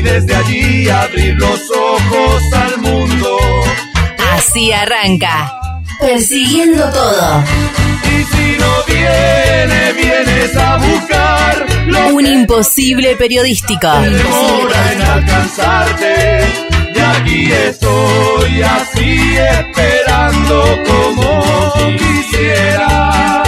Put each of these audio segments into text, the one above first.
y desde allí abrir los ojos al mundo. Así arranca. Persiguiendo todo. Y si no viene, vienes a buscar lo Un que imposible periodístico. demora en alcanzarte. Y aquí estoy así esperando como quisiera.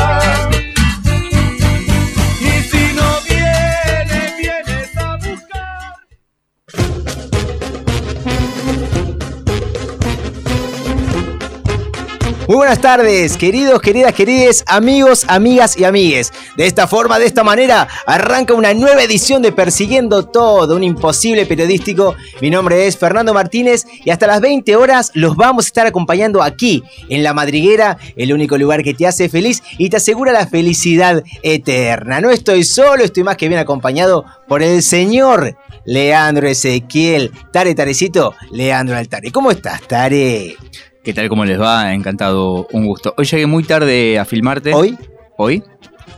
Muy buenas tardes, queridos, queridas, querides, amigos, amigas y amigues. De esta forma, de esta manera, arranca una nueva edición de Persiguiendo Todo, un imposible periodístico. Mi nombre es Fernando Martínez y hasta las 20 horas los vamos a estar acompañando aquí, en La Madriguera, el único lugar que te hace feliz y te asegura la felicidad eterna. No estoy solo, estoy más que bien acompañado por el señor Leandro Ezequiel. Tare, Tarecito, Leandro Altare. ¿Cómo estás, Tare? ¿Qué tal? ¿Cómo les va? Encantado, un gusto. Hoy llegué muy tarde a filmarte. ¿Hoy? ¿Hoy?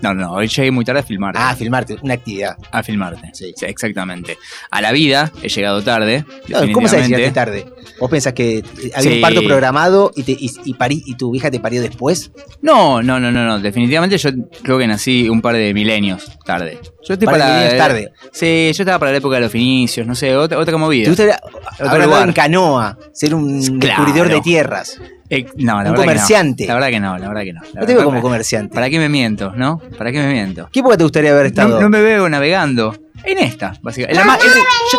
No, no, hoy llegué muy tarde a filmarte. Ah, filmarte, una actividad. A filmarte. Sí. exactamente. A la vida he llegado tarde. No, ¿Cómo sabes llegaste tarde? ¿Vos pensás que había Sí. un parto programado y, te, y, y parí- y tu hija te parió después? No, no, no, no, no. Definitivamente yo creo que nací un par de milenios tarde. Yo estoy para. milenios tarde. Sí, yo estaba para la época de los finicios, no sé, otra, otra movida. ¿Te gustaría Otro lugar. en canoa, ser un Claro. descubridor de tierras? Eh, no, la un verdad que no. comerciante. La verdad que no, la verdad que no. La No te veo como comerciante. ¿Para qué me miento, no? ¿Para qué me miento? ¿Qué época te gustaría haber estado? No, no me veo navegando. En esta, básicamente. La más- es- yo,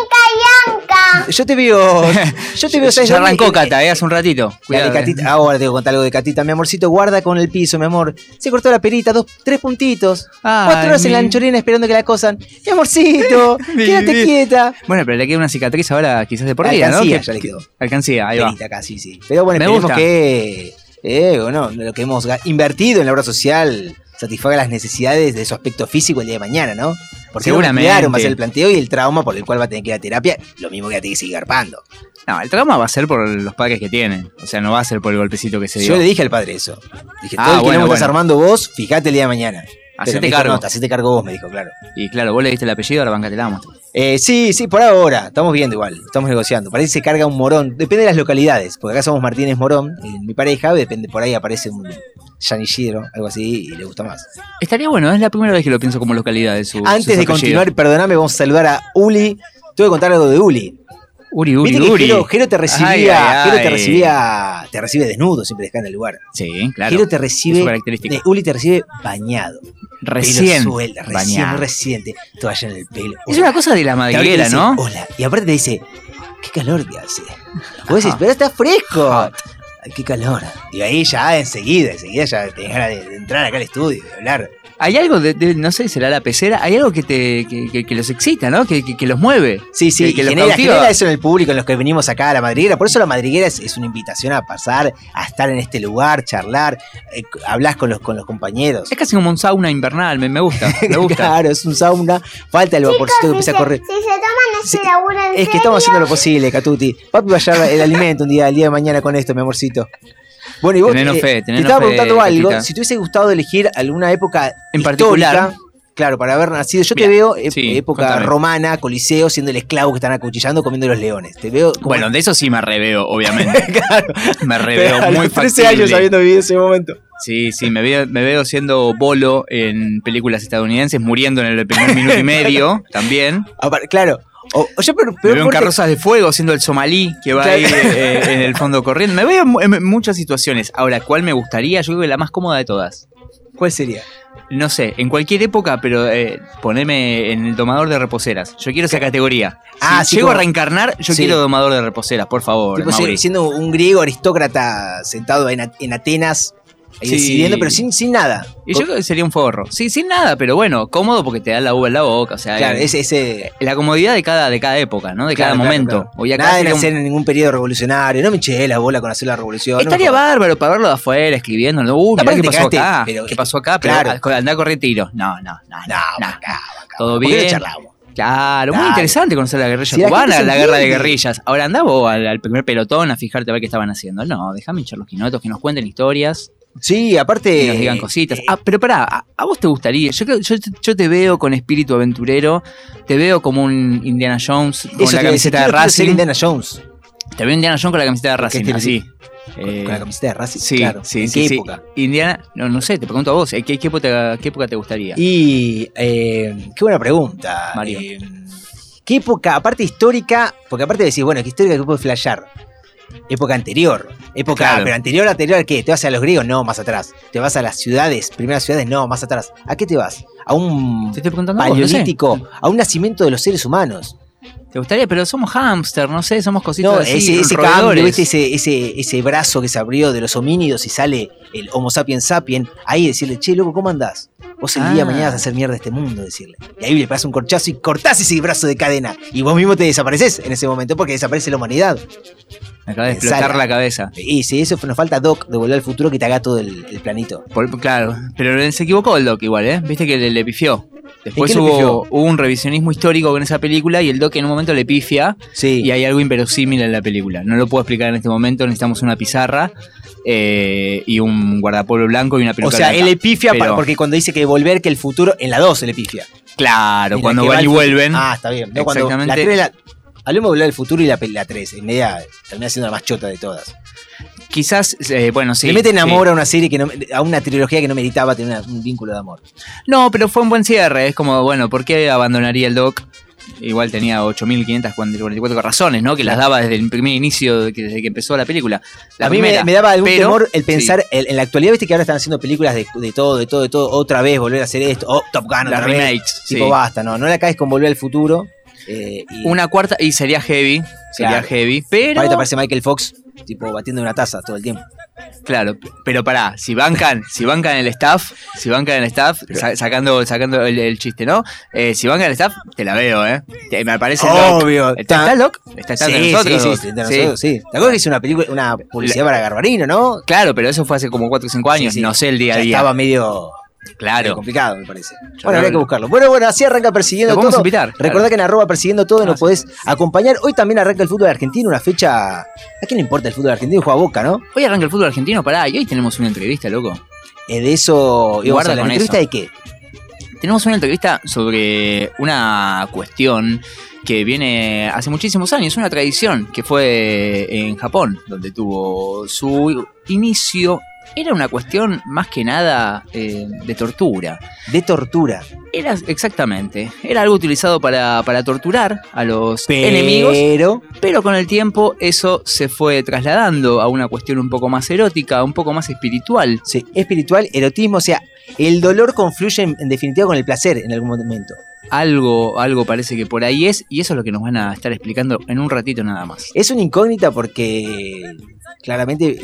Yo te veo. Yo te veo. ¿sabes ya dónde? arrancó Cata, eh, hace un ratito. Cuidado, eh. Catita. Ahora tengo que contar algo de Catita. Mi amorcito, guarda con el piso, mi amor. Se cortó la perita, dos, tres puntitos. Ay, cuatro horas en la anchorina esperando que la cosan. Mi amorcito, quédate quieta. Bueno, pero le queda una cicatriz ahora quizás de por vida, ¿no? Ya le que- quedó. Alcancía, ahí va. Perita acá, sí, sí. Pero bueno, Me esperemos gusta. que eh, bueno, lo que hemos invertido en la obra social satisfaga las necesidades de su aspecto físico el día de mañana, ¿no? Porque Seguramente. va a ser el planteo y el trauma por el cual va a tener que ir a terapia, lo mismo que va a tener que seguir garpando. No, el trauma va a ser por los padres que tienen. O sea, no va a ser por el golpecito que se dio. Yo le dije al padre eso. Dije, Ah, todo el que bueno, no estás bueno. armando vos, fíjate el día de mañana. Hacete cargo. No, hacete cargo vos, me dijo, claro. Y claro, vos le diste el apellido, ahora bancate la muestra. Eh, sí, sí, por ahora. Estamos viendo igual. Estamos negociando. Parece que se carga un morón. Depende de las localidades. Porque acá somos Martínez Morón, eh, mi pareja. Depende, por ahí aparece un Yanillero, algo así, y le gusta más. Estaría bueno, es la primera vez que lo pienso como localidad de su Antes de apellidos. continuar, perdóname, vamos a saludar a Uli. Tengo que contar algo de Uli. Uri, Uri, Viste que Uri. Jero, Jero te recibía, Ay, ay, Jero te recibía, te recibe desnudo siempre que está en el lugar. Sí, claro. Jero te recibe, eh, Uli te recibe bañado. Recién. Suelta, recién, bañado. reciente, toalla en el pelo. Es una cosa de la Te te madriguera, ¿no? Hola. Y aparte te dice, qué calor que hace. Vos decís, pero está fresco. Ay, qué calor. Y ahí ya enseguida, enseguida ya tenés ganas de, de entrar acá al estudio, de hablar. Hay algo de, de- no sé, será la pecera, hay algo que te que, que- que los excita, ¿no? Que, que- que los mueve. Sí, sí, Que- los genera, genera eso en el público, en los que venimos acá a la madriguera. Por eso la madriguera es, es una invitación a pasar, a estar en este lugar, charlar, eh, hablas con los, con los compañeros. Es casi como un sauna invernal, me, me gusta, me gusta. Claro, es un sauna, falta el vaporcito que si, empieza a correr. si se toman este Sí, laburo en Es que estamos haciendo lo posible, Catuti. Papi va a llevar el alimento un día, el día de mañana con esto, mi amorcito. Bueno, y vos Tenenos eh, fe, te estaba fe, preguntando algo. Catita. Si te hubiese gustado elegir alguna época En particular. claro, para haber nacido. Yo te veo sí, época contame. romana, coliseo, siendo el esclavo que están acuchillando, comiendo los leones. Te veo como Bueno, de eso sí me reveo, obviamente. claro, Me pero reveo a muy los 13 factible. años habiendo vivido ese momento. Sí, sí, me veo, me veo siendo bolo en películas estadounidenses, muriendo en el primer minuto y medio también. Claro. O, o yo, pero, Me veo en carrozas de fuego siendo el somalí que va Claro. ahí eh, en el fondo corriendo. Me veo en mu- en muchas situaciones. Ahora, ¿cuál me gustaría? Yo creo que la más cómoda de todas. ¿Cuál sería? No sé, en cualquier época, pero eh, poneme en el domador de reposeras. Yo quiero esa categoría. Si Ah, sí, llego como- a reencarnar, yo Sí. quiero domador de reposeras, por favor. Tipo, siendo un griego aristócrata sentado en, en Atenas, Sí. decidiendo, pero sin, sin nada. Y yo creo que sería un forro. Sí, sin nada, pero bueno, cómodo porque te da la uva en la boca. O sea, Claro, ese, ese la comodidad de cada, de cada época, ¿no? De Claro, cada claro, momento. Hoy acá Nada de un- nacer en ningún periodo revolucionario. No me eché la bola con hacer la revolución. Estaría bárbaro para verlo de afuera, escribiendo. Uh, mirá qué pasó cagaste, acá. pero- ¿Qué pasó acá? Pero andá a correr tiro. No, no, no. No, no, no. acá, acá. Todo ¿Por qué no bien. charlamos? Claro, muy interesante conocer la guerrilla Si cubana, la guerra de guerrillas. Ahora andá vos al, al primer pelotón a fijarte a ver qué estaban haciendo. No, déjame hinchar los quinotos, que nos cuenten historias. Sí, aparte. y nos digan cositas. Ah, pero pará, ¿a, a vos te gustaría? Yo, yo, yo te veo con espíritu aventurero, te veo como un Indiana Jones con Eso la te camiseta de quiero ser Racing. Indiana Jones. Te veo Indiana Jones con la camiseta de Racing, así. Con, Eh, con la camiseta de Racing. Sí, claro. sí, ¿En sí, qué sí. época? Indiana, no, no sé, te pregunto a vos, ¿qué, qué época, qué época te gustaría? Y eh, qué buena pregunta. Mario. Eh, ¿Qué época, aparte histórica? Porque aparte decís, bueno, ¿qué histórica que puede flashear? Época anterior. Época, Claro. pero anterior, anterior, ¿a qué? ¿Te vas a los griegos? No, más atrás. ¿Te vas a las ciudades, primeras ciudades? No, más atrás. ¿A qué te vas? A un Te estoy preguntando a vos, no sé. paleolítico, a un nacimiento de los seres humanos. ¿Te gustaría? Pero somos hámster, no sé, somos cositas No, así, ese, ese roedores. cambio, ¿viste? Ese, ese, ese brazo que se abrió de los homínidos y sale el Homo sapiens sapien, ahí decirle, che, loco, ¿cómo andás? Vos el día de Ah. mañana vas a hacer mierda a este mundo, decirle. Y ahí le pegas un corchazo y cortás ese brazo de cadena. Y vos mismo te desapareces en ese momento porque desaparece la humanidad. Me acaba de Pensala. explotar la cabeza. Y si eso nos falta Doc de volver al futuro que te haga todo el, el planito. Por- claro, pero se equivocó el Doc igual, ¿eh? Viste que le, le pifió. Después le hubo, hubo un revisionismo histórico con esa película y el Doc en un momento le pifia Sí. y hay algo inverosímil en la película. No lo puedo explicar en este momento, necesitamos una pizarra eh, y un guardapolvo blanco y una o peluca sea, blanca. él epifia Pero- porque cuando dice que volver, que el futuro, en la 2 el epifia. Claro, En la cuando va van y vuelven. Ah, está bien. No, cuando la Exactamente. 3, la, hablemos de volver al futuro y la 3. En media termina siendo la más chota de todas. Quizás, eh, bueno, sí. Le meten sí. amor a una serie que no, a una trilogía que no meritaba tener un vínculo de amor. No, pero fue un buen cierre. Es como, bueno, ¿por qué abandonaría el Doc? Igual tenía 8.544 razones, ¿no? Que las daba desde el primer inicio, desde que empezó la película. La a mí me, primera. me daba algún Pero- temor el sí. pensar, el- en la actualidad, viste que ahora están haciendo películas de, de todo, de todo, de todo, otra vez volver a hacer esto, oh, Top Gun otra vez. remakes. Tipo, sí. basta, no, no la caes con volver al futuro. eh, y Una cuarta, y sería heavy. Sería Claro. heavy. Pero. ahorita aparece Michael Fox, tipo, batiendo una taza todo el tiempo. Claro, pero pará, si bancan, si bancan el staff, si bancan el staff, sa- sacando, sacando el, el chiste, ¿no? Eh, si bancan el staff, te la veo, ¿eh? Te- me aparece el Doc. Obvio. ¿Está, está el Doc? Está, está sí, entre nosotros. sí, sí, Sí. nosotros, sí. ¿Te acuerdas que hizo una película, una publicidad para Garbarino, no? Claro, pero eso fue hace como 4 o 5 años, Sí, no sé el día a día. estaba medio, Claro. complicado, me parece. Yo Bueno, habría que buscarlo. Bueno, bueno, así arranca persiguiendo Lo podemos todo. invitar, Recordá claro. que en arroba persiguiendo todo Ah, nos sí. podés acompañar. Hoy también arranca el fútbol argentino, una fecha. ¿A quién le importa el fútbol argentino? Juega Boca, ¿no? Hoy arranca el fútbol argentino, pará, y hoy tenemos una entrevista, loco. Eh, de eso. Guarda a hablar. con ¿Entrevista eso. de qué? Tenemos una entrevista sobre una cuestión que viene hace muchísimos años, una tradición que fue en Japón, donde tuvo su inicio. Era una cuestión más que nada eh, de tortura. De tortura. Era exactamente, era algo utilizado para, para torturar a los enemigos, Pero. pero con el tiempo eso se fue trasladando a una cuestión un poco más erótica, un poco más espiritual. Sí, espiritual, erotismo, o sea, el dolor confluye en, en definitiva con el placer en algún momento. Algo, algo parece que por ahí es, y eso es lo que nos van a estar explicando en un ratito nada más. Es una incógnita porque claramente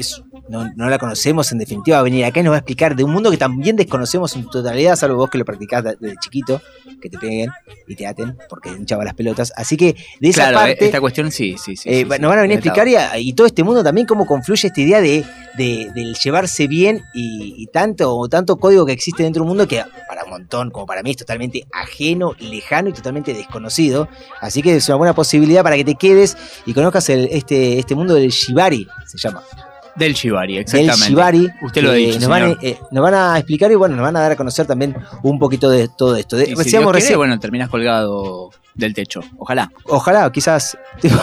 no, no la conocemos, en definitiva venir acá y nos va a explicar de un mundo que también desconocemos en totalidad, salvo vos que lo practicás de- desde chiquito, que te peguen y te aten porque hinchaba las pelotas. Así que de esa claro, parte... esta cuestión sí, sí, sí. Eh, sí, va- sí, nos van a venir a explicar y, a- y todo este mundo también cómo confluye esta idea de, de- del llevarse bien y, y tanto, tanto código que existe dentro de un mundo que para un montón, como para mí, es totalmente ajeno, lejano y totalmente desconocido. Así que es una buena posibilidad para que te quedes y conozcas el- este, este mundo del Shibari, se llama. Del Shibari, Del exactamente. Shibari. Usted lo ha dicho, nos van, a, señor. eh, nos van a explicar y bueno, nos van a dar a conocer también un poquito de todo esto. De- Y si Dios quiere, bueno, terminas colgado del techo. Ojalá. ojalá, quizás. tipo,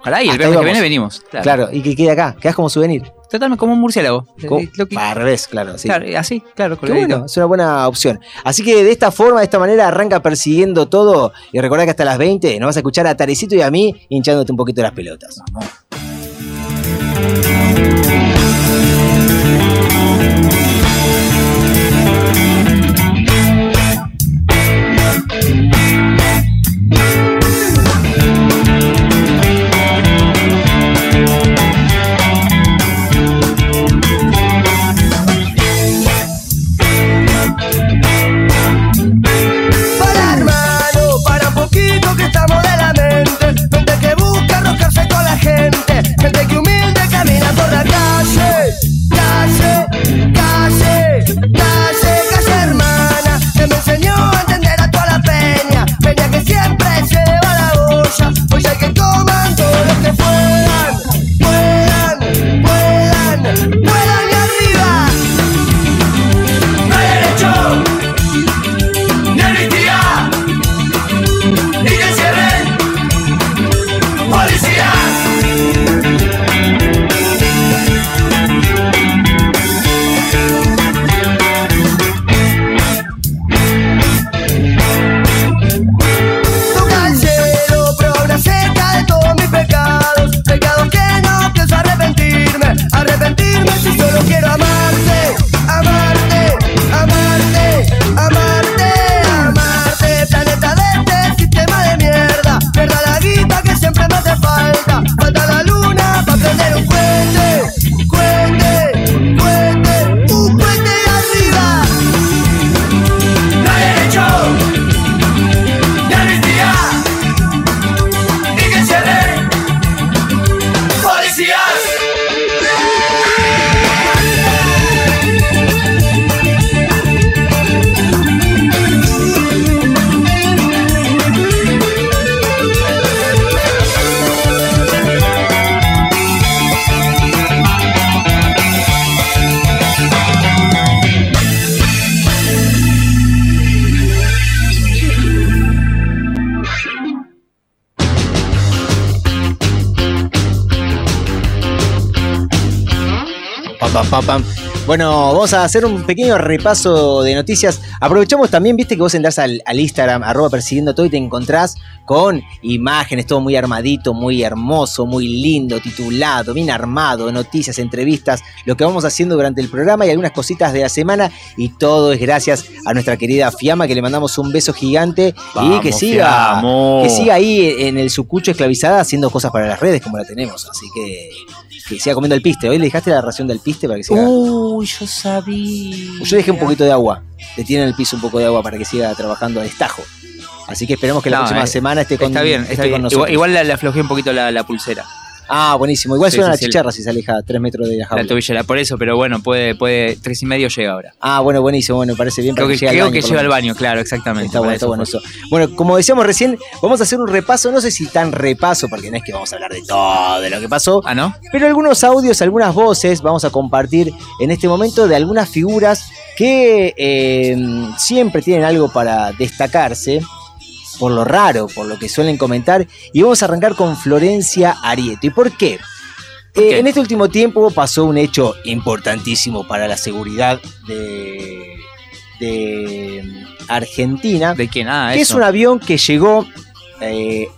Ojalá, y el viernes que vamos. viene venimos. Claro. claro, y que quede acá, quedas como souvenir. Totalmente como un murciélago. Como- Eh, lo que- al revés, claro, sí. claro, así, claro, Qué bueno, es una buena opción. Así que de esta forma, de esta manera, arranca persiguiendo todo. Y recordá que hasta las 20 nos vas a escuchar a Tarecito y a mí hinchándote un poquito las pelotas. Para Bueno, vamos a hacer un pequeño repaso de noticias. Aprovechamos también, viste que vos entras al, al Instagram, arroba persiguiendo todo y te encontrás con imágenes, todo muy armadito, muy hermoso, muy lindo, titulado, bien armado, noticias, entrevistas, lo que vamos haciendo durante el programa y algunas cositas de la semana. Y todo es gracias a nuestra querida Fiamma, que le mandamos un beso gigante y que siga, Fiammo. que siga ahí en el sucucho esclavizada haciendo cosas para las redes como la tenemos. Así que que siga comiendo el piste. Hoy le dejaste la ración del piste para que siga. Uy, yo sabía. Yo dejé un poquito de agua. Le tiene en el piso un poco de agua para que siga trabajando a destajo. Así que esperemos que la No, próxima eh, semana esté con, Está bien, esté está con nosotros. Igual, igual le, le aflojé un poquito la, la pulsera, Ah, buenísimo. Igual Sí, suena sí, la chicharra si se aleja 3 metros de la la jaula. tobillera. Por eso, pero bueno, puede, puede, tres y medio llega ahora. Ah, bueno, buenísimo. Bueno, parece bien. Creo que, al baño, que por lo lleva al menos. baño, claro, exactamente. Está bueno, está bueno eso. Bueno, como decíamos recién, vamos a hacer un repaso, no sé si tan repaso, porque no es que vamos a hablar de todo de lo que pasó, Ah, ¿no? pero algunos audios, algunas voces vamos a compartir en este momento de algunas figuras que eh, siempre tienen algo para destacarse, por lo raro, por lo que suelen comentar, y vamos a arrancar con Florencia Arieto. ¿Y por qué? ¿Por Eh, en este último tiempo pasó un hecho importantísimo para la seguridad de, de Argentina ¿De quién? Ah, que es eso. un avión que llegó eh,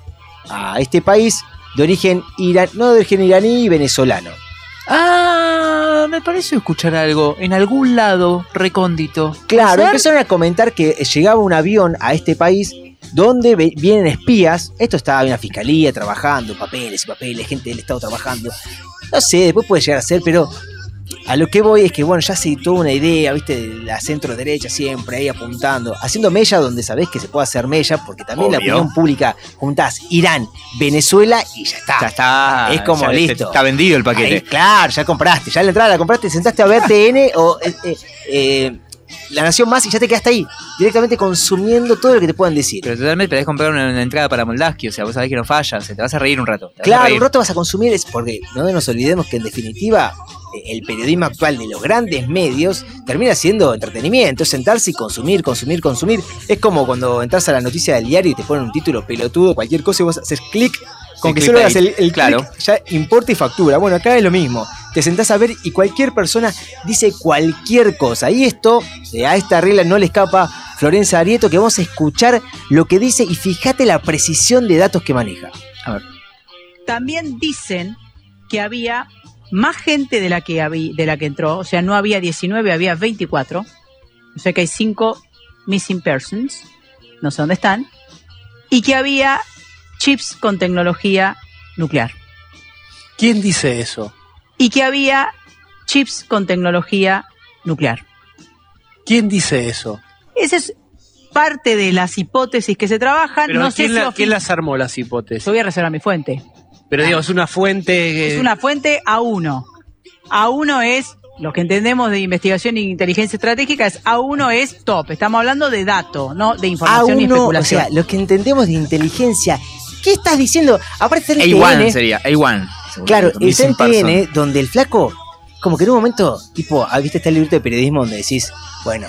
a este país de origen ira- no de origen iraní y venezolano. Ah, me parece escuchar algo en algún lado recóndito. Claro, empezaron a comentar que llegaba un avión a este país donde vienen espías. Esto estaba en la fiscalía trabajando, papeles y papeles, gente del Estado trabajando. No sé, después puede llegar a ser, pero a lo que voy es que, bueno, ya se toda una idea, ¿viste? De la centro derecha siempre ahí apuntando, haciendo mella donde sabés que se puede hacer mella, porque también la opinión pública juntás Irán, Venezuela y ya está. Ya está. Es como ya listo. Está vendido el paquete. Ahí, claro, ya compraste, ya la entrada la compraste, sentaste a ver TN o eh, eh, eh, La Nación Más y ya te quedaste ahí, directamente consumiendo todo lo que te puedan decir. Pero totalmente podés comprar una, una entrada para Moldaski, o sea, vos sabés que no falla, se te vas a reír un rato. Claro, un rato vas a consumir, es porque no nos olvidemos que en definitiva eh, el periodismo actual de los grandes medios termina siendo entretenimiento, es sentarse y consumir, consumir, consumir. Es como cuando entras a la noticia del diario y te ponen un título pelotudo, cualquier cosa y vos haces clic. Con Sí, que solo hagas el, el claro. ya importa y factura. Bueno, acá es lo mismo. Te sentás a ver y cualquier persona dice cualquier cosa. Y esto, eh, a esta regla no le escapa Florencia Arieto, que vamos a escuchar lo que dice y fíjate la precisión de datos que maneja. también dicen que había más gente de la que habí- de la que entró, o sea, no había 19, había 24. O sea que hay 5 missing persons, no sé dónde están, y que había chips con tecnología nuclear. ¿Quién dice eso? Y que había chips con tecnología nuclear. ¿Quién dice eso? Esa es parte de las hipótesis que se trabajan. Pero no sé ¿quién, si la- ofi- quién las armó las hipótesis? Yo voy a reservar mi fuente. Pero digo, es una fuente que... Es una fuente A1. A1 es, lo que entendemos de investigación e inteligencia estratégica, es A1 es top. Estamos hablando de dato, no de información y uno, o especulación. sea, lo que entendemos de inteligencia. ¿Qué estás diciendo? Aparte está en A1 TN, sería, A1. según Claro, el en. TN, donde el flaco, como que en un momento, tipo, ah, viste, está el libro de periodismo donde decís, bueno,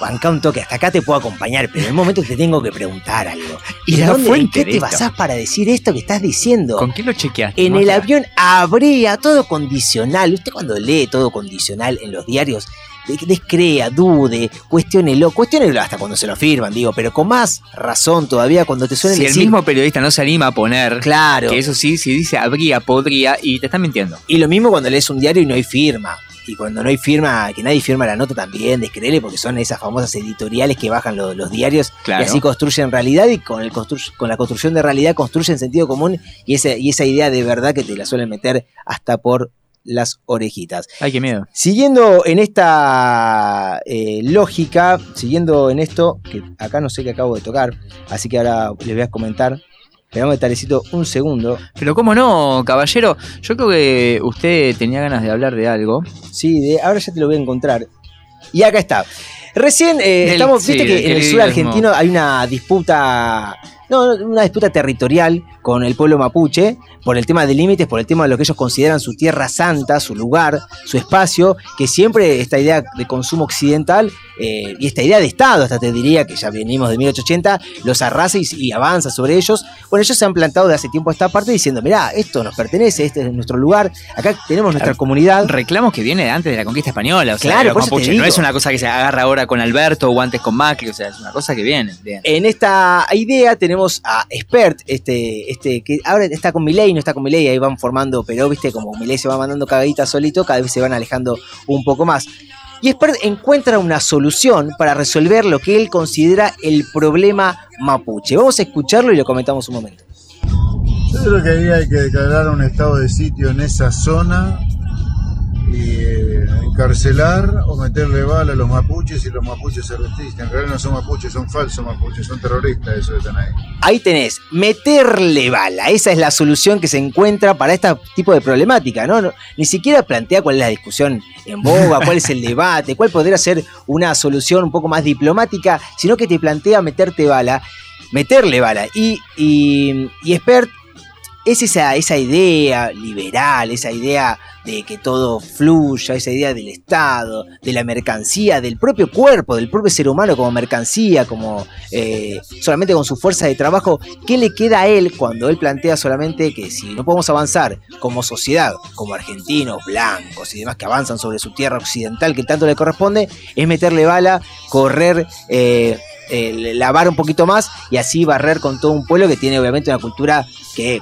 banca un toque, hasta acá te puedo acompañar, pero en un momento te tengo que preguntar algo. Y ¿De la dónde, en fuente qué de te esto. basás para decir esto que estás diciendo? ¿Con qué lo chequeaste? En el avión habría todo condicional. Usted cuando lee todo condicional en los diarios, descrea, dude, cuestiónelo, cuestiónelo hasta cuando se lo firman, digo, pero con más razón todavía cuando te suelen Si el decir, mismo periodista no se anima a poner, claro, que eso sí, si dice habría, podría, y te está mintiendo. y lo mismo cuando lees un diario y no hay firma. Y cuando no hay firma, que nadie firma la nota también, descreele, porque son esas famosas editoriales que bajan lo- los diarios Claro. y así construyen realidad y con, el constru- con la construcción de realidad construyen sentido común y, ese, y esa idea de verdad que te la suelen meter hasta por las orejitas. Ay, qué miedo. Siguiendo en esta eh, lógica, siguiendo en esto, que acá no sé qué acabo de tocar, así que ahora les voy a comentar. Esperamos talecito un segundo. Pero cómo no, caballero, yo creo que usted tenía ganas de hablar de algo. Sí, de, ahora ya te lo voy a encontrar. Y acá está. Recién eh, Del- estamos, sí, viste que en el sur argentino hay una disputa no, una disputa territorial con el pueblo mapuche por el tema de límites, por el tema de lo que ellos consideran su tierra santa, su lugar, su espacio, que siempre esta idea de consumo occidental eh, y esta idea de Estado, hasta te diría que ya venimos de 1880, los arrasa y, y avanza sobre ellos. Bueno, ellos se han plantado de hace tiempo a esta parte diciendo, mirá, esto nos pertenece, este es nuestro lugar, acá tenemos nuestra comunidad. Reclamos que viene de antes de la conquista española. O sea, Claro, los digo. No es una cosa que se agarra ahora con Alberto o antes con Macri. O sea, es una cosa que viene. de- En esta idea tenemos a Expert, este, este, que ahora está con Milei, no está con Milei, ahí van formando, pero viste, como Milei se va mandando cagaditas solito, cada vez se van alejando un poco más. Y Expert encuentra una solución para resolver lo que él considera el problema mapuche. Vamos a escucharlo y lo comentamos un momento. Yo creo que ahí hay que declarar un estado de sitio en esa zona y eh, encarcelar o meterle bala a los mapuches y los mapuches se resisten. En realidad no son mapuches, son falsos mapuches, son terroristas, eso están ahí. Ahí tenés, meterle bala. Esa es la solución que se encuentra para este tipo de problemática, ¿no? No- Ni siquiera plantea cuál es la discusión en boga, cuál es el debate, cuál podría ser una solución un poco más diplomática, sino que te plantea meterte bala, meterle bala. Y, y, y Expert es esa, esa idea liberal, esa idea de que todo fluya, esa idea del Estado, de la mercancía, del propio cuerpo, del propio ser humano como mercancía, como eh, solamente con su fuerza de trabajo, ¿qué le queda a él cuando él plantea solamente que si no podemos avanzar como sociedad, como argentinos, blancos y demás que avanzan sobre su tierra occidental que tanto le corresponde, es meterle bala, correr... eh, eh, lavar un poquito más y así barrer con todo un pueblo que tiene obviamente una cultura que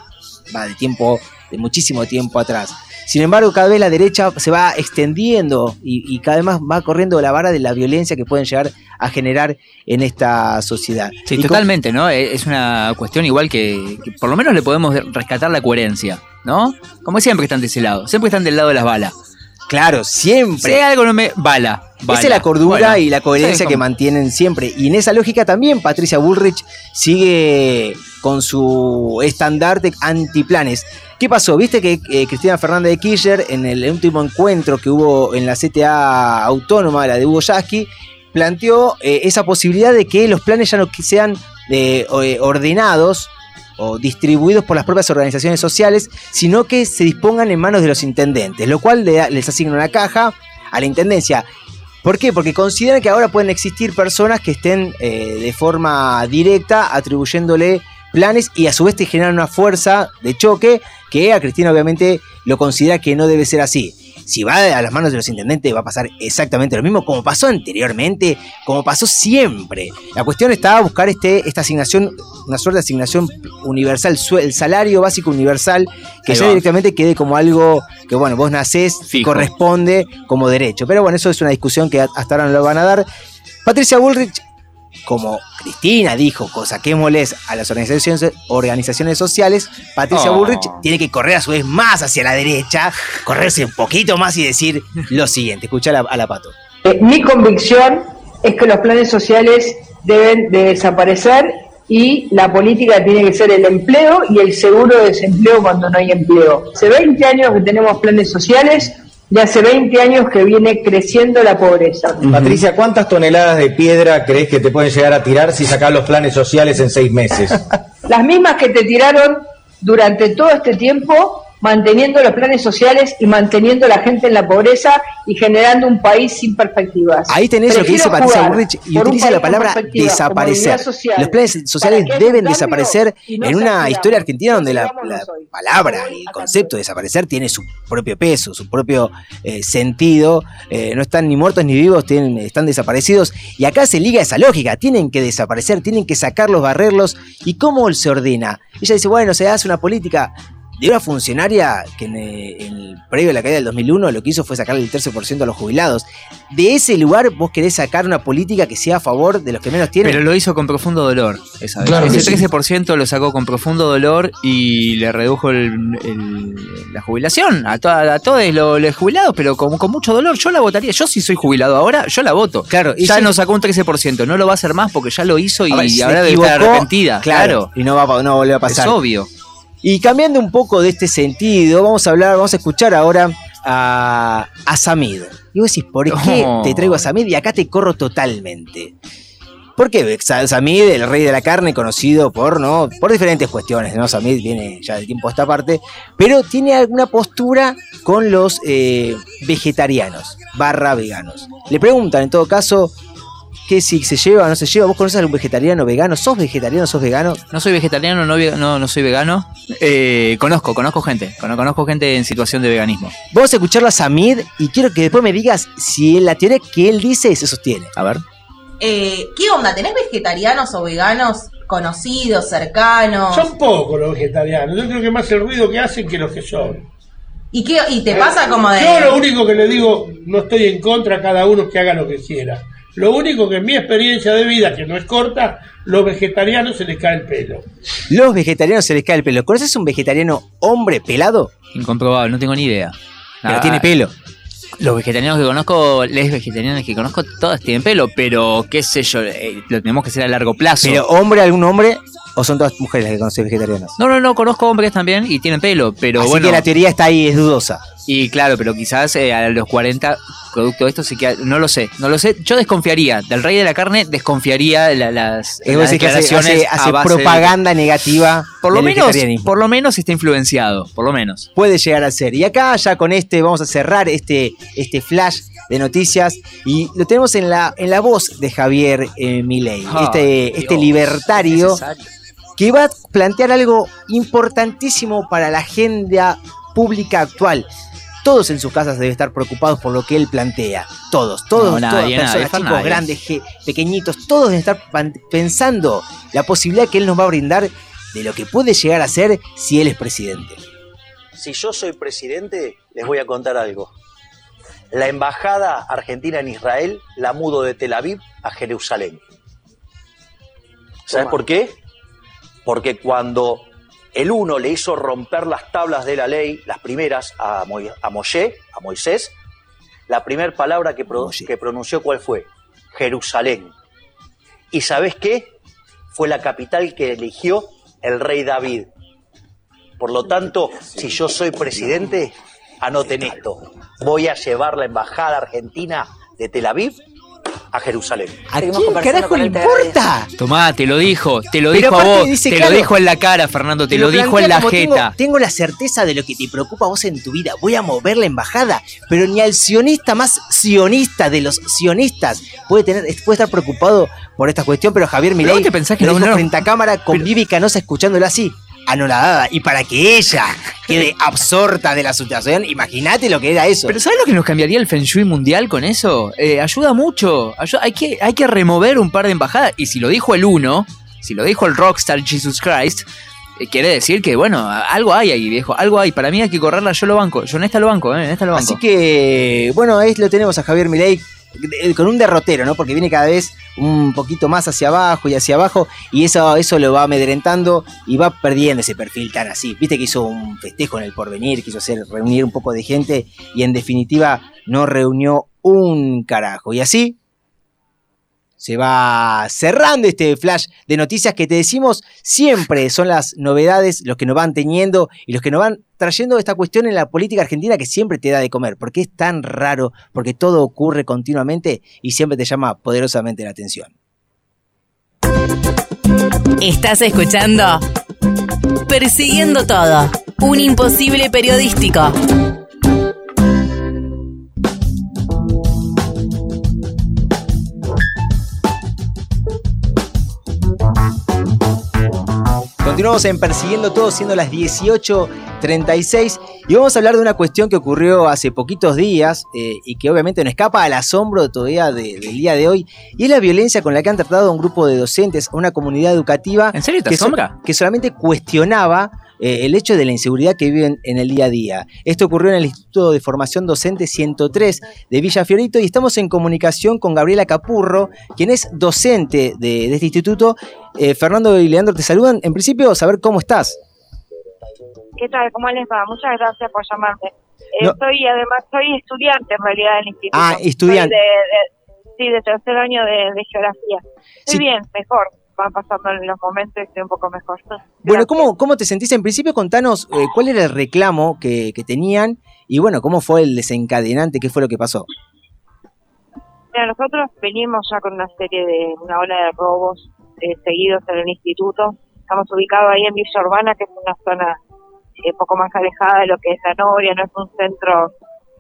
va de tiempo, de muchísimo tiempo atrás. Sin embargo, cada vez la derecha se va extendiendo y, y cada vez más va corriendo la vara de la violencia que pueden llegar a generar en esta sociedad. Sí, Y totalmente, ¿no? Eh, Es una cuestión igual que, que por lo menos le podemos rescatar la coherencia, ¿no? Como siempre están de ese lado, siempre están del lado de las balas. Claro, siempre. Si hay algo no me... Bala. bala. Esa es la cordura y la coherencia sí, que mantienen siempre. Y en esa lógica también Patricia Bullrich sigue con su estandarte antiplanes. ¿Qué pasó? Viste que eh, Cristina Fernández de Kirchner, en el último encuentro que hubo en la CTA autónoma, la de Hugo Yasky, planteó eh, esa posibilidad de que los planes ya no sean eh, ordenados o distribuidos por las propias organizaciones sociales, sino que se dispongan en manos de los intendentes, lo cual les asigna una caja a la intendencia. ¿Por qué? Porque consideran que ahora pueden existir personas que estén eh, de forma directa atribuyéndole planes y a su vez te generan una fuerza de choque que a Cristina obviamente lo considera que no debe ser así. Si va a las manos de los intendentes va a pasar exactamente lo mismo como pasó anteriormente, como pasó siempre. La cuestión está a buscar este, esta asignación, una suerte de asignación universal, el salario básico universal, que Ahí ya va. directamente quede como algo que, bueno, vos nacés, Fijo. corresponde como derecho. Pero bueno, eso es una discusión que hasta ahora no lo van a dar. Patricia Bullrich, como Cristina dijo, saquémosles a las organizaciones, organizaciones sociales, Patricia Oh. Bullrich tiene que correr a su vez más hacia la derecha, correrse un poquito más y decir lo siguiente. Escucha a la, a la pato. Eh, mi convicción es que los planes sociales deben de desaparecer y la política tiene que ser el empleo y el seguro de desempleo cuando no hay empleo. Hace 20 años que tenemos planes sociales y hace 20 años que viene creciendo la pobreza. Patricia, ¿cuántas toneladas de piedra crees que te pueden llegar a tirar si sacas los planes sociales en seis meses? Las mismas que te tiraron durante todo este tiempo manteniendo los planes sociales y manteniendo a la gente en la pobreza y generando un país sin perspectivas. Ahí tenés lo que dice Prefiero Patricia Bullrich y utiliza la palabra desaparecer. Los planes sociales deben desaparecer no en una historia argentina donde la, palabra y el concepto de desaparecer tiene su propio peso, su propio eh, sentido. Eh, no están ni muertos ni vivos, tienen, están desaparecidos. Y acá se liga esa lógica. Tienen que desaparecer, tienen que sacarlos, barrerlos. ¿Y cómo se ordena? Ella dice, bueno, se hace una política de una funcionaria que en, eh, en el previo a la caída del 2001 lo que hizo fue sacarle el 13% a los jubilados. De ese lugar vos querés sacar una política que sea a favor de los que menos tienen. Pero lo hizo con profundo dolor esa vez. Claro Ese sí. 13% lo sacó con profundo dolor y le redujo el- el- la jubilación a, toda- a todos los, los jubilados, pero con, con mucho dolor. Yo la votaría. Yo si soy jubilado ahora, yo la voto. Claro, y ya sí- nos sacó un 13%. No lo va a hacer más porque ya lo hizo y ver, se ahora debe estar equivocó, arrepentida. Claro. Y no va, no va a volver a pasar. Es obvio. Y cambiando un poco de este sentido, vamos a hablar, vamos a escuchar ahora a, a Samid. Y vos decís, ¿por qué Oh. te traigo a Samid? Y acá te corro totalmente. ¿Por qué? Sa- Samid, el rey de la carne, conocido por, ¿no? por diferentes cuestiones, ¿no? Samid viene ya de tiempo a esta parte, pero tiene alguna postura con los eh, vegetarianos, barra veganos. Le preguntan, en todo caso, que si se lleva o no se lleva. ¿Vos conoces a algún vegetariano vegano? ¿Sos vegetariano, sos vegano? No soy vegetariano, no, no, no soy vegano. Eh, conozco, conozco gente. Cono- Conozco gente en situación de veganismo. Vamos a escucharlo a Samid y quiero que después me digas si la teoría que él dice se sostiene. A ver. Eh, ¿Qué onda? ¿Tenés vegetarianos o veganos conocidos, cercanos? Son pocos los vegetarianos. Yo creo que más el ruido que hacen que los que son. ¿Y, qué, y te pasa como de... Yo lo único que le digo, no estoy en contra, cada uno que haga lo que quiera. Lo único que en mi experiencia de vida, que no es corta, los vegetarianos se les cae el pelo. Los vegetarianos se les cae el pelo. ¿Conoces un vegetariano hombre pelado? Incomprobable, no tengo ni idea. Pero Ah, tiene pelo. Los vegetarianos que conozco, les vegetarianos que conozco, todas tienen pelo, pero qué sé yo, eh, lo tenemos que hacer a largo plazo. ¿Pero hombre, algún hombre? ¿O son todas mujeres las que conoces vegetarianas? No, no, no, conozco hombres también y tienen pelo, pero Así bueno. que la teoría está ahí, es dudosa. Y claro, pero quizás eh, a los 40, producto de esto, sí que no lo sé, no lo sé. Yo desconfiaría, del rey de la carne, desconfiaría la- las, Es las decir, que hace, declaraciones hace- a hace base de- propaganda negativa. por lo menos, por lo menos está influenciado, por lo menos. puede llegar a ser. Y acá ya con este vamos a cerrar este, este flash de noticias y lo tenemos en la, en la voz de Javier eh, Milei, este, este libertario necesario. Que va a plantear algo importantísimo para la agenda pública actual. Todos en sus casas deben estar preocupados por lo que él plantea. Todos, todos, No, nadie, todas nadie, personas, Fer, chicos, nadie. grandes, pequeñitos, todos deben estar pensando la posibilidad que él nos va a brindar de lo que puede llegar a ser si él es presidente. Si yo soy presidente, les voy a contar algo. La embajada argentina en Israel la mudo de Tel Aviv a Jerusalén. ¿Sabes por qué? Porque cuando el uno le hizo romper las tablas de la ley, las primeras, a, Mo- a Moshe, a Moisés, la primera palabra que, pro- que pronunció, ¿cuál fue? Jerusalén. ¿Y sabes qué? Fue la capital que eligió el rey David. Por lo tanto, si yo soy presidente, anoten esto. Voy a llevar la embajada argentina de Tel Aviv a Jerusalén. ¿A quién carajo le importa? Tomá, te lo dijo, te lo Pero dijo a vos, dice, te claro, lo dijo en la cara, Fernando, te lo, dijo en la tengo- jeta. Tengo, la certeza de lo que te preocupa a vos en tu vida. Voy a mover la embajada. Pero ni al sionista más sionista de los sionistas puede tener, puede estar preocupado por esta cuestión. Pero Javier Milei te pensás que lo no, dijo no. frente a cámara con Vivi Canosa escuchándolo así. Anonadada. Y para que ella quede absorta de la situación, imagínate lo que era eso. Pero ¿sabes lo que nos cambiaría el Feng Shui mundial con eso? Eh, ayuda mucho. Ayu- hay, que, hay que remover un par de embajadas. Y si lo dijo el uno, si lo dijo el rockstar Jesus Christ, eh, quiere decir que, bueno, algo hay ahí, viejo. Algo hay. Para mí hay que correrla. Yo lo banco. Yo en esta lo banco, ¿eh? En esta lo banco. Así que, bueno, ahí lo tenemos a Javier Milei con un derrotero, ¿no? Porque viene cada vez un poquito más hacia abajo y hacia abajo y eso, eso lo va amedrentando y va perdiendo ese perfil tan así. Viste que hizo un festejo en el porvenir, quiso hacer reunir un poco de gente y en definitiva no reunió un carajo. Y así se va cerrando este flash de noticias que te decimos siempre son las novedades, los que nos van teniendo y los que nos van trayendo esta cuestión en la política argentina que siempre te da de comer, porque es tan raro, porque todo ocurre continuamente y siempre te llama poderosamente la atención. Estás escuchando Persiguiendo Todo, un imposible periodístico. Continuamos en Persiguiendo Todo, siendo las 18.36, y vamos a hablar de una cuestión que ocurrió hace poquitos días eh, y que obviamente no escapa al asombro todavía de- del día de hoy, y es la violencia con la que han tratado a un grupo de docentes, a una comunidad educativa. ¿En serio te que so- asombra? que solamente cuestionaba eh, el hecho de la inseguridad que viven en el día a día. Esto ocurrió en el Instituto de Formación Docente 103 de Villa Fiorito y estamos en comunicación con Gabriela Capurro, quien es docente de, de este instituto. Eh, Fernando y Leandro te saludan. En principio, saber cómo estás. ¿Qué tal? ¿Cómo les va? Muchas gracias por llamarme. Eh, No. Soy, además, soy estudiante en realidad del instituto. Ah, estudiante. Soy de- de- sí, de tercer año de, de geografía. Estoy Sí. bien, mejor. Van pasando los momentos y estoy un poco mejor. Bueno, ¿cómo, ¿cómo te sentís? En principio, contanos eh, cuál era el reclamo que, que tenían y bueno, cómo fue el desencadenante, qué fue lo que pasó. Mira, nosotros venimos ya con una serie de, una ola de robos eh, seguidos en el instituto. Estamos ubicados ahí en Villa Urbana, que es una zona eh, poco más alejada de lo que es la Noria, no es un centro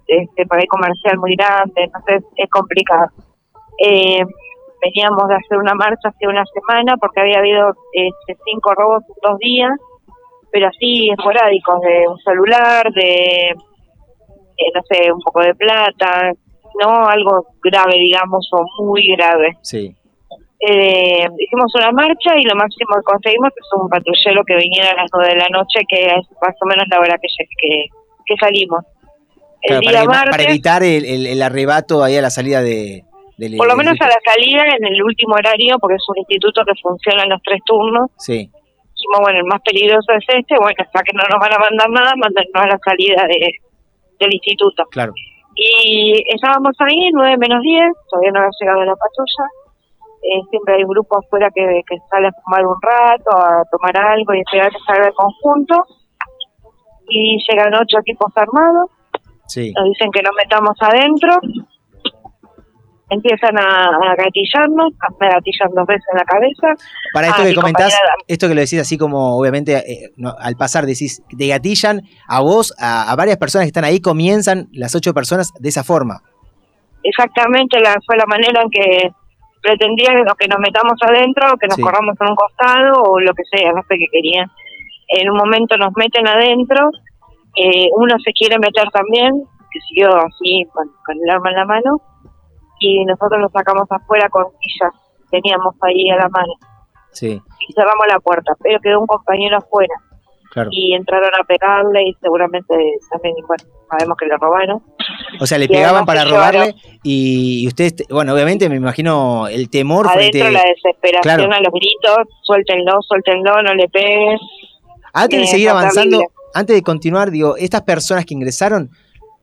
este, por ahí comercial muy grande, entonces es complicado. Eh, veníamos de hacer una marcha hace una semana porque había habido este, cinco robos en dos días, pero así esporádicos, de un celular, de, eh, no sé, un poco de plata, no algo grave, digamos, o muy grave. Sí. Eh, hicimos una marcha y lo máximo que conseguimos es un patrullero que viniera a las 9 de la noche, que es más o menos la hora que, que, que salimos. El Claro, día para, martes, para evitar el, el- el arrebato ahí a la salida de, del. por lo menos a la salida, en el último horario, porque es un instituto que funciona en los tres turnos, Sí, dijimos, bueno, el más peligroso es este, bueno, hasta que no nos van a mandar nada, mándennos a la salida de, del instituto. claro. Y estábamos ahí, 9 menos 10, todavía no había llegado la patrulla. Eh, siempre hay un grupo afuera que, que sale a fumar un rato, a tomar algo y esperar que salga el conjunto. Y llegan ocho equipos armados, Sí. nos dicen que nos metamos adentro, empiezan a, a gatillarnos, me gatillan dos veces en la cabeza. Para esto Ah, que mi comentás, compañera- esto que lo decís así como, obviamente, eh, no, al pasar decís, te gatillan a vos, a, a varias personas que están ahí, comienzan las ocho personas de esa forma. exactamente la, fue la manera en que pretendían que nos metamos adentro, que nos Sí. corramos en un costado o lo que sea, no sé qué querían. En un momento nos meten adentro, eh, uno se quiere meter también, que siguió así con, con el arma en la mano, y nosotros lo sacamos afuera con sillas, teníamos ahí a la mano, Sí, y cerramos la puerta, pero quedó un compañero afuera, claro. y entraron a pegarle y seguramente también, bueno, sabemos que le robaron. O sea, le y pegaban para robarle y, y ustedes, bueno, obviamente me imagino el temor adentro frente... la desesperación Claro. a los gritos, suéltenlo, suéltenlo, no le pegues. Antes de Eh, seguir avanzando, antes de continuar, digo, estas personas que ingresaron,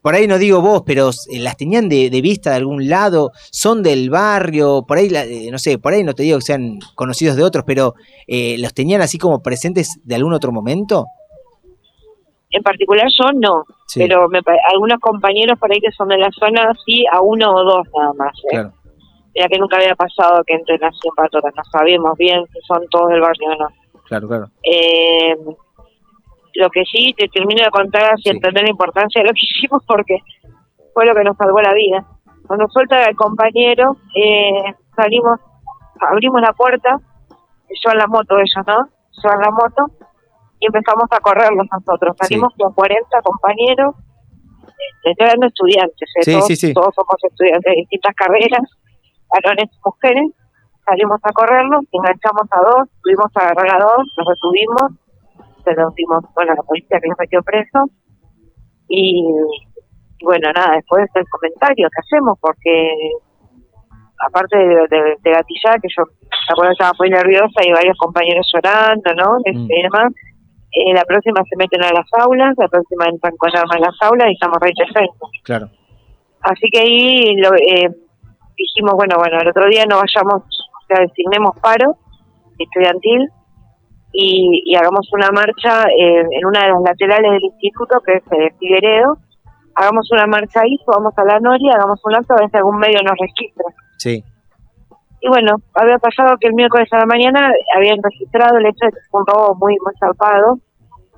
por ahí no digo vos, pero eh, las tenían de, de vista de algún lado, son del barrio, por ahí, la- eh, no sé, por ahí no te digo que sean conocidos de otros, pero eh, los tenían así como presentes de algún otro momento. En particular yo no, Sí. pero me algunos compañeros por ahí que son de la zona sí, a uno o dos nada más. ¿eh? Claro. Mira que nunca había pasado que entren así en patrona, no sabíamos bien si son todos del barrio o no. Claro, claro. Eh, lo que sí te termino de contar si entender la importancia de lo que hicimos porque fue lo que nos salvó la vida. Cuando suelta el compañero, eh, salimos, abrimos la puerta, llevan la moto ellos, ¿no? Llevan la moto y empezamos a correrlos nosotros. Salimos con 40 compañeros, eh, estoy hablando de estudiantes, ¿eh? Sí, todos, sí, sí. todos somos estudiantes de distintas carreras, varones y mujeres. Salimos a correrlos, enganchamos a dos, tuvimos a agarrar a dos, los retuvimos, se los dimos bueno, la policía que los metió preso. Y, y bueno, nada, después el comentario que hacemos, porque aparte de, de, de gatillar, que yo acuerdo estaba muy nerviosa y varios compañeros llorando, ¿no? Este, Y demás. Eh, la próxima se meten a las aulas, la próxima entran con armas a las aulas y estamos re defensos. Claro. Así que ahí lo, eh, dijimos, bueno, bueno, el otro día no vayamos, o sea, designemos paro estudiantil y, y hagamos una marcha eh, en una de las laterales del instituto, que es eh, Figueredo. Hagamos una marcha ahí, subamos a la Noria, hagamos un acto, a ver si algún medio nos registra. Sí. Y bueno, había pasado que el miércoles a la mañana habían registrado el hecho de que fue un robo muy, muy zarpado.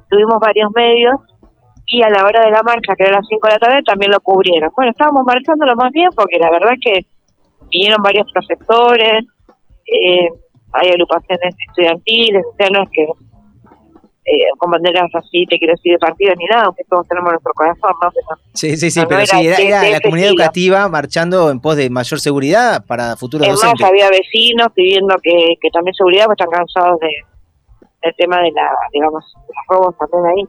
Tuvimos varios medios y a la hora de la marcha, que era las 5 de la tarde, también lo cubrieron. Bueno, estábamos marchando lo más bien porque la verdad es que vinieron varios profesores, eh, hay agrupaciones estudiantiles, o sea, no es que eh, con banderas así, te quiero decir, de partido ni nada, aunque todos tenemos nuestro corazón, ¿no? Pero Sí, sí, sí, No, pero era sí, era, la comunidad estilo. educativa marchando en pos de mayor seguridad para futuros Es más, docentes. había vecinos pidiendo que, que también seguridad, pues están cansados de, del tema de la, digamos, de los robos también ahí.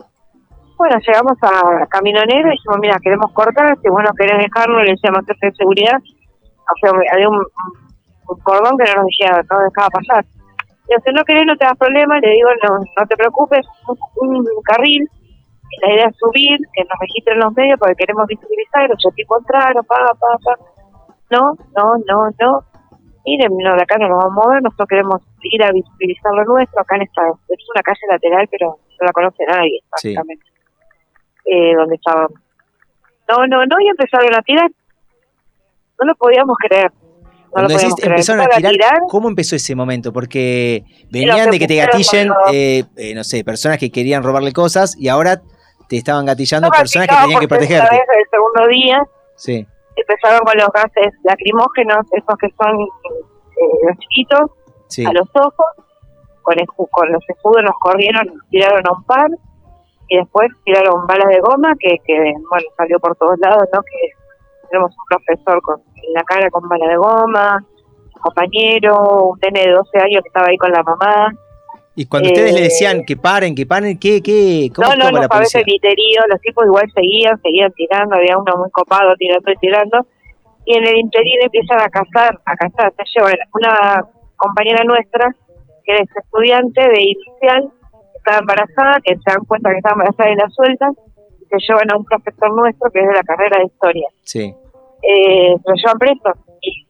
Bueno, llegamos a Camino Negro y dijimos, mira, queremos cortar, si vos no querés dejarlo, le decíamos jefe de seguridad, o sea, había un cordón que no nos dejaba, no dejaba pasar. Y si no querés, no te das problema, le digo, no, no te preocupes, un, un carril, la idea es subir, que nos registren los medios porque queremos visibilizar, los tipos entraron, pa, pa, pa. No, no, no, no. Miren, no, de acá no nos vamos a mover, nosotros queremos ir a visibilizar lo nuestro, acá en esta, es una calle lateral, pero no la conoce nadie, Sí. básicamente, eh, donde estábamos. No, no, no, y empezaron a tirar. no lo podíamos creer. No lo decís empezaron a tirar, ¿cómo empezó ese momento? Porque venían que de que te gatillen, eh, eh, no sé, personas que querían robarle cosas y ahora te estaban gatillando personas que tenían que protegerte. vez el segundo día Sí, empezaron con los gases lacrimógenos, esos que son eh, los chiquitos, sí. a los ojos. Con, escu- con los escudos nos corrieron, nos tiraron a un par y después tiraron balas de goma que, que bueno, salió por todos lados, ¿no? Que tenemos un profesor con, en la cara con bala de goma, un compañero, un nene de 12 años que estaba ahí con la mamá. Y cuando ustedes le Eh, decían que paren, que paren, ¿qué, qué, cómo No, no, no, la a veces griterío, los tipos igual seguían, seguían tirando, había uno muy copado tirando y tirando, y en el interín empiezan a cazar, a cazar, se llevan una compañera nuestra, que es estudiante de inicial, estaba embarazada, que se dan cuenta que está embarazada y la sueltan, y se llevan a un profesor nuestro que es de la carrera de historia. Sí, Eh, se lo llevan preso, y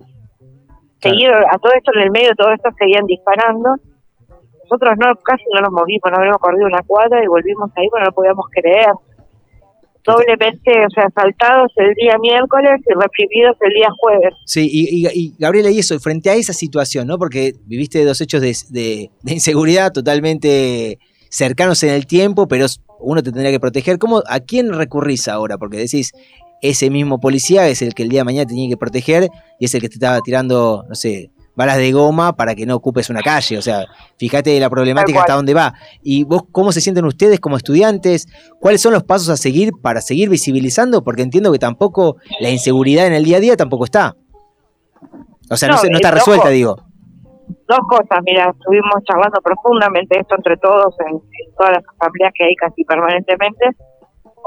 seguido, a todo esto en el medio de todo esto seguían disparando, nosotros no casi no nos movimos, no habíamos corrido una cuadra y volvimos ahí, pero no podíamos creer. Doblemente, o sea, asaltados el día miércoles y reprimidos el día jueves. sí, y, y- y, Gabriela, y eso, frente a esa situación, ¿no? Porque viviste dos hechos de, de- de inseguridad totalmente cercanos en el tiempo, pero uno te tendría que proteger. ¿Cómo, ¿A quién recurrís ahora? Porque decís, ese mismo policía es el que el día de mañana te tiene que proteger y es el que te estaba tirando, no sé, balas de goma para que no ocupes una calle. O sea, fíjate la problemática hasta dónde va. ¿Y vos cómo se sienten ustedes como estudiantes? ¿Cuáles son los pasos a seguir para seguir visibilizando? Porque entiendo que tampoco la inseguridad en el día a día tampoco está. O sea, no, No, se- no está resuelta, digo. Dos cosas, mira, estuvimos charlando profundamente esto entre todos en, en todas las asambleas que hay casi permanentemente.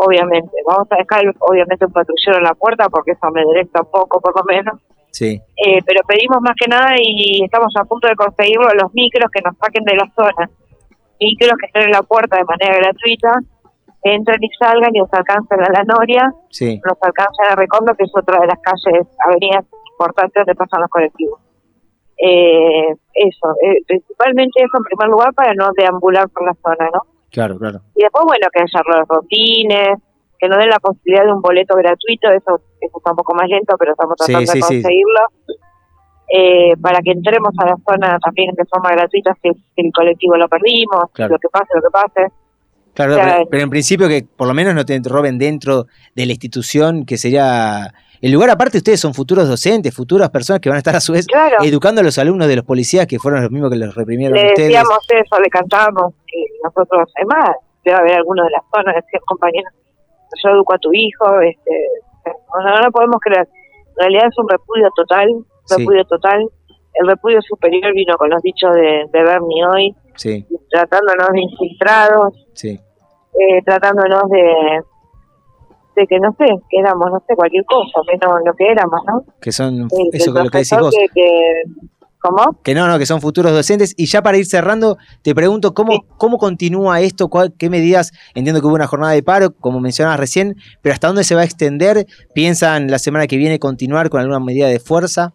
Obviamente, vamos a dejar obviamente un patrullero en la puerta porque eso me directa un poco por lo menos. Sí, Eh, pero pedimos más que nada y estamos a punto de conseguirlo los micros que nos saquen de la zona. Micros que estén en la puerta de manera gratuita, entren y salgan y nos alcancen a la Noria, sí. nos alcancen a Recondo, que es otra de las calles, avenidas importantes donde pasan los colectivos. Eh, eso, eh, principalmente eso en primer lugar para no deambular por la zona, ¿no? Claro, claro. Y después, bueno, que haya los rotines, que nos den la posibilidad de un boleto gratuito, eso, eso está un poco más lento, pero estamos tratando sí, de sí. conseguirlo. Eh, para que entremos a la zona también de forma gratuita si, si el colectivo lo perdimos, Claro. lo que pase, lo que pase. Claro, O sea, pero, pero en principio que por lo menos no te roben dentro de la institución, que sería el lugar aparte. Ustedes son futuros docentes, futuras personas que van a estar a su vez Claro. educando a los alumnos de los policías que fueron los mismos que los reprimieron Le ustedes. decíamos eso, le cantábamos, y nosotros, además, debe haber alguno de las zonas, decían compañeros, yo educo a tu hijo, este, no, no, podemos creer. En realidad es un repudio total, Sí. repudio total. El repudio superior vino con los dichos de, de Bernie hoy, Sí, tratándonos de infiltrados, sí. eh, tratándonos de, de que no sé, que éramos, no sé, cualquier cosa, menos lo que éramos, ¿no? Que son Eh, eso que lo que decís vos. que- que- ¿Cómo? Que no, no, que son futuros docentes. Y ya para ir cerrando, te pregunto cómo, cómo continúa esto, ¿Cuál- qué medidas, entiendo que hubo una jornada de paro, como mencionabas recién, pero hasta dónde se va a extender, piensan la semana que viene continuar con alguna medida de fuerza.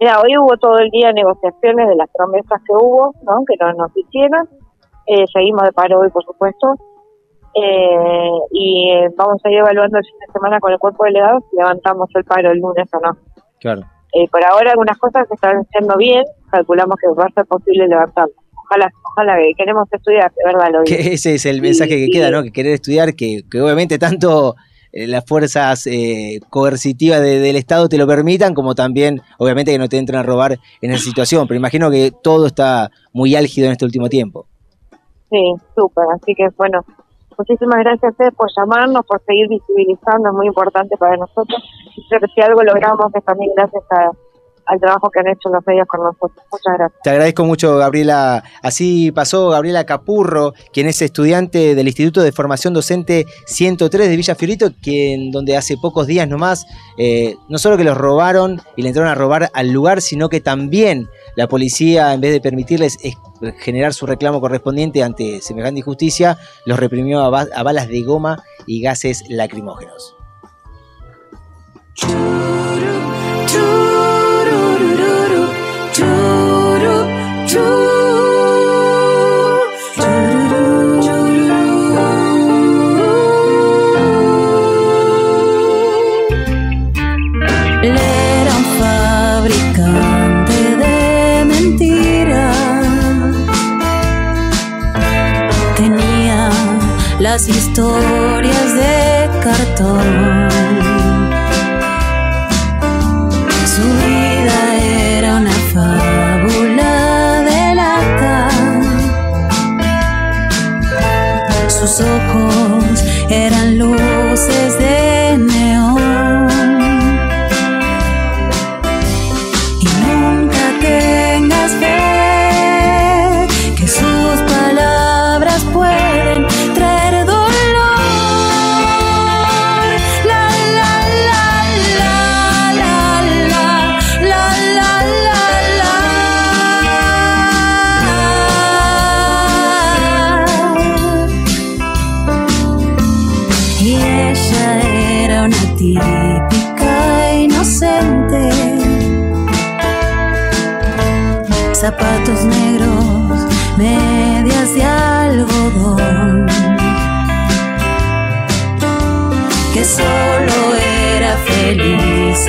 Mira, hoy hubo todo el día negociaciones de las promesas que hubo, ¿no? Que no nos hicieron. Eh, seguimos de paro hoy, por supuesto. Eh, y eh, vamos a ir evaluando el fin de semana con el cuerpo de delegados si levantamos el paro el lunes o no. Claro. Eh, por ahora algunas cosas se están haciendo bien, calculamos que va a ser posible levantarlo. Ojalá, ojalá que queremos estudiar, de verdad lo digo. Que ese es el mensaje que sí. queda, ¿no? Que querer estudiar, que, que obviamente tanto eh, las fuerzas eh, coercitivas de- del Estado te lo permitan, como también, obviamente, que no te entren a robar en esa situación. Pero imagino que todo está muy álgido en este último tiempo. Sí, súper. Así que bueno, muchísimas gracias a por llamarnos, por seguir visibilizando, es muy importante para nosotros. Creo que si algo logramos es también gracias a- al trabajo que han hecho los medios con nosotros. Muchas gracias. Te agradezco mucho, Gabriela. Así pasó Gabriela Capurro, quien es estudiante del Instituto de Formación Docente 103 de Villa Fiorito, quien donde hace pocos días nomás, eh, no solo que los robaron y le entraron a robar al lugar, sino que también la policía, en vez de permitirles es- generar su reclamo correspondiente ante semejante injusticia, los reprimió a, ba- a balas de goma y gases lacrimógenos. Historias de cartón. Zapatos negros, medias de algodón, que solo era feliz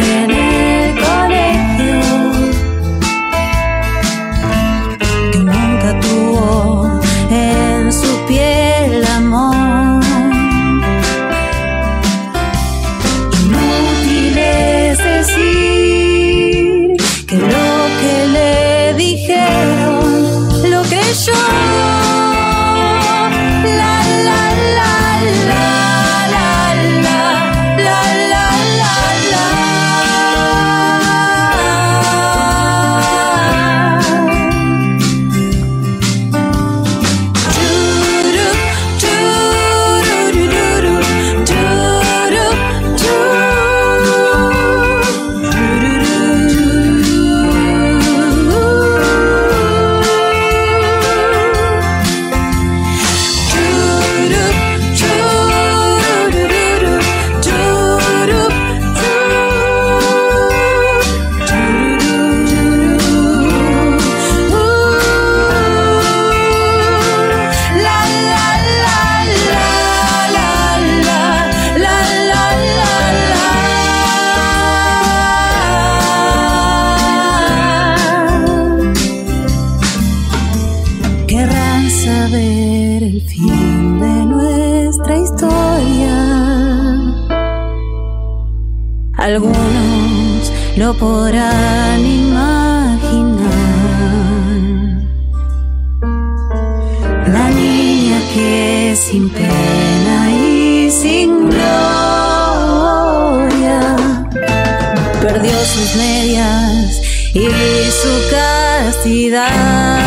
Algunos lo podrán imaginar. La niña que sin pena y sin gloria perdió sus medias y su castidad.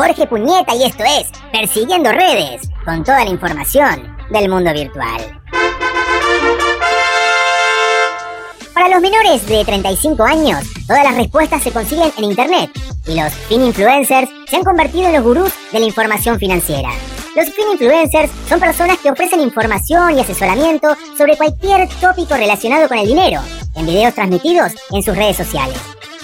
Jorge Puñeta y esto es Persiguiendo Redes, con toda la información del mundo virtual. Para los menores de 35 años, todas las respuestas se consiguen en Internet y los fin influencers se han convertido en los gurús de la información financiera. Los fin influencers son personas que ofrecen información y asesoramiento sobre cualquier tópico relacionado con el dinero, en videos transmitidos en sus redes sociales.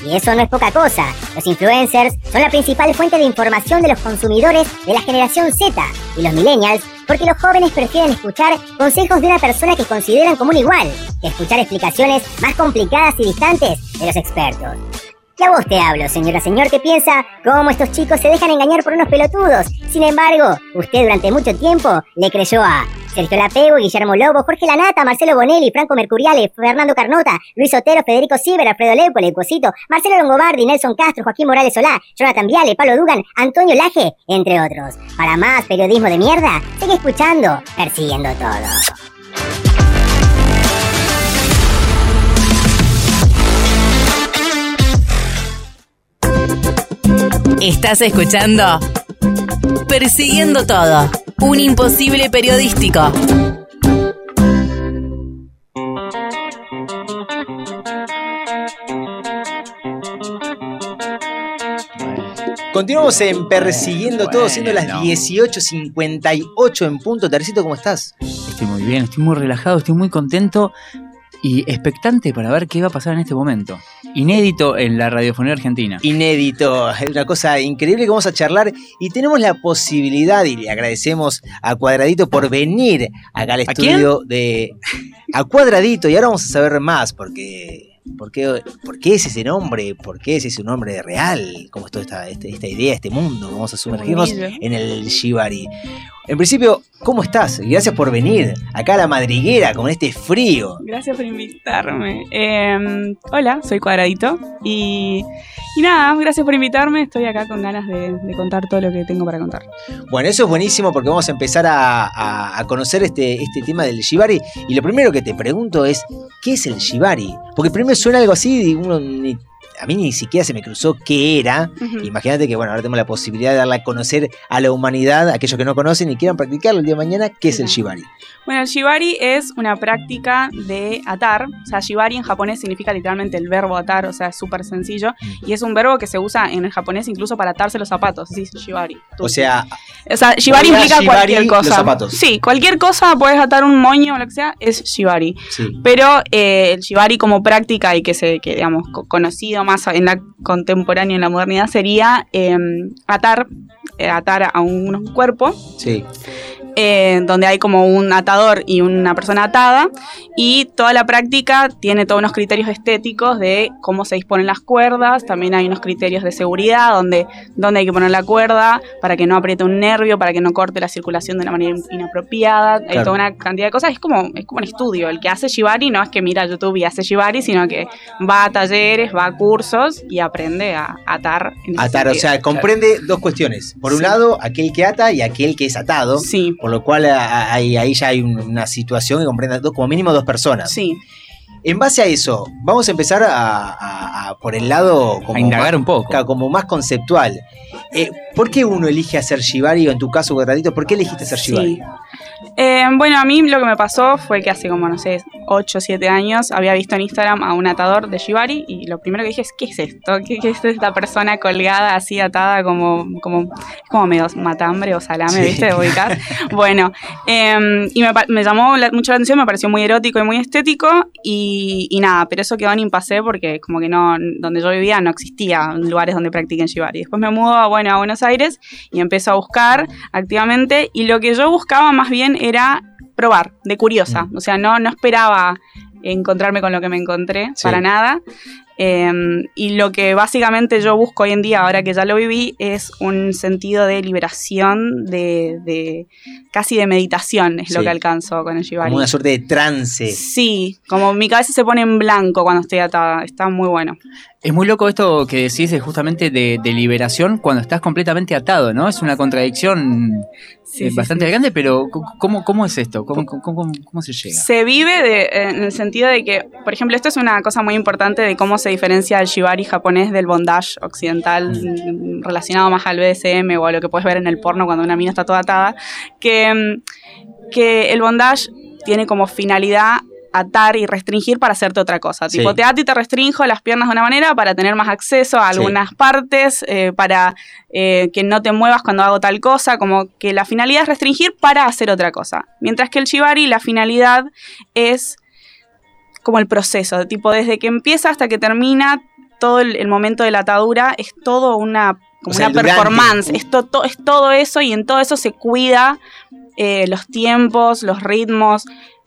Y eso no es poca cosa. Los influencers son la principal fuente de información de los consumidores de la generación Z y los millennials porque los jóvenes prefieren escuchar consejos de una persona que consideran como un igual que escuchar explicaciones más complicadas y distantes de los expertos. Y a vos te hablo, señora señor, que piensa cómo estos chicos se dejan engañar por unos pelotudos. Sin embargo, usted durante mucho tiempo le creyó a Sergio Lapego, Guillermo Lobo, Jorge Lanata, Marcelo Bonelli, Franco Mercuriale, Fernando Carnota, Luis Otero, Federico Ciber, Alfredo Leupole, Cosito, Marcelo Longobardi, Nelson Castro, Joaquín Morales Solá, Jonathan Viale, Pablo Dugan, Antonio Laje, entre otros. Para más periodismo de mierda, sigue escuchando, persiguiendo todo. Estás escuchando Persiguiendo Todo, un imposible periodístico. Continuamos en Persiguiendo Todo, siendo las 18.58 en punto. Tercito, ¿cómo estás? Estoy muy bien, estoy muy relajado, estoy muy contento y expectante para ver qué va a pasar en este momento. Inédito en la radiofonía argentina. Inédito, es una cosa increíble que vamos a charlar y tenemos la posibilidad, y le agradecemos a Cuadradito por venir acá al estudio de... A Cuadradito, y ahora vamos a saber más, porque... ¿Por qué, por qué es ese nombre? ¿Por qué es ese nombre real? ¿Cómo es toda esta, este- esta idea, este mundo? Vamos a sumergirnos en el Shibari. En principio, ¿cómo estás? Gracias por venir acá a la madriguera con este frío. Gracias por invitarme. Eh, hola, soy Cuadradito y, y nada, gracias por invitarme. Estoy acá con ganas de, de contar todo lo que tengo para contar. Bueno, eso es buenísimo porque vamos a empezar a, a- a conocer este, este tema del Shibari. Y lo primero que te pregunto es, ¿qué es el Shibari? Porque primero suena algo así y uno ni- a mí ni siquiera se me cruzó qué era. Imagínate que, bueno, ahora tenemos la posibilidad de darle a conocer a la humanidad, a aquellos que no conocen y quieran practicarlo el día de mañana, ¿qué es el Shibari? Bueno, el shibari es una práctica de atar. O sea, shibari en japonés significa literalmente el verbo atar, o sea, es súper sencillo. Y es un verbo que se usa en el japonés incluso para atarse los zapatos. Sí, shibari. O sea, O sea, shibari implica shibari cualquier los cosa. zapatos. Sí, cualquier cosa, puedes atar un moño o lo que sea, es shibari. sí. Pero eh, el shibari como práctica y que se, que digamos, co- conocido más en la contemporánea, en la modernidad, sería eh, atar, eh, atar a un, un cuerpo Sí. Eh, donde hay como un atador y una persona atada, y toda la práctica tiene todos unos criterios estéticos de cómo se disponen las cuerdas, también hay unos criterios de seguridad, donde, donde hay que poner la cuerda para que no apriete un nervio, para que no corte la circulación de una manera in- inapropiada, hay toda una cantidad de cosas, es como, es como un estudio, el que hace Shibari no es que mira YouTube y hace Shibari, sino que va a talleres, va a cursos y aprende a atar. en Atar, o sea, comprende dos cuestiones. Por un Sí. lado, aquel que ata y aquel que es atado. Sí. Por lo cual ahí, ahí ya hay un- una situación que comprende como mínimo dos personas. Sí. En base a eso, vamos a empezar a, a- a- por el lado como A indagar más, un poco. como más conceptual. Eh, ¿Por qué uno elige hacer Shibari o en tu caso, Cuadradito, por qué elegiste hacer Shibari? Sí. Eh, bueno, a mí lo que me pasó fue que hace como, no sé, 8 o 7 años había visto en Instagram a un atador de Shibari y lo primero que dije es, ¿qué es esto? ¿Qué, qué es esta persona colgada así atada como, como, como medio matambre o salame, Sí. ¿viste? Ubicás. bueno, eh, y me, llamó la- mucho la atención, me pareció muy erótico y muy estético y, y nada, pero eso quedó en impasse porque como que no, donde yo vivía no existía lugares donde practiquen Shibari. Después me mudo, bueno, a Buenos Aires y empiezo a buscar activamente y lo que yo buscaba más bien era probar, de curiosa. O sea, no, no esperaba encontrarme con lo que me encontré, Sí. para nada. Eh, y lo que básicamente yo busco hoy en día, ahora que ya lo viví, es un sentido de liberación, de, de- casi de meditación, es lo que alcanzo con el Shibari. Como una suerte de trance. Sí, como mi cabeza se pone en blanco cuando estoy atada, está muy bueno. Es muy loco esto que decís de justamente de, de liberación cuando estás completamente atado, ¿no? Es una contradicción sí, bastante grande, pero ¿cómo, cómo es esto? ¿Cómo, cómo, cómo- se llega? Se vive de- en el sentido de que, por ejemplo, esto es una cosa muy importante de cómo se diferencia el shibari japonés del bondage occidental mm, relacionado más al BDSM o a lo que puedes ver en el porno cuando una mina está toda atada, que, mm, que el bondage tiene como finalidad atar y restringir para hacerte otra cosa. Sí. Tipo, te ato y te restrinjo las piernas de una manera para tener más acceso a Sí. algunas partes, eh, para eh, que no te muevas cuando hago tal cosa, como que la finalidad es restringir para hacer otra cosa. Mientras que el shibari, la finalidad es como el proceso, tipo desde que empieza hasta que termina todo el, el momento de la atadura es todo una como O sea, una performance, es, to- to- es todo eso y en todo eso se cuida eh, los tiempos, los ritmos,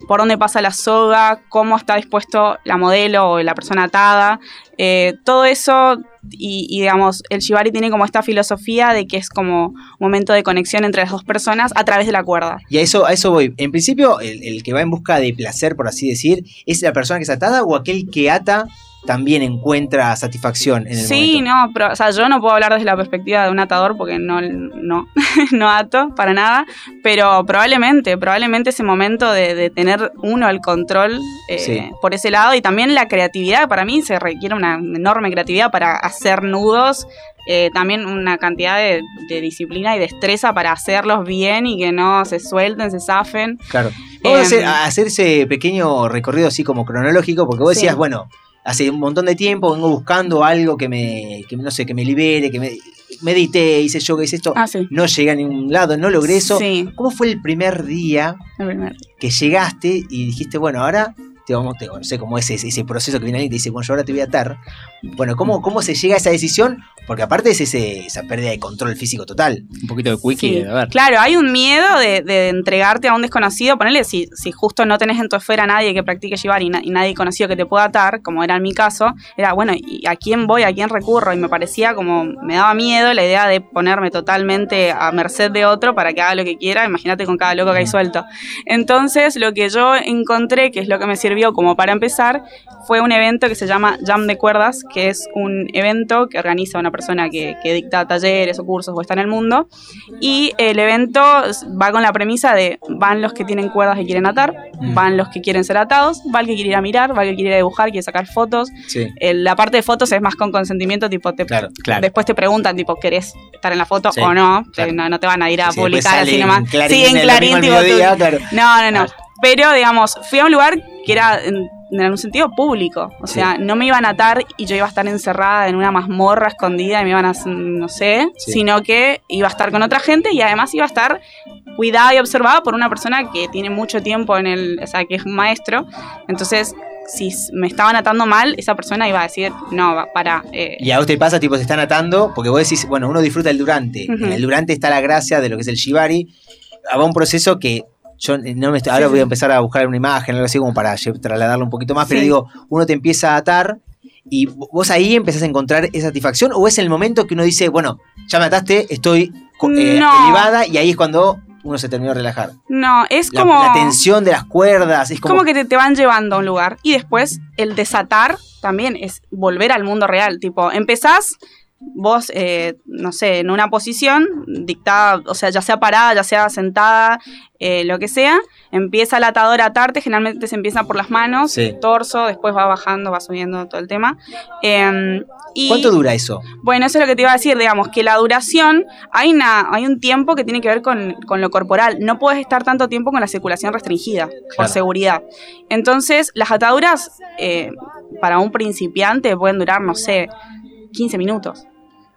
por dónde pasa la soga, cómo está dispuesto la modelo o la persona atada. eh, todo eso, y, y, digamos, el shibari tiene como esta filosofía de que es como un momento de conexión entre las dos personas a través de la cuerda. Y a eso, a eso voy. En principio, el, el que va en busca de placer, por así decir, ¿es la persona que es atada o aquel que ata también encuentra satisfacción en el Sí, momento? no, pero, o sea, yo no puedo hablar desde la perspectiva de un atador porque no, no, no ato para nada, pero probablemente, probablemente ese momento de, de tener uno el control eh, Sí. por ese lado y también la creatividad, para mí se requiere una enorme creatividad para hacer nudos, eh, también una cantidad de, de disciplina y destreza para hacerlos bien y que no se suelten, se zafen. Claro. Vamos a, hacer, Em, a hacer ese pequeño recorrido así como cronológico, porque vos Sí. decías, bueno, hace un montón de tiempo vengo buscando algo que me, que, no sé, que me libere, que me medité, hice yoga, hice esto. Ah, sí. No llegué a ningún lado, no logré eso. Sí. ¿Cómo fue el primer día El primer. que llegaste y dijiste, bueno, ahora te vamos, te, no sé cómo es ese, ese proceso que viene ahí y te dice, bueno, yo ahora te voy a atar. Bueno, ¿cómo, cómo se llega a esa decisión? Porque aparte es ese, esa pérdida de control físico total. Un poquito de quickie, Sí. a ver. Claro, hay un miedo de, de entregarte a un desconocido. Ponele, si, si justo no tenés en tu esfera a nadie que practique llevar y, na- y nadie conocido que te pueda atar, como era en mi caso, era bueno, ¿y a quién voy? ¿A quién recurro? Y me parecía como, me daba miedo la idea de ponerme totalmente a merced de otro para que haga lo que quiera. Imagínate con cada loco que hay suelto. Entonces, lo que yo encontré, que es lo que me sirvió como para empezar, fue un evento que se llama Jam de Cuerdas, que es un evento que organiza una persona que, que dicta talleres o cursos o está en el mundo. Y el evento va con la premisa de van los que tienen cuerdas y quieren atar, Mm. van los que quieren ser atados, va el que quiere ir a mirar, va el que quiere ir a dibujar, quiere sacar fotos. Sí. Eh, la parte de fotos es más con consentimiento, tipo, te, Claro, claro. después te preguntan, tipo, ¿querés estar en la foto Sí, o no? claro. No? no te van a ir a Sí, publicar así nomás. Sí, en Clarín, tipo, tú-. No, no, no. Pero, digamos, fui a un lugar que era en, en un sentido público. O sea, no me iban a atar y yo iba a estar encerrada en una mazmorra escondida y me iban a, no sé, Sí. sino que iba a estar con otra gente y además iba a estar cuidada y observada por una persona que tiene mucho tiempo en el, o sea, que es un maestro. Entonces, si me estaban atando mal, esa persona iba a decir, no, para. eh, Y a vos te pasa, tipo, se están atando, porque vos decís, bueno, uno disfruta el durante. En el durante está la gracia de lo que es el shibari. Va un proceso que yo no me estoy- ahora voy a empezar a buscar una imagen, algo así como para trasladarlo un poquito más, pero digo, uno te empieza a atar y vos ahí empezás a encontrar esa satisfacción o es el momento que uno dice, bueno, ya me ataste, estoy eh, No. elevada y ahí es cuando uno se terminó de relajar. no, es La, como. la tensión de las cuerdas, es como... como que te, te van llevando a un lugar. Y después el desatar también es volver al mundo real. Tipo, empezás vos, eh, no sé, en una posición dictada, o sea, ya sea parada, ya sea sentada, eh, lo que sea, empieza el atador a atarte, generalmente se empieza por las manos, Sí. torso, después va bajando, va subiendo todo el tema. Em, y, ¿Cuánto dura eso? bueno, eso es lo que te iba a decir, digamos, que la duración, hay, una, hay un tiempo que tiene que ver con, con lo corporal. No puedes estar tanto tiempo con la circulación restringida, por seguridad. Entonces, las ataduras, eh, para un principiante, pueden durar, no sé, 15 minutos.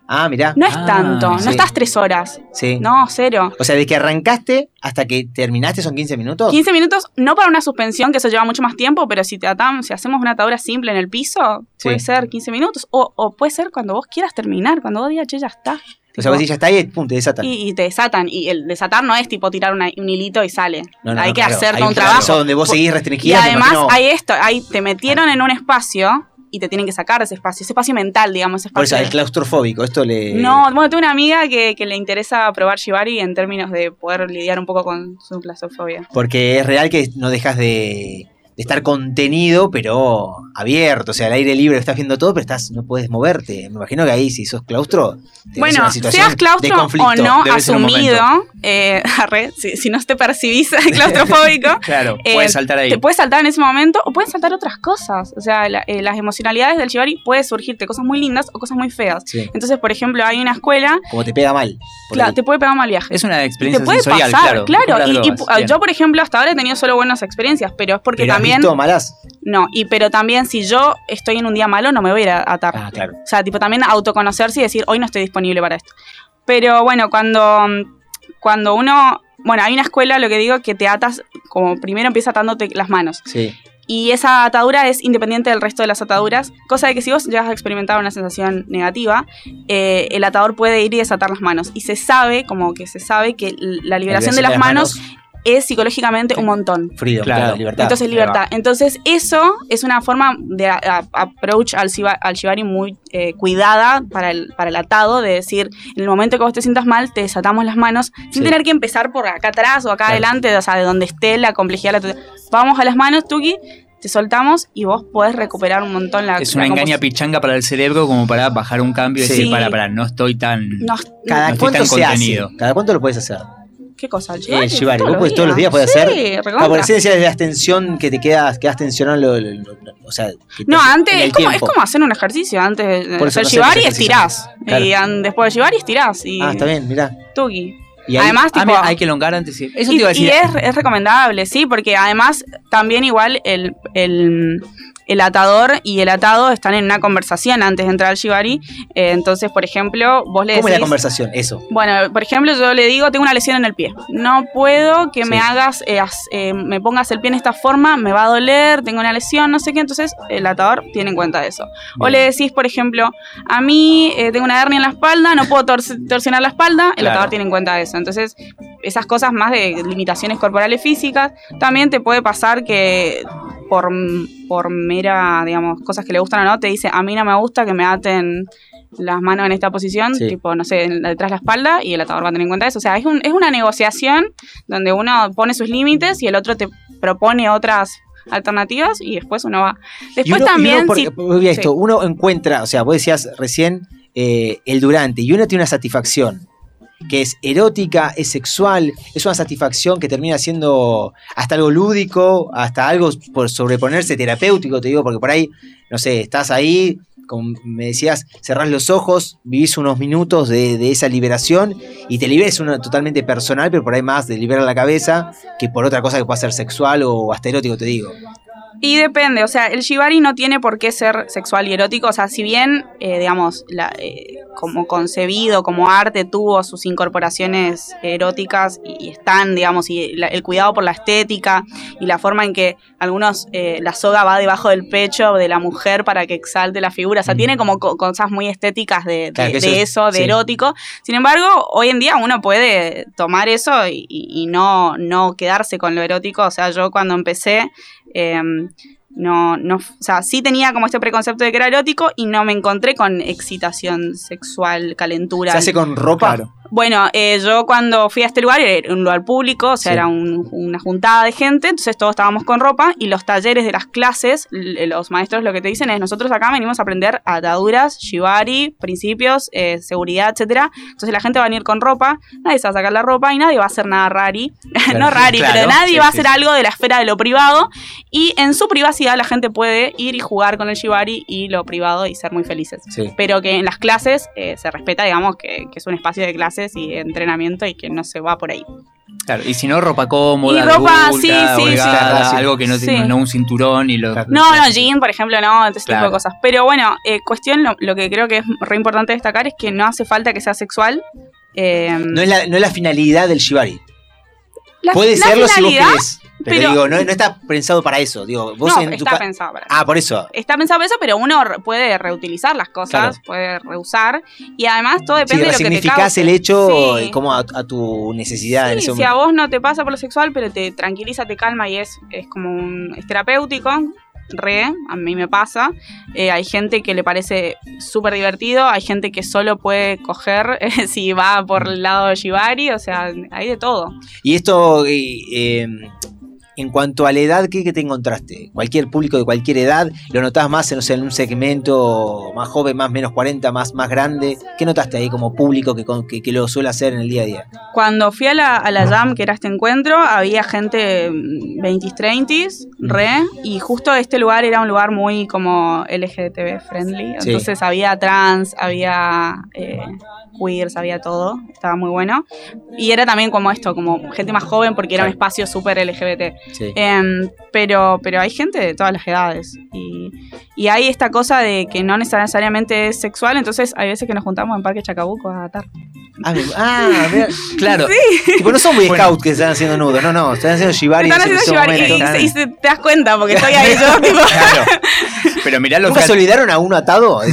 Ah, mirá. No es Ah, tanto, no estás tres horas. Sí. No, cero. O sea, de que arrancaste hasta que terminaste son 15 minutos. 15 minutos, no para una suspensión, que eso lleva mucho más tiempo, pero si te atamos, si hacemos una atadura simple en el piso, Sí. puede ser 15 minutos. O, o puede ser cuando vos quieras terminar, cuando vos digas, che, ya está. O sea, vos decís, ya está ahí y pum, te desatan. Y, y te desatan. Y el desatar no es tipo tirar una- un hilito y sale. No, no, hay no, que claro. hacer Hay todo un trabajo. donde vos seguís restringida, Y además imagino- hay esto, hay, te metieron en un espacio y te tienen que sacar ese espacio. Ese espacio mental, digamos. Ese Por eso, espacio el claustrofóbico, esto le... no, bueno, tengo una amiga que, que le interesa probar Shibari en términos de poder lidiar un poco con su claustrofobia. Porque es real que no dejas de, de estar contenido, pero abierto. O sea, al aire libre estás viendo todo, pero estás no puedes moverte. Me imagino que ahí, si sos claustro, Bueno, una situación seas claustro de conflicto. o no asumido, eh, arre, si, si no te percibís claustrofóbico, Claro, Eh, puedes saltar ahí. Te puedes saltar en ese momento o pueden saltar otras cosas. O sea, la- eh, las emocionalidades del shibari puede surgirte cosas muy lindas o cosas muy feas. Sí. Entonces, por ejemplo, hay una escuela, Como te pega mal. por claro, ahí. te puede pegar mal viaje. Es una te experiencia puede sensorial, pasar, claro. claro. Y, y drogas, yo, por ejemplo, hasta ahora he tenido solo buenas experiencias, pero es porque Pero has también. visto malas. No, y pero también si yo estoy en un día malo, no me voy a ir a atar. Ah, claro. O sea, tipo también autoconocerse y decir, hoy no estoy disponible para esto. Pero bueno, cuando, cuando uno, bueno, hay una escuela, lo que digo, que te atas, como primero empieza atándote las manos. Sí. Y esa atadura es independiente del resto de las ataduras, cosa de que si vos llegas a experimentar una sensación negativa, eh, el atador puede ir y desatar las manos. Y se sabe, como que se sabe que la liberación de las manos, es psicológicamente un montón. Freedom, Claro. claro, libertad. Entonces, libertad. Entonces, eso es una forma de a- a- approach al, al shibari muy eh, cuidada para el, para el atado, de decir, en el momento que vos te sientas mal, te desatamos las manos, sin Sí. tener que empezar por acá atrás o acá Claro. adelante, o sea, de donde esté la complejidad. la- vamos a las manos, Tuki, te soltamos y vos podés recuperar un montón la Es una la engaña pichanga para el cerebro como para bajar un cambio y Sí. decir, para, para, no estoy tan... No, ¿Cada no estoy cuánto tan se contenido. hace? ¿Cada cuánto lo puedes hacer? ¿Qué cosa? ¿El shibari? El shibari. ¿Vos podés todos los días podés Sí, hacer? Ah, por de la tensión que te quedas, quedas tensionado. lo- lo- lo- o sea, te- No, antes es como, es tiempo. como hacer un ejercicio. Antes de hacer shibari, estirás. Claro. Y an- después del shibari, estirás. Y Ah, está bien, mirá. Tuki. Y ahí- Además, Ah, tipo, hay que elongar antes, sí. Eso te y, iba a decir. y es, es recomendable, sí, porque además también igual el, el, el atador y el atado están en una conversación antes de entrar al shibari. Eh, entonces, por ejemplo, vos le ¿Cómo es la decís... conversación? Eso. Bueno, por ejemplo, yo le digo, tengo una lesión en el pie. No puedo que me hagas, eh, as- eh, me pongas el pie en esta forma, me va a doler, tengo una lesión, no sé qué. Entonces, el atador tiene en cuenta eso. O le decís, por ejemplo, a mí eh, tengo una hernia en la espalda, no puedo tor- torsionar la espalda, el Claro. atador tiene en cuenta eso. Entonces, esas cosas más de limitaciones corporales físicas, también te puede pasar que por, por mera, digamos, cosas que le gustan o no, te dice, a mí no me gusta que me aten las manos en esta posición, Sí. tipo, no sé, detrás de la espalda, y el atador va a tener en cuenta eso. O sea, es, un- es una negociación donde uno pone sus límites y el otro te propone otras alternativas y después uno va. Después uno- también... uno, porque- sí, esto, sí. uno encuentra, o sea, vos decías recién eh, el durante, y uno tiene una satisfacción que es erótica, es sexual, es una satisfacción que termina siendo hasta algo lúdico, hasta algo por sobreponerse terapéutico, te digo, porque por ahí, no sé, estás ahí, como me decías, cerrás los ojos, vivís unos minutos de, de esa liberación y te liberas uno totalmente personal, pero por ahí más de liberar la cabeza que por otra cosa que pueda ser sexual o hasta erótico, te digo. Y depende, o sea, el shibari no tiene por qué ser sexual y erótico, o sea, si bien, eh, digamos, la, eh, como concebido, como arte, tuvo sus incorporaciones eróticas y, y están, digamos, y la- el cuidado por la estética y la forma en que algunos, eh, la soga va debajo del pecho de la mujer para que exalte la figura, o sea, tiene como co- cosas muy estéticas de, de- Claro, que eso de es- eso, de sí. erótico. Sin embargo, hoy en día uno puede tomar eso y, y- y no, no quedarse con lo erótico, o sea, yo cuando empecé... em, no, no, o sea, sí tenía como este preconcepto de que era erótico y no me encontré con excitación sexual, calentura. ¿Se hace con ropa? Bueno, eh, yo cuando fui a este lugar, era un lugar público, o sea, Sí. era un- una juntada de gente, entonces todos estábamos con ropa y los talleres de las clases, los maestros lo que te dicen es, nosotros acá venimos a aprender ataduras, shibari, principios, eh, seguridad, etcétera. Entonces la gente va a venir con ropa, nadie se va a sacar la ropa y nadie va a hacer nada rari, no rari, claro, pero nadie sí, va a hacer sí. algo de la esfera de lo privado y en su privacidad la gente puede ir y jugar con el shibari y lo privado y ser muy felices pero que en las clases eh, se respeta, digamos, que, que es un espacio de clases y de entrenamiento y que no se va por ahí. Claro, y si no, ropa cómoda, Y ropa, adulta, sí, sí, holgada, sí. algo que no, no un cinturón y lo... No, no, jean, por ejemplo, no, ese tipo Claro. de cosas. Pero bueno, eh, cuestión, lo, lo que creo que es re importante destacar es que no hace falta que sea sexual. Eh, No es la, no es la finalidad del shibari. la- Puede la serlo si vos querés. Pero, pero- digo, no, no está pensado para eso. Digo, vos no, en está pensado para Ah, por eso. Está pensado para eso, pero uno puede reutilizar las cosas, Claro. puede reusar. Y además todo Sí, depende de lo que te significás cause. el hecho Sí. como a, a tu necesidad en Sí, ese si a vos no te pasa por lo sexual, pero te tranquiliza, te calma y es, es como un es terapéutico, re, a mí me pasa. Eh, hay gente que le parece súper divertido, hay gente que solo puede coger eh, si va por el lado de Shibari, o sea, hay de todo. Y esto, eh, eh, en cuanto a la edad, ¿qué, te encontraste? Cualquier público de cualquier edad, ¿lo notás más en, sé, en un segmento más joven, más menos 40, más, más grande? ¿Qué notaste ahí como público que, con- que, que lo suele hacer en el día a día? Cuando fui a la, a la Jam, que era este encuentro, había gente mm, 20s, 30s, re, y justo este lugar era un lugar muy como LGTB friendly, Sí. entonces había trans, había eh, queers, había todo, estaba muy bueno. Y era también como esto, como gente más joven, porque era un espacio súper LGBT. Sí. Em, pero, pero hay gente de todas las edades. Y, y hay esta cosa de que no necesariamente es sexual, entonces hay veces que nos juntamos en Parque Chacabuco a atar. Ah, ah, mira, claro. Sí. Tipo, no son muy scouts que están haciendo nudos, no, no, están haciendo shibari. Están haciendo momento. shibari y, y se- y se- te das cuenta porque estoy ahí yo, tipo. Pero mirá lo ¿Nunca que se olvidaron a uno atado?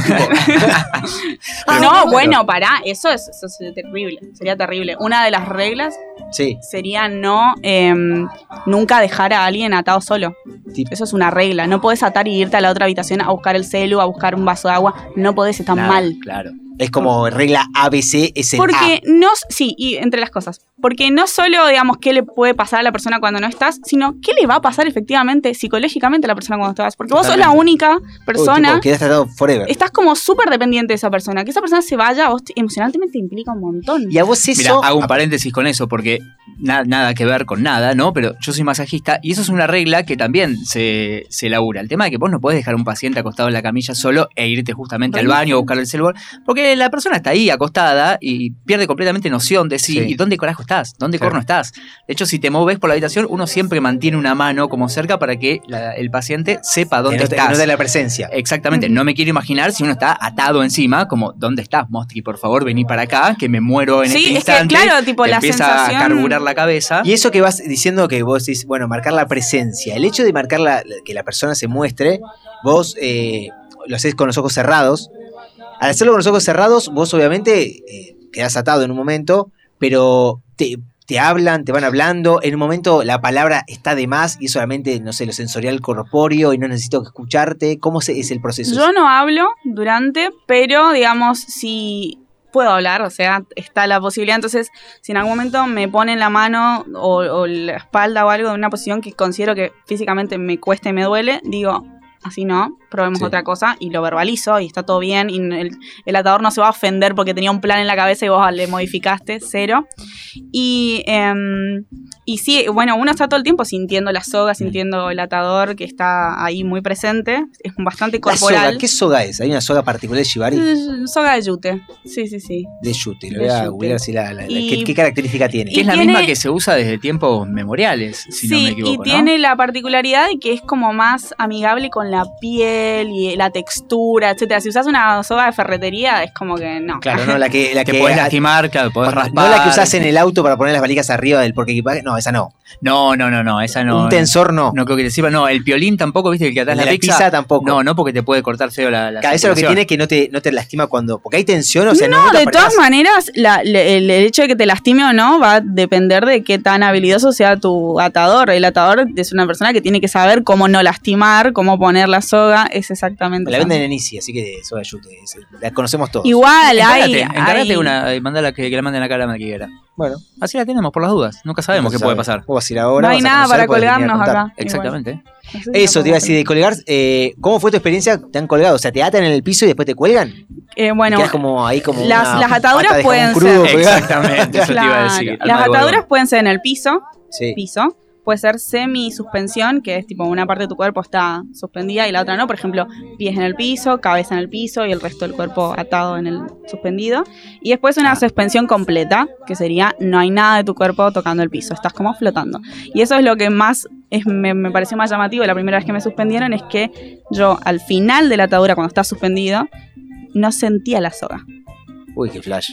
Tipo, no, bueno, pará, eso es, eso terrible, sería terrible. Una de las reglas sí. sería no em, nunca dejar a alguien atado solo. Eso es una regla. No podés atar y irte a la otra habitación a buscar el celu, a buscar un vaso de agua. No podés, está Claro, mal. Claro. Es como regla ABC, es el Porque no, sí, y entre las cosas, porque no solo, digamos, qué le puede pasar a la persona cuando no estás, sino qué le va a pasar efectivamente, psicológicamente a la persona cuando estás. Porque vos sos la única persona, tipo, quedaste atado forever. estás como súper dependiente de esa persona. Que esa persona se vaya, vos te- emocionalmente te implica un montón. Y a vos eso... Mira, hago un paréntesis con eso porque na- nada que ver con nada, ¿no? Pero yo soy masajista y eso es una regla que también se, se labura. El tema de que vos no podés dejar a un paciente acostado en la camilla solo e irte justamente al baño a buscar el celular, porque la persona está ahí acostada y pierde completamente noción de sí, Sí. y dónde carajo estás, dónde Claro. corno estás. De hecho, si te moves por la habitación, uno siempre mantiene una mano como cerca para que la- el paciente sepa dónde que no te la presencia. Exactamente, no me quiero imaginar si uno está atado encima, como, ¿dónde estás, Mostri? Por favor, vení para acá, que me muero en Sí, este es que, instante. claro, tipo, te la empieza sensación- a carburar la cabeza. Y eso que vas diciendo que vos decís, bueno, marcar la presencia. El hecho de marcar la, que la persona se muestre, vos eh, lo haces con los ojos cerrados. Al hacerlo con los ojos cerrados, vos obviamente eh, quedás atado en un momento, pero te, hablan, te van hablando. En un momento la palabra está de más y solamente, no sé, lo sensorial corpóreo y no necesito escucharte. ¿Cómo es el proceso? Yo no hablo durante, pero digamos, si puedo hablar, o sea, está la posibilidad. Entonces, si en algún momento me ponen la mano o la espalda o algo en una posición que considero que físicamente me cuesta y me duele, digo, así no, probemos Sí. otra cosa y lo verbalizo y está todo bien. Y el, el atador no se va a ofender porque tenía un plan en la cabeza y vos le modificaste, cero. Y, em, y sí, bueno, uno está todo el tiempo sintiendo la soga, sintiendo el atador que está ahí muy presente. Es bastante La corporal. soga, ¿Qué soga es? ¿Hay una soga particular de Shibari? Mm, Soga de yute. Sí, sí, sí. De Yute. Lo voy a googlear si la, la- la- Y- ¿qué, qué característica tiene? que es la tiene- misma que se usa desde tiempos memoriales, si no me equivoco. y ¿no? tiene la particularidad de que es como más amigable con la piel y la textura, etcétera. Si usas una soga de ferretería, es como que no. Claro, no, la que, la Te que podés lastimar, claro, podés raspar. No la que usás en el auto para poner las valijas arriba del porque equipaje. No, esa no. No, no, no, no, esa no. Un tensor no. No creo que te sirva. No, el piolín tampoco, viste, el que atás la la pizza. pizza tampoco. No, no, porque te puede cortar feo la. la Claro, eso es lo que tiene que no te, no te lastima cuando. Porque hay tensión, o sea, no, no, de todas maneras, la- le- el, el hecho de que te lastime o no va a depender de qué tan habilidoso sea tu atador. El atador es una persona que tiene que saber cómo no lastimar, cómo poner la soga, es exactamente La venden en Easy, así que eso ayude. es- La conocemos todos. Igual, hay, Encárgate, una, eh, mandala que, que la manden acá a la maquillera. Bueno. Así la tenemos por las dudas. Nunca sabemos qué puede pasar. Vos vas a ir ahora. No hay nada conocer, para colgarnos acá. Exactamente. Eso te iba a decir de colgar. eh, ¿Cómo fue tu experiencia? ¿Te han colgado? O sea, ¿te atan en el piso y después te cuelgan? Eh, bueno, como ahí como. las- una las ataduras pueden crudo ser-. Exactamente, eso te iba a decir. Las ataduras pueden ser en el piso, Sí. piso. Puede ser semi-suspensión, que es tipo una parte de tu cuerpo está suspendida y la otra no. Por ejemplo, pies en el piso, cabeza en el piso y el resto del cuerpo atado en el suspendido. Y después Ah. una suspensión completa, que sería no hay nada de tu cuerpo tocando el piso, estás como flotando. Y eso es lo que más es, me, me pareció más llamativo la primera vez que me suspendieron, es que yo al final de la atadura, cuando estás suspendido, no sentía la soga. Uy, qué flash.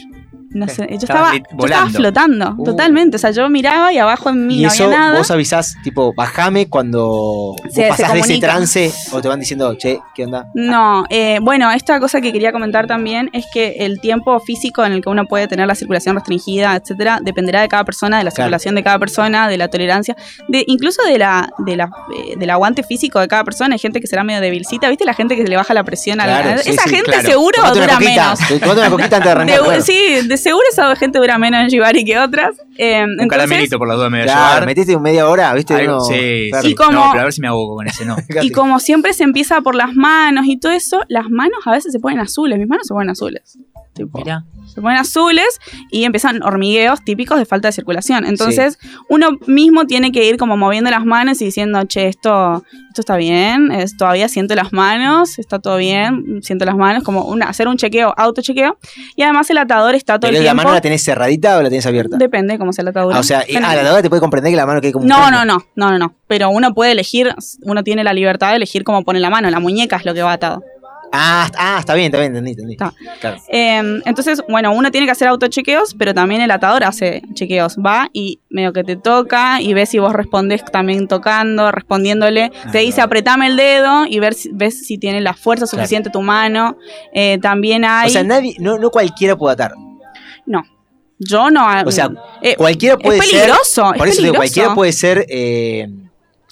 No sé, yo estaba, yo estaba flotando, Uh. totalmente. O sea, yo miraba y abajo en mí Y no eso había nada. vos avisás, tipo, bajame cuando vos se pasás de ese trance o te van diciendo, che, ¿qué onda? No, eh, bueno, esta cosa que quería comentar también es que el tiempo físico en el que uno puede tener la circulación restringida, etcétera, dependerá de cada persona, de la Claro. circulación de cada persona, de la tolerancia, de incluso de la, de la eh, del aguante físico de cada persona. Hay gente que será medio debilcita, ¿viste? La gente que se le baja la presión a la sí, Esa sí, gente claro. seguro dura menos. tomate una coquita antes de arrancar, De- claro. Sí, de seguro esa gente dura menos en Shibari que otras. Eh, Un entonces- caramelito por las dudas me voy a Claro, llevar. metiste un media hora, ¿viste? Algo- Uno- sí, claro. sí. Y como- No, pero a ver si me ahogo con ese, no. Y como siempre se empieza por las manos y todo eso, las manos a veces se ponen azules. Mis manos se ponen azules. Tipo, Mirá. se ponen azules y empiezan hormigueos típicos de falta de circulación. Entonces, uno mismo tiene que ir como moviendo las manos y diciendo, che, esto, esto está bien, es, todavía siento las manos, está todo bien, siento las manos, como una, hacer un chequeo, autochequeo. Y además el atador está todo ¿Pero el la tiempo. mano la tenés cerradita o la tenés abierta? Depende cómo sea la atadura. Ah, o sea, y- ah, la atadura te puede comprender que la mano quede como no, no, no, no, no, no. Pero uno puede elegir, uno tiene la libertad de elegir cómo pone la mano. La muñeca es lo que va atado. Ah, ah, está bien, está bien, entendí, entendí. Claro. Eh, entonces, bueno, uno tiene que hacer autochequeos, pero también el atador hace chequeos. Va y medio que te toca y ve si vos respondes también tocando, respondiéndole. te dice apretame el dedo y ver si, ves si tiene la fuerza Claro. suficiente tu mano. Eh, también hay. O sea, nadie, no, no cualquiera puede atar. No. Yo no. O sea, eh, cualquiera puede es ser. peligroso, es Por eso digo, peligroso. cualquiera puede ser.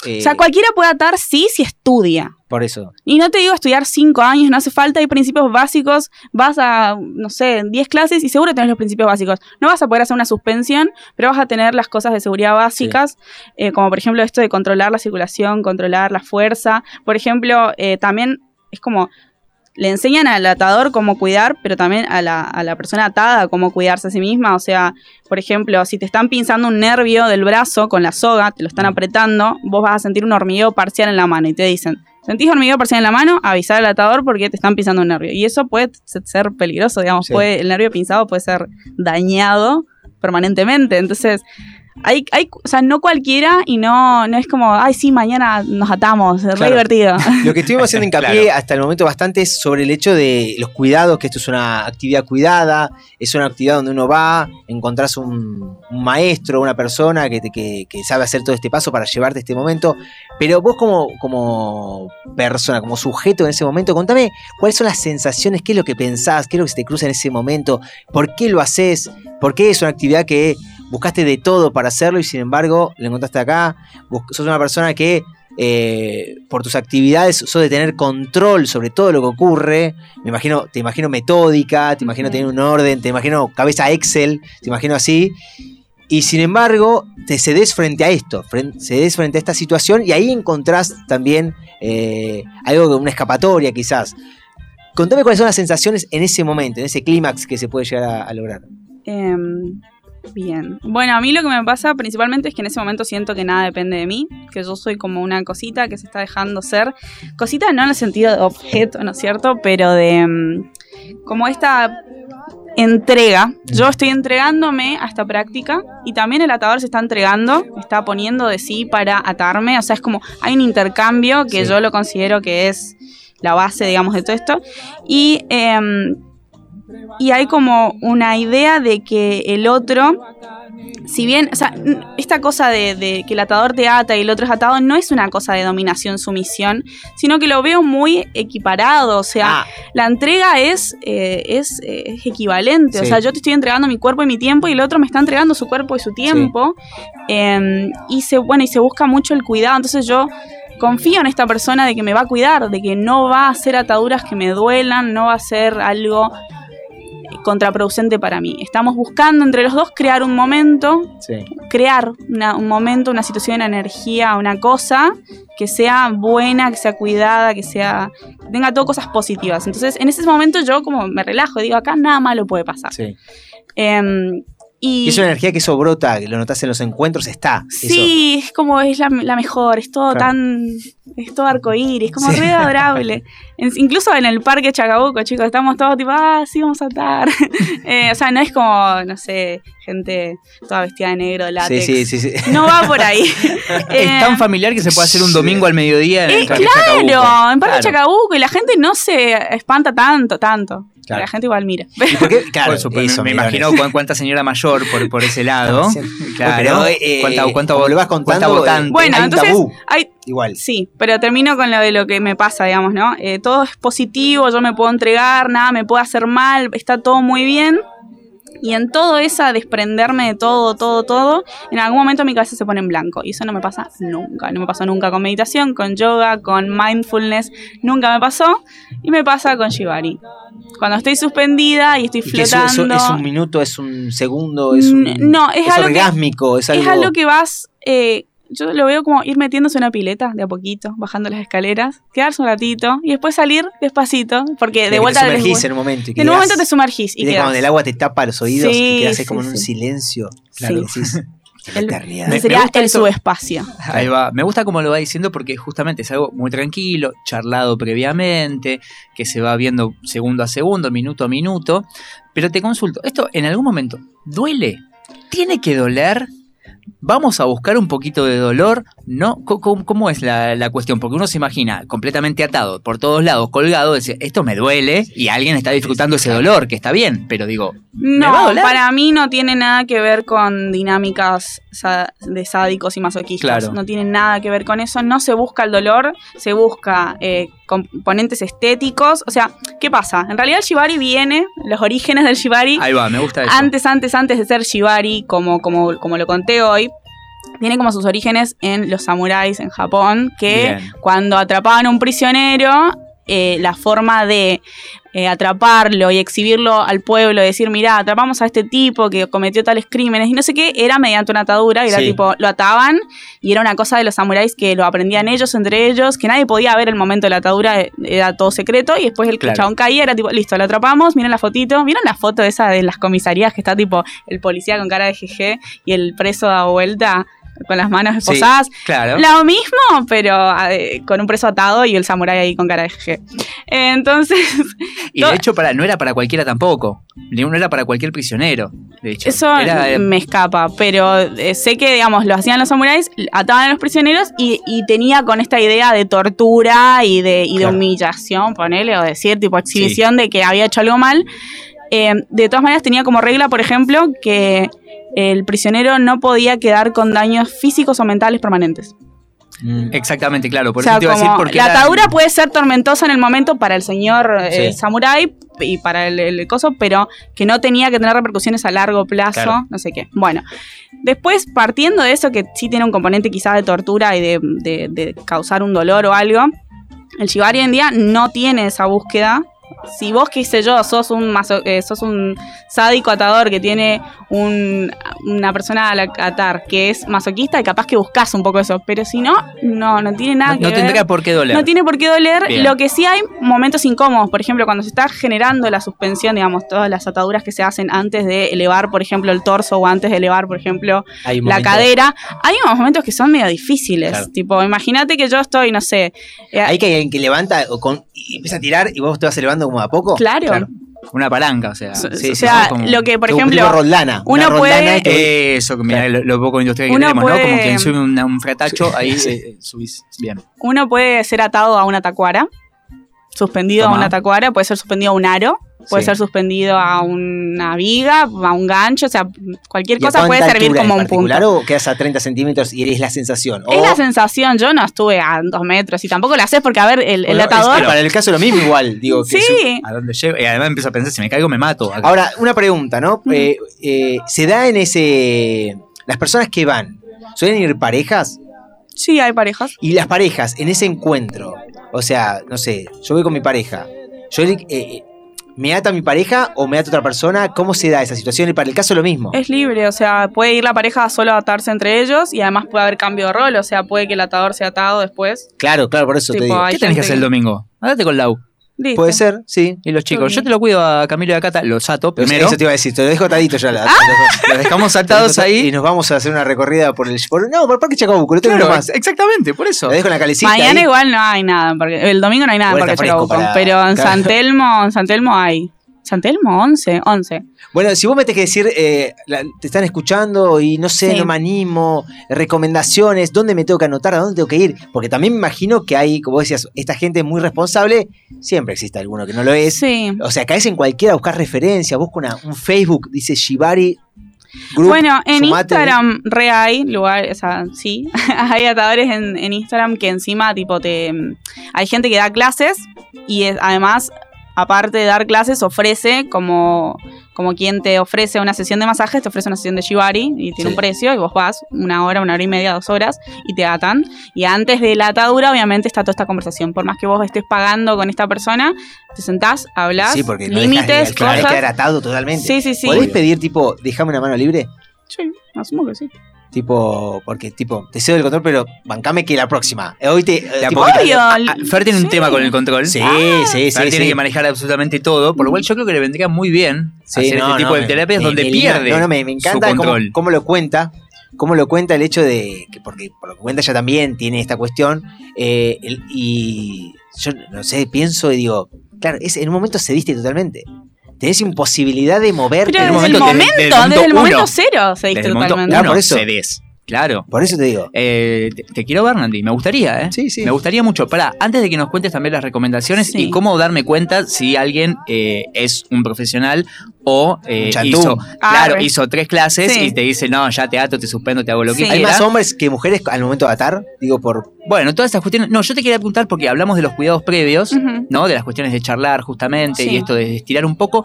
Eh, O sea, cualquiera puede atar sí si estudia. por eso. Y no te digo estudiar cinco años, no hace falta, hay principios básicos, vas a, no sé, 10 clases y seguro tenés los principios básicos. No vas a poder hacer una suspensión, pero vas a tener las cosas de seguridad básicas, eh, como por ejemplo esto de controlar la circulación, controlar la fuerza. Por ejemplo, eh, también es como, le enseñan al atador cómo cuidar, pero también a la, a la persona atada cómo cuidarse a sí misma. O sea, por ejemplo, si te están pinzando un nervio del brazo con la soga, te lo están apretando, vos vas a sentir un hormigueo parcial en la mano y te dicen, ¿sentís hormigueo parcial en la mano? Avisar al atador porque te están pinzando un nervio. Y eso puede se- ser peligroso, digamos, Sí. puede, el nervio pinzado puede ser dañado permanentemente. Entonces, hay, hay, o sea, no cualquiera y no, no es como, ay, sí, mañana nos atamos, es re Claro. divertido. Lo que estuvimos haciendo hincapié hasta el momento bastante es sobre el hecho de los cuidados, que esto es una actividad cuidada, es una actividad donde uno va, encontrás un, un maestro, una persona que, te- que- que sabe hacer todo este paso para llevarte a este momento. Pero vos como, como persona, como sujeto en ese momento, contame cuáles son las sensaciones, qué es lo que pensás, qué es lo que se te cruza en ese momento, por qué lo haces, por qué es una actividad que buscaste de todo para hacerlo y sin embargo lo encontraste acá, Bus- sos una persona que eh, por tus actividades sos de tener control sobre todo lo que ocurre. Me imagino, te imagino metódica, te imagino tener un orden, te imagino cabeza Excel, te imagino así. Y sin embargo, te cedes frente a esto, fren- cedes frente a esta situación y ahí encontrás también eh, algo, una escapatoria quizás. Contame cuáles son las sensaciones en ese momento, en ese clímax que se puede llegar a, a lograr. Em, bien. Bueno, a mí lo que me pasa principalmente es que en ese momento siento que nada depende de mí, que yo soy como una cosita que se está dejando ser. Cosita no en el sentido de objeto, ¿no es cierto? Pero de em, como esta entrega. Yo estoy entregándome a esta práctica y también el atador se está entregando, está poniendo de sí para atarme. O sea, es como hay un intercambio que Sí. yo lo considero que es la base, digamos, de todo esto. Y em, y hay como una idea de que el otro, si bien, o sea, esta cosa de, de que el atador te ata y el otro es atado no es una cosa de dominación, sumisión, sino que lo veo muy equiparado, o sea, la entrega es, eh, es, eh, es equivalente, o sea, yo te estoy entregando mi cuerpo y mi tiempo y el otro me está entregando su cuerpo y su tiempo, eh, y se, bueno, y se busca mucho el cuidado, entonces yo confío en esta persona de que me va a cuidar, de que no va a hacer ataduras que me duelan, no va a ser algo contraproducente para mí. Estamos buscando entre los dos crear un momento, crear una- un momento, una situación, una energía, una cosa que sea buena, que sea cuidada, que sea que tenga todo cosas positivas. Entonces, en ese momento yo como me relajo, digo, acá nada malo puede pasar. Sí. Em, y Y es una energía que eso brota, que lo notas en los encuentros, está. eso. Sí, es como es la, la mejor, es todo Claro. tan. Es todo arcoíris, como Sí. re adorable. En- incluso en el parque Chacabuco, chicos, estamos todos tipo, ah, sí, vamos a atar. Eh, o sea, no es como, no sé, gente toda vestida de negro, Sí, látex. sí, sí, sí. No va por ahí. Es tan familiar que se puede hacer un domingo al mediodía en el Eh, Parque claro, Chacabuco. en Parque Claro. Chacabuco y la gente no se espanta tanto, tanto. Claro. La gente igual mira. Por pues, eso, me, millones. imagino cuán- cuánta señora mayor por, por ese lado. Sí. Claro. Pero, eh, cuánta, cuánta, como lo vas cuánta contando, votante. Bueno, hay entonces tabú. hay Igual. Sí, pero termino con lo de lo que me pasa, digamos, ¿no? Eh, todo es positivo, yo me puedo entregar, nada me puede hacer mal, está todo muy bien. Y en todo esa desprenderme de todo, todo, todo, en algún momento mi cabeza se pone en blanco. Y eso no me pasa nunca. No me pasó nunca con meditación, con yoga, con mindfulness. Nunca me pasó. Y me pasa con Shibari. Cuando estoy suspendida y estoy Y que eso, flotando. eso es un minuto, es un segundo, es un. No, es, algo que- orgásmico, es algo. es algo que vas. eh, yo lo veo como ir metiéndose en una pileta de a poquito, bajando las escaleras, quedarse un ratito y después salir despacito, porque de que vuelta te sumergís en un momento. y que en un quedás- momento te sumergís y y de quedás. cuando el agua te tapa los oídos, Sí, que quedas sí, como en un sí. silencio. Sí. Claro, decís. "Qué El- eternidad". ese Me- sería me gusta el subespacio. Ahí va. Me gusta cómo lo va diciendo porque justamente es algo muy tranquilo, charlado previamente, que se va viendo segundo a segundo, minuto a minuto. Pero te consulto, ¿esto en algún momento duele? ¿Tiene que doler? Vamos a buscar un poquito de dolor, No, ¿cómo, es la, la cuestión? Porque uno se imagina completamente atado por todos lados, colgado, dice, esto me duele y alguien está disfrutando ese dolor, que está bien, pero digo, ¿me va a No, doler? para mí no tiene nada que ver con dinámicas de sádicos y masoquistas. Claro. No tiene nada que ver con eso. No se busca el dolor, se busca eh, componentes estéticos. O sea, ¿qué pasa? En realidad el shibari viene, los orígenes del shibari, Ahí va, me gusta eso. antes, antes, antes de ser shibari, como, como, como lo conté hoy, tiene como sus orígenes en los samuráis en Japón, que Bien. cuando atrapaban a un prisionero, eh, la forma de eh, atraparlo y exhibirlo al pueblo, decir, mirá, atrapamos a este tipo que cometió tales crímenes y no sé qué, era mediante una atadura, y era Sí. tipo, lo ataban y era una cosa de los samuráis que lo aprendían ellos entre ellos, que nadie podía ver el momento de la atadura, eh, era todo secreto, y después el Claro. chabón caía, era tipo, listo, lo atrapamos, miren la fotito, ¿vieron la foto esa de las comisarías que está tipo el policía con cara de GG y el preso da vuelta con las manos Sí, esposadas? claro. Lo mismo, pero eh, con un preso atado y el samurái ahí con cara de GG. Entonces, Y de hecho, para, no era para cualquiera tampoco. Ni No era para cualquier prisionero. De hecho, Eso Era, eh, me escapa, pero eh, sé que, digamos, lo hacían los samuráis, ataban a los prisioneros y, y tenía con esta idea de tortura y de, y de humillación, ponele, o decir, tipo exhibición de que había hecho algo mal. De todas maneras, tenía como regla, por ejemplo, que el prisionero no podía quedar con daños físicos o mentales permanentes. Exactamente, claro. Por o sea, eso te iba a decir porque la era- atadura puede ser tormentosa en el momento para el señor eh, Sí. samurái y para el, el coso, pero que no tenía que tener repercusiones a largo plazo, Claro. no sé qué. Bueno, después partiendo de eso, que sí tiene un componente quizás de tortura y de, de- de causar un dolor o algo, el shibari hoy en día no tiene esa búsqueda. Si vos, qué sé yo, sos un, maso- eh, sos un sádico atador que tiene un- una persona a la que atar que es masoquista, y capaz que buscas un poco eso. Pero si no, no, no tiene nada no, que no ver. tendría por qué doler. No tiene por qué doler. Bien. Lo que sí hay momentos incómodos. Por ejemplo, cuando se está generando la suspensión, digamos, todas las ataduras que se hacen antes de elevar, por ejemplo, el torso o antes de elevar, por ejemplo, Hay la cadera. Hay unos momentos que son medio difíciles. Claro. Tipo, imagínate que yo estoy, no sé. eh, Hay que que levanta o con- y empieza a tirar y vos te vas como a poco. Claro. Una palanca, o sea. So- sí, o sí, sea, como- lo que, por ejemplo, Roldana, una uno Roldana puede. que- Eso, que mira, lo, lo poco industrial que Uno tenemos, ¿no? Como puede- quien sube una- un fratacho, ahí eh, subís bien. Uno puede ser atado a una tacuara, suspendido Toma. a una tacuara, puede ser suspendido a un aro, puede Sí. ser suspendido a una viga, a un gancho, o sea, cualquier ¿Y a cosa puede servir como en un particular punto. o quedas a 30 centímetros y eres la sensación? Es la sensación, yo no estuve a dos metros y tampoco la sé porque, a ver, el, el Bueno, es atador... que para el caso lo mismo igual, digo. que Sí. es- ¿A dónde llego? Y además empiezo a pensar, si me caigo me mato. acá. Ahora, una pregunta, ¿no? Eh, eh, ¿Se da en ese... Las personas que van, ¿suelen ir parejas? Sí, hay parejas. Y las parejas, en ese encuentro, o sea, no sé, yo voy con mi pareja, yo eh, ¿me ata mi pareja o me ata otra persona? ¿Cómo se da esa situación? Y para el caso lo mismo. Es libre, o sea, puede ir la pareja solo a atarse entre ellos y además puede haber cambio de rol, o sea, puede que el atador sea atado después. Claro, claro, por eso te Tipo, digo. hay ¿Qué tenés que hacer el domingo? Andate con Lau. Listo. Puede ser, sí. Y los chicos, yo te lo cuido a Camilo y a Cata, los ato primero. Eso te iba a decir, te lo dejo atadito ya. la- Ah. los- Los dejamos atados ahí. Y nos vamos a hacer una recorrida por el. Por, no, por el Parque Chacabuco, lo tengo Claro, nomás. exactamente, por eso. Lo dejo en la calecita. Mañana ahí. igual no hay nada, porque el domingo no hay nada en Parque Chacabuco, para- pero en claro. San Telmo, en San Telmo hay. ¿San Telmo? 11, 11. Bueno, si vos me tenés que decir, eh, la- te están escuchando y no sé, Sí. no me animo, recomendaciones, ¿dónde me tengo que anotar? ¿A dónde tengo que ir? Porque también me imagino que hay, como decías, esta gente muy responsable, siempre existe alguno que no lo es. Sí. O sea, caes en cualquiera a buscar referencias, busca una, un Facebook, dice Shibari Group. bueno, en sumate. Instagram re hay lugar, o sea, sí, hay atadores en, en Instagram que encima tipo te hay gente que da clases y es- además aparte de dar clases ofrece como como quien te ofrece una sesión de masajes, te ofrece una sesión de shibari y tiene Sí. un precio y vos vas una hora, una hora y media, dos horas y te atan. Y antes de la atadura obviamente está toda esta conversación. Por más que vos estés pagando con esta persona, te sentás, hablas, Sí, porque no límites, claro, cosas. quedar atado totalmente. Sí, sí, sí. ¿Podés pedir, tipo, déjame una mano libre? Sí, asumo que sí. Tipo, porque, tipo, te cedo el control, pero bancame que la próxima. Eh, Hoy te. eh, tipo. Ah, Fer tiene Sí. un tema con el control. Sí, Ah. sí, sí. Fer tiene sí. que manejar absolutamente todo, por lo cual yo creo que le vendría muy bien Sí, hacer no, este tipo no, de me- terapias me- donde me- pierde No, no, me, encanta cómo, cómo lo cuenta. Cómo lo cuenta el hecho de que, porque por lo que cuenta ella también tiene esta cuestión. eh, el- y yo no sé, pienso y digo, claro, es, en un momento cediste totalmente. Tenés imposibilidad de moverte. Pero desde el momento desde el momento desde el momento uno. cero se diste el momento totalmente. Claro, por eso. Claro. Por eso te digo. Eh, te, te quiero ver, Nandi. Me gustaría, ¿eh? Sí, sí. Me gustaría mucho. Pará, antes de que nos cuentes también las recomendaciones Sí. y cómo darme cuenta si alguien eh, es un profesional o eh, hizo, Ah, claro, re. hizo tres clases Sí. y te dice, no, ya te ato, te suspendo, te hago lo que Sí. ¿Hay quiera. más hombres que mujeres al momento de atar? Digo, por. Bueno, todas estas cuestiones. No, yo te quería preguntar porque hablamos de los cuidados previos. ¿no? De las cuestiones de charlar justamente Sí. y esto de estirar un poco.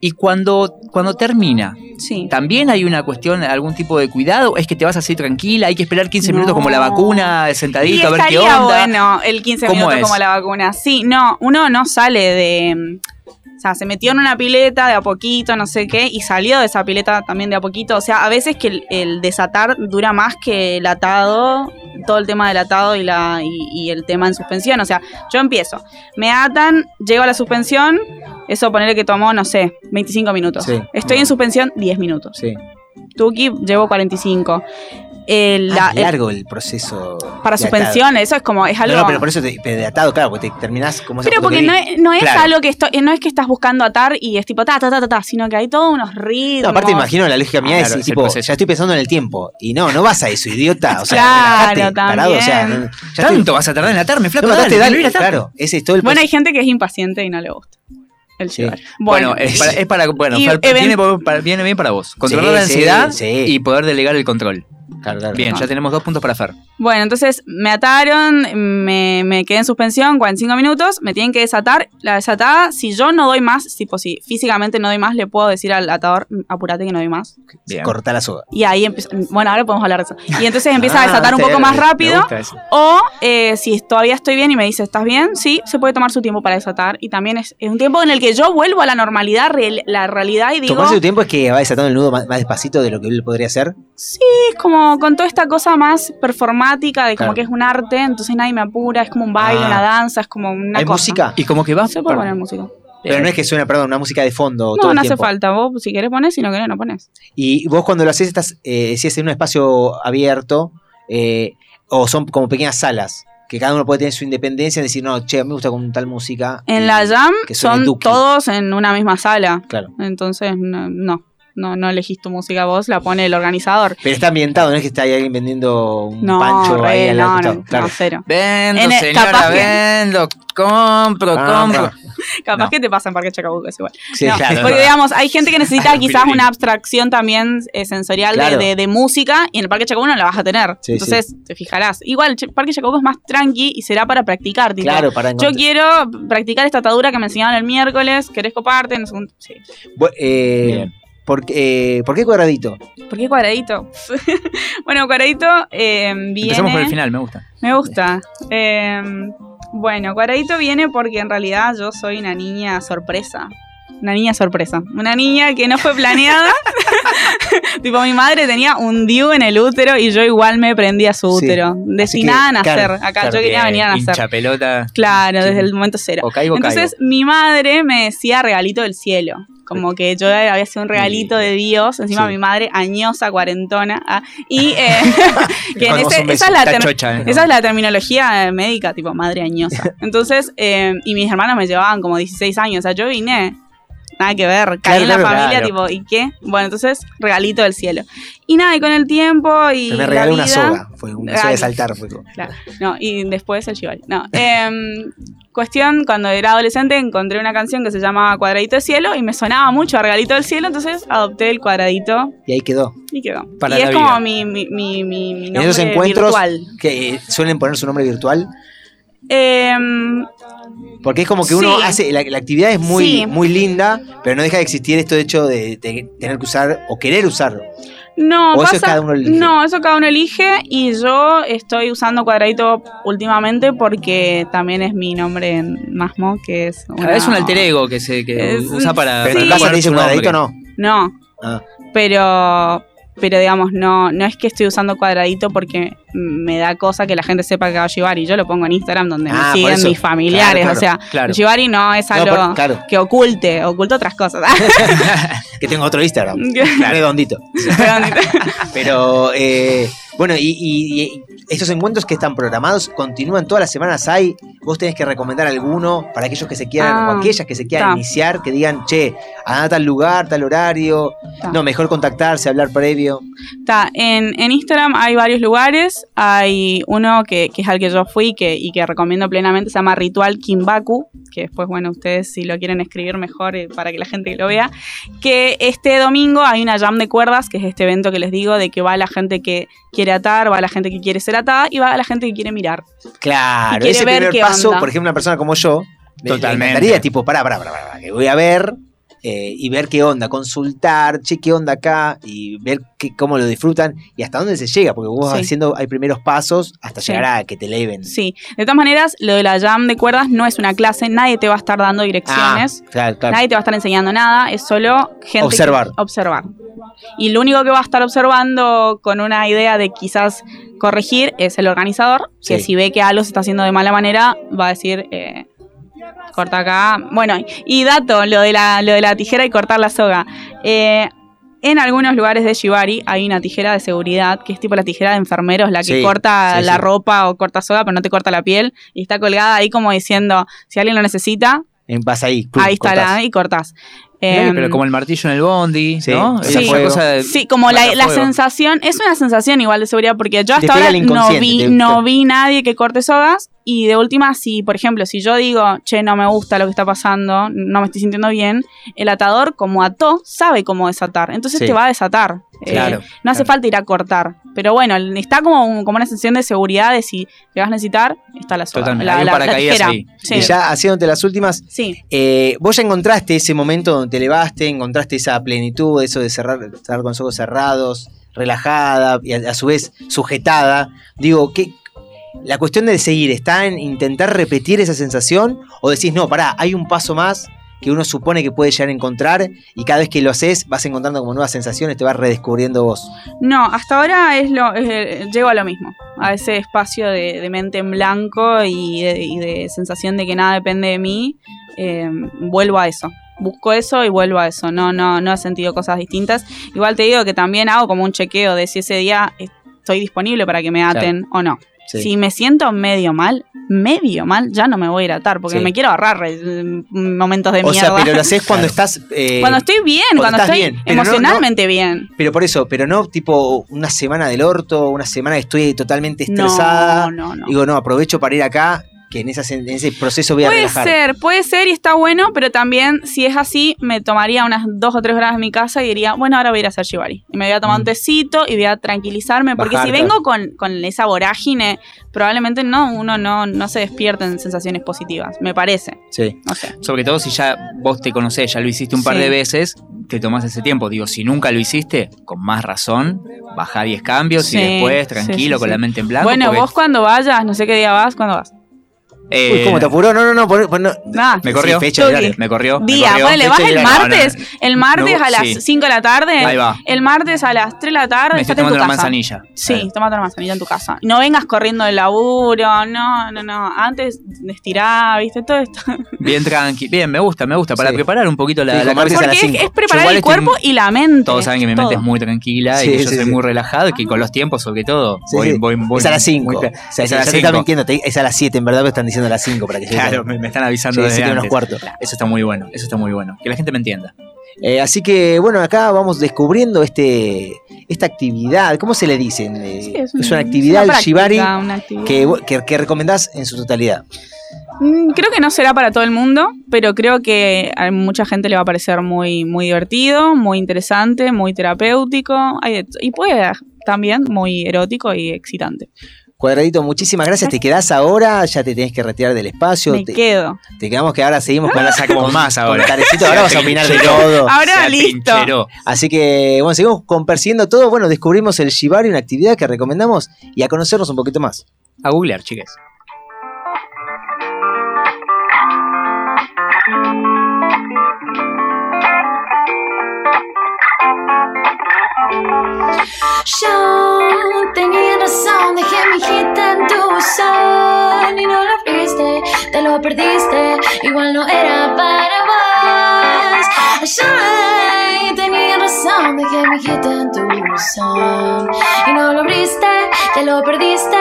Y cuando, cuando termina, Sí. ¿también hay una cuestión, algún tipo de cuidado? ¿Es que te vas así tranquila? ¿Hay que esperar 15 No. minutos como la vacuna, sentadito, a ver qué onda? bueno el 15 ¿Cómo minutos es? como la vacuna. Sí, no, uno no sale de... O sea, se metió en una pileta de a poquito, no sé qué, y salió de esa pileta también de a poquito. O sea, a veces que el, el desatar dura más que el atado, todo el tema del atado y, la, y, y el tema en suspensión. O sea, yo empiezo, me atan, llego a la suspensión, eso ponerle que tomó, no sé, 25 minutos. Sí. Estoy en suspensión 10 minutos. Sí. Tuki, llevo 45. El- la- Ah, el- largo el proceso. para suspensión, eso es como, es algo... No, no, pero por eso te, de atado, claro, porque te terminás como Pero porque que no es, no es Claro. algo que esto, no es que estás buscando atar y es tipo ta ta ta ta, ta sino que hay todos unos ritmos. No, aparte imagino la lógica mía Ah, es claro, es el tipo, proceso. ya estoy pensando en el tiempo. Y no, no vas a eso, idiota. O sea, Claro, relajate, tarado, o sea, también. no- ya estoy- ¿Tanto vas a tardar en atarme, flaco? No, dale, dale, dale, dale, dale. claro, ese es todo el Bueno, hay gente que es impaciente y no le gusta el Sí. llevar. Bueno, es para, es para- bueno, viene, para- viene bien para vos. Controlar Sí, la ansiedad sí. y poder delegar el control. Claro, claro. Bien, ya tenemos dos puntos para Fer. Bueno, entonces me ataron, me, me quedé en suspensión 45 minutos, me tienen que desatar. La desatada, si yo no doy más, tipo, si físicamente no doy más, le puedo decir al atador, "Mm, apurate que no doy más. Bien. Corta la soga. Y ahí empieza, bueno, ahora podemos hablar de eso. Y entonces empieza a Ah, desatar un poco más rápido. O eh, si todavía estoy bien y me dice, ¿estás bien? Sí, se puede tomar su tiempo para desatar. Y también es, es un tiempo en el que yo vuelvo a la normalidad, real- la realidad y digo, Tomarse su tiempo es que va desatando el nudo más, más despacito de lo que él podría hacer. sí, es como con toda esta cosa más performática de como Claro. que es un arte, entonces nadie me apura, es como un baile, Ah. una danza, es como una ¿Hay cosa. música? Y como que va. Se puede poner música. Pero no es que suena, perdón, una música de fondo todo No, el no hace falta. Vos, si querés pones, si no querés, no pones. Y vos cuando lo haces, estás, eh, decías, en un espacio abierto, eh, o son como pequeñas salas, que cada uno puede tener su independencia, decir, no, che, me gusta con tal música. En y la jam que son Duki. todos en una misma sala. Claro. Entonces, no, no, no, no elegís tu música vos, la pone el organizador. Pero está ambientado, no es que está ahí alguien vendiendo un No, pancho ahí re, al no, no, claro. no, cero. Vendo, En el- señora, capaz que- vendo, compro, Ah, compro. Capaz No. que te pasa en Parque Chacabuco, es igual. Sí, No, claro. porque digamos, hay gente que necesita quizás una abstracción también eh, sensorial de- Claro. de, de música y en el Parque Chacabuco no la vas a tener. Sí, Entonces, te fijarás. Igual, el Parque Chacabuco es más tranqui y será para practicar. tipo, Claro, para Yo quiero practicar esta atadura que me enseñaron el miércoles, ¿querés coparte? No sé, sí. Bu- eh, ¿por, qué- eh, ¿Por qué cuadradito? ¿Por qué cuadradito? bueno, cuadradito eh, viene... Empezamos por el final, me gusta. Me gusta. Eh, bueno, Cuadradito viene porque en realidad yo soy una niña sorpresa. Una niña sorpresa. Una niña que no fue planeada. tipo, mi madre tenía un DIU en el útero y yo igual me prendí a su Sí. útero. Destinada a nacer. Acá claro. yo quería venir a nacer. Pelota. Claro, desde el momento cero. O caigo, Entonces, mi madre me decía regalito del cielo. Como que yo había sido un regalito de Dios. Encima Sí. mi madre añosa, cuarentona. ah, y eh, que en ese- un beso. esa, es la Está ter- chocha, ¿eh? esa es la terminología médica, tipo madre añosa. Entonces, eh, y mis hermanos me llevaban como 16 años. O sea, yo vine, nada que ver, caí Claro, en la claro, familia, claro. tipo, ¿y qué? Bueno, entonces, regalito del cielo. Y nada, y con el tiempo y. Pero me regaló una soga. Fue una soga de saltar. Fue como- Claro. No, y después el Shibari. No. em, cuestión, cuando era adolescente encontré una canción que se llamaba Cuadradito de Cielo y me sonaba mucho a Regalito del Cielo, entonces adopté el cuadradito Y ahí quedó. y quedó. Para y la es vida. como mi, mi, mi, mi, mi En nombre esos encuentros virtual. que suelen poner su nombre virtual, Em, porque es como que uno Sí. hace, la, la actividad es muy, Sí. muy linda, pero no deja de existir esto de hecho de, de tener que usar o querer usarlo. no, O eso pasa, es cada uno elige. no, eso cada uno elige y yo estoy usando Cuadradito últimamente porque también es mi nombre en Masmo, que es una... Es un alter ego que se que Es- usa para. Pero en Sí. tu casa le dice cuadradito no. No, Ah. pero pero digamos no no es que estoy usando cuadradito porque me da cosa que la gente sepa que hago Shibari yo lo pongo en Instagram donde Ah, me por siguen eso. mis familiares Claro, o sea claro. Shibari no es No, algo por- que oculte oculto otras cosas Que tengo otro Instagram. Redondito. Pero eh, bueno, y, y- y estos encuentros que están programados continúan todas las semanas. Hay vos tenés que recomendar alguno para aquellos que se quieran, Ah, o aquellas que se quieran ta. iniciar, que digan, che, a tal lugar, tal horario. Ta. No, mejor contactarse, hablar previo. Está, en, en Instagram hay varios lugares. Hay uno que, que es al que yo fui que, y que recomiendo plenamente, se llama Ritual Kimbaku, que después, bueno, ustedes si lo quieren escribir mejor eh, para que la gente lo vea. Que este domingo hay una jam de cuerdas, que es este evento que les digo, de que va la gente que quiere atar, va la gente que quiere ser atada y va la gente que quiere mirar. Claro, Y quiere ese ver primer qué paso, onda. por ejemplo, una persona como yo, me- me Totalmente. encantaría, tipo, pará, pará, pará, pará, que voy a ver eh, y ver qué onda, consultar, che, qué onda acá y ver qué- cómo lo disfrutan y hasta dónde se llega, porque vos Sí. haciendo, hay primeros pasos hasta Sí. llegar a que te leven. Sí, de todas maneras, lo de la jam de cuerdas no es una clase, nadie te va a estar dando direcciones. Ah, claro, claro. Nadie te va a estar enseñando nada, es solo gente. que- Observar. observar. Y lo único que va a estar observando con una idea de quizás corregir es el organizador, que si ve que algo se está haciendo de mala manera, va a decir, eh, corta acá. Bueno, y dato, lo de la, lo de la tijera y cortar la soga. Eh, en algunos lugares de Shibari hay una tijera de seguridad, que es tipo la tijera de enfermeros, la que Sí, corta sí, la sí. ropa o corta soga, pero no te corta la piel, y está colgada ahí como diciendo, si alguien lo necesita, En- Vas ahí, pum, ahí está cortás. la y cortás. Em, pero como el martillo en el bondi, Sí, ¿no? cosa de- Sí, como la, la sensación, es una sensación igual de seguridad, porque yo hasta ahora no vi, te- no vi nadie que corte sogas, y de última, si, por ejemplo, si yo digo, che, no me gusta lo que está pasando, no me estoy sintiendo bien, el atador, como ató, sabe cómo desatar, entonces Sí. te va a desatar. Eh, Claro, no hace falta ir a cortar, pero bueno, está como, un- como una sensación de seguridad de si te vas a necesitar, está la soga, la, la- la ahí. Sí. Y ya haciéndote las últimas, Sí. eh, vos ya encontraste ese momento donde te elevaste, encontraste esa plenitud, eso de cerrar, estar con los ojos cerrados, relajada y a, a su vez sujetada. Digo, ¿qué, la cuestión de seguir está en intentar repetir esa sensación o decís, no, pará, hay un paso más que uno supone que puede llegar a encontrar y cada vez que lo haces vas encontrando como nuevas sensaciones, te vas redescubriendo vos. No, hasta ahora es lo, es, eh, llego a lo mismo, a ese espacio de, de mente en blanco y de, y de sensación de que nada depende de mí. eh, vuelvo a eso. Busco eso y vuelvo a eso. No, no, no he sentido cosas distintas. Igual te digo que también hago como un chequeo de si ese día estoy disponible para que me aten o no. Sí. Si me siento medio mal, medio mal, ya no me voy a ir a atar, porque Sí. me quiero ahorrar eh, momentos de o mierda. sea, pero lo haces cuando estás... eh, cuando estoy bien, cuando cuando, estás estoy bien, no- no- emocionalmente bien. Pero por eso, pero no tipo una semana del orto, una semana que estoy totalmente No, estresada. no, no. Digo, no, aprovecho para ir acá, que en, esa, en ese proceso voy a Puede relajar. ser, puede ser y está bueno, pero también si es así, me tomaría unas dos o tres horas en mi casa y diría, bueno, ahora voy a ir a hacer shibari. Y me voy a tomar un tecito y voy a tranquilizarme, porque Bajar, si vengo con, con esa vorágine, probablemente no, uno no, no se despierta en sensaciones positivas, me parece. Sí. No sé. Sobre todo si ya vos te conocés, ya lo hiciste un par Sí. de veces, te tomás ese tiempo. Digo, si nunca lo hiciste, con más razón, bajá 10 cambios Sí, y después, sí, tranquilo, sí, con la mente en blanco. bueno, porque, vos cuando vayas, no sé qué día vas, ¿cuándo vas? Eh, Uy, ¿cómo te apuró? No, no, no, pon- no. Ah, Me corrió, Sí, fecha de me corrió. me Día, corrió. ponele, vas el de- no, no, martes, el martes a las sí. 5 de la tarde, Ahí va. el martes a las 3 de la tarde, Me estás en tu tomando una casa. manzanilla. Sí, tomate una manzanilla en tu casa. No vengas corriendo del laburo, no, no, no. Antes estirar, viste, todo esto. Bien tranqui. Bien, me gusta, me gusta. Para Sí. preparar un poquito la, la cabeza. a las Porque es, cinco. es preparar el estoy cuerpo y la mente. Todos saben que mi mente es muy tranquila y que yo soy muy relajado y que con los tiempos, sobre todo, voy, es a las 5. muy- O sea, es a ya las te está 5. mintiendo, te- es a las 7, en verdad, pero están diciendo a las 5 para que llegue Claro, me, me están avisando Sí, desde siete menos cuarto. Eso está muy bueno, eso está muy bueno. Que la gente me entienda. Eh, así que, bueno, acá vamos descubriendo este esta actividad. ¿Cómo se le dicen? Eh, Sí, es, un- una actividad, una el Shibari, una actividad. que, que, que recomendás en su totalidad. Mm, Creo que no será para todo el mundo, pero creo que a mucha gente le va a parecer muy, muy divertido, muy interesante, muy terapéutico de y puede también muy erótico y excitante. Cuadradito, muchísimas gracias. Te quedás ahora, ya te tenés que retirar del espacio. Me te, quedo. te quedamos que ahora seguimos con Ahora sacamos con- más ahora. con Tarecito, ahora vas a opinar de todo. Ahora Se listo. Así que, bueno, seguimos con persiguiendo todo. Bueno, descubrimos el Shibari, una actividad que recomendamos y a conocernos un poquito más. A googlear, chicas. Yo tenía razón, dejé mi hit en tu son y no lo viste, te lo perdiste, igual no era para vos. Yo tenía razón, dejé mi hit en tu son y no lo abriste, te lo perdiste,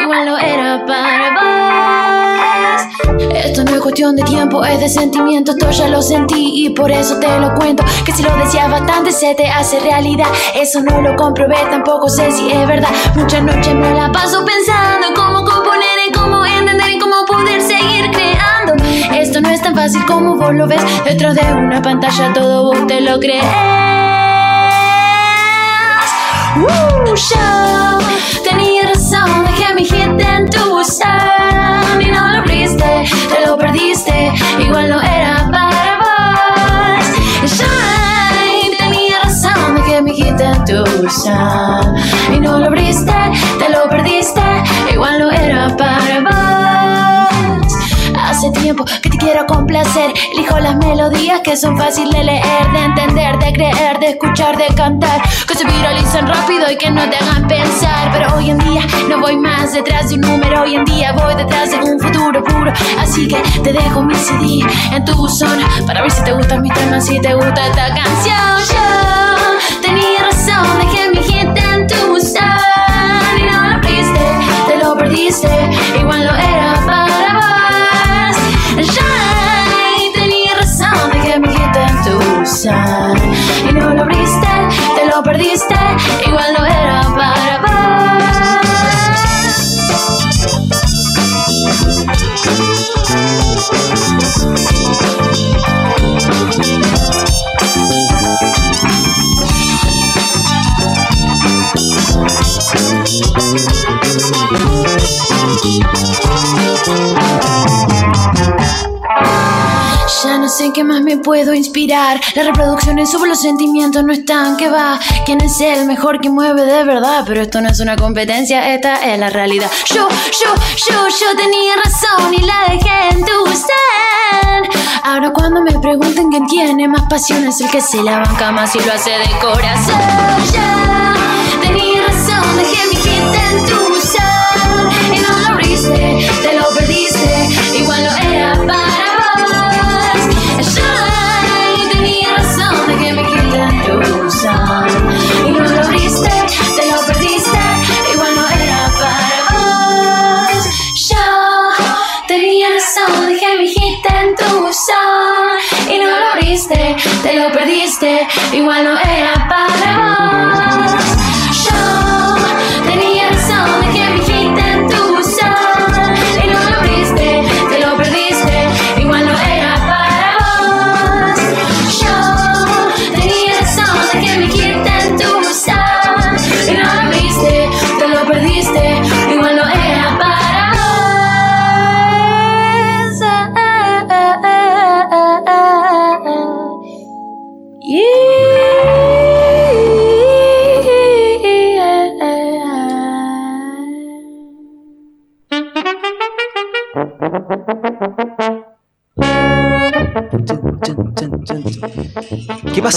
igual no era para vos. Esto no es cuestión de tiempo, es de sentimiento, esto ya lo sentí y por eso te lo cuento. Que si lo decías bastante se te hace realidad. Eso no lo comprobé, tampoco sé si es verdad. Muchas noches me la paso pensando en cómo componer, en cómo entender, en cómo poder seguir creando. Esto no es tan fácil como vos lo ves. Detrás de una pantalla todo vos te lo crees. Uh, yo tenía razón, dejé mi hit en tu buzón y no lo abriste, te lo perdiste, igual no era para vos. Yo tenía razón, dejé mi hit en tu buzón y no lo abriste, te lo perdiste, igual no era para vos. Hace tiempo que quiero complacer. Elijo las melodías que son fáciles de leer, de entender, de creer, de escuchar, de cantar. Que se viralizan rápido y que no te hagan pensar. Pero hoy en día no voy más detrás de un número. Hoy en día voy detrás de un futuro puro. Así que te dejo mi CD en tu buzón para ver si te gustan mis temas, si te gusta esta canción. Yo tenía razón, dejé mi hit en tu buzón y no lo abriste, te lo perdiste. Igual no era para vos. Tenía razón, dejé mi hit en tu buzón y no lo abriste, te lo perdiste. Igual no era para Ya no sé en qué más me puedo inspirar. Las reproducciones sobre los sentimientos no están que va. ¿Quién es el mejor que mueve de verdad? Pero esto no es una competencia, esta es la realidad. Yo, yo, yo, yo tenía razón y la dejé en tu ser. Ahora cuando me pregunten quién tiene más pasión es el que se la banca más y lo hace de corazón. Ya tenía razón, dejé mi hit en tu ser y no lo abriste, te te lo perdiste,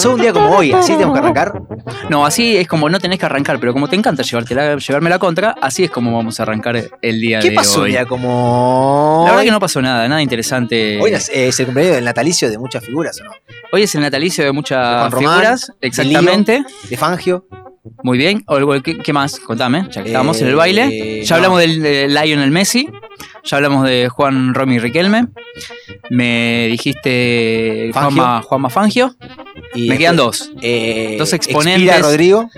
pasó un día como hoy? ¿Así tenemos que arrancar? No, así es como no tenés que arrancar, pero como te encanta llevarte la- llevarme la contra, así es como vamos a arrancar el día ¿Qué de pasó un hoy. día como La verdad hoy? que no pasó nada, nada interesante. Hoy es, es el cumpleaños del natalicio de muchas figuras, ¿o no? Hoy es el natalicio de muchas Juan Román, figuras, de exactamente. Lío, de Fangio. Muy bien. ¿Qué, qué más? Contame, ya que estábamos en el Eh, baile. Ya no. hablamos del de Lionel Messi. Ya hablamos de Juan Romy Riquelme. Me dijiste Fangio. Juanma, Juanma Fangio. Y Me quedan dos. eh, dos Expira exponentes. Rodrigo.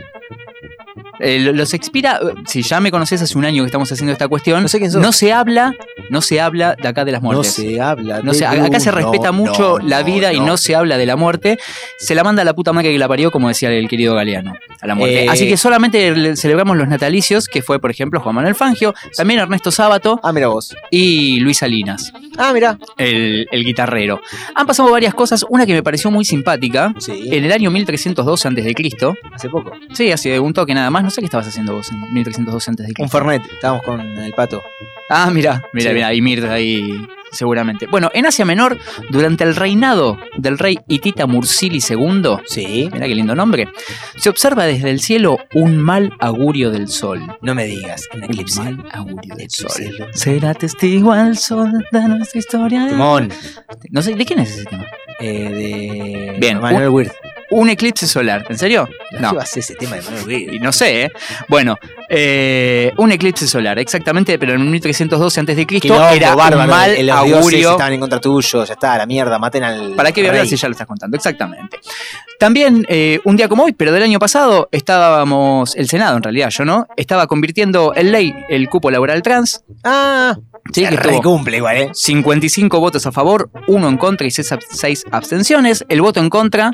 Eh, lo- los expira, si ya me conoces hace un año que estamos haciendo esta cuestión, no, sé quién sos. se habla, no se habla de acá de las No muertes. se habla. No de se- acá se respeta mucho no, la no, vida y no. no se habla de la muerte. Se la manda a la puta madre que la parió, como decía el querido Galeano, a la muerte. Eh, Así que solamente le- celebramos los natalicios, que fue, por ejemplo, Juan Manuel Fangio, también Ernesto Sábato Ah, mira vos. y Luis Salinas, Ah, mira. el, el guitarrero. Han pasado varias cosas, una que me pareció muy simpática. Sí. En el año 1312 a.C., Hace poco. sí, hace un toque nada más, no sé qué estabas haciendo vos en 1312 a.C. Un Fernet. Estábamos con el pato. Ah, mira, mira, Sí. mira, y Mirta ahí seguramente. Bueno, en Asia Menor, durante el reinado del rey Hitita Mursili II, Sí. mira qué lindo nombre, se observa desde el cielo un mal augurio del sol. No me digas. Un eclipse. Un mal augurio del sol. cielo. Será testigo al sol de nuestra historia. Timón. No sé, ¿de quién es ese tema? Eh, de Bien, Manuel Wirth. Un eclipse solar. ¿En serio? No. ¿Qué va a ser ese tema de Manuel no sé, ¿eh? Bueno, eh, un eclipse solar, exactamente, pero en 1312 a.C. Quilombo, era bárbaro, un mal los dioses augurio. estaban en contra tuyo, ya está, la mierda, maten al. ¿Para qué voy si ya lo estás contando? Exactamente. También, eh, un día como hoy, pero del año pasado, estábamos, el Senado en realidad, yo no, estaba convirtiendo en ley el cupo laboral trans. Ah, Sí, que tuvo recumple igual, ¿eh? 55 votos a favor, uno en contra y 6 abstenciones. El voto en contra,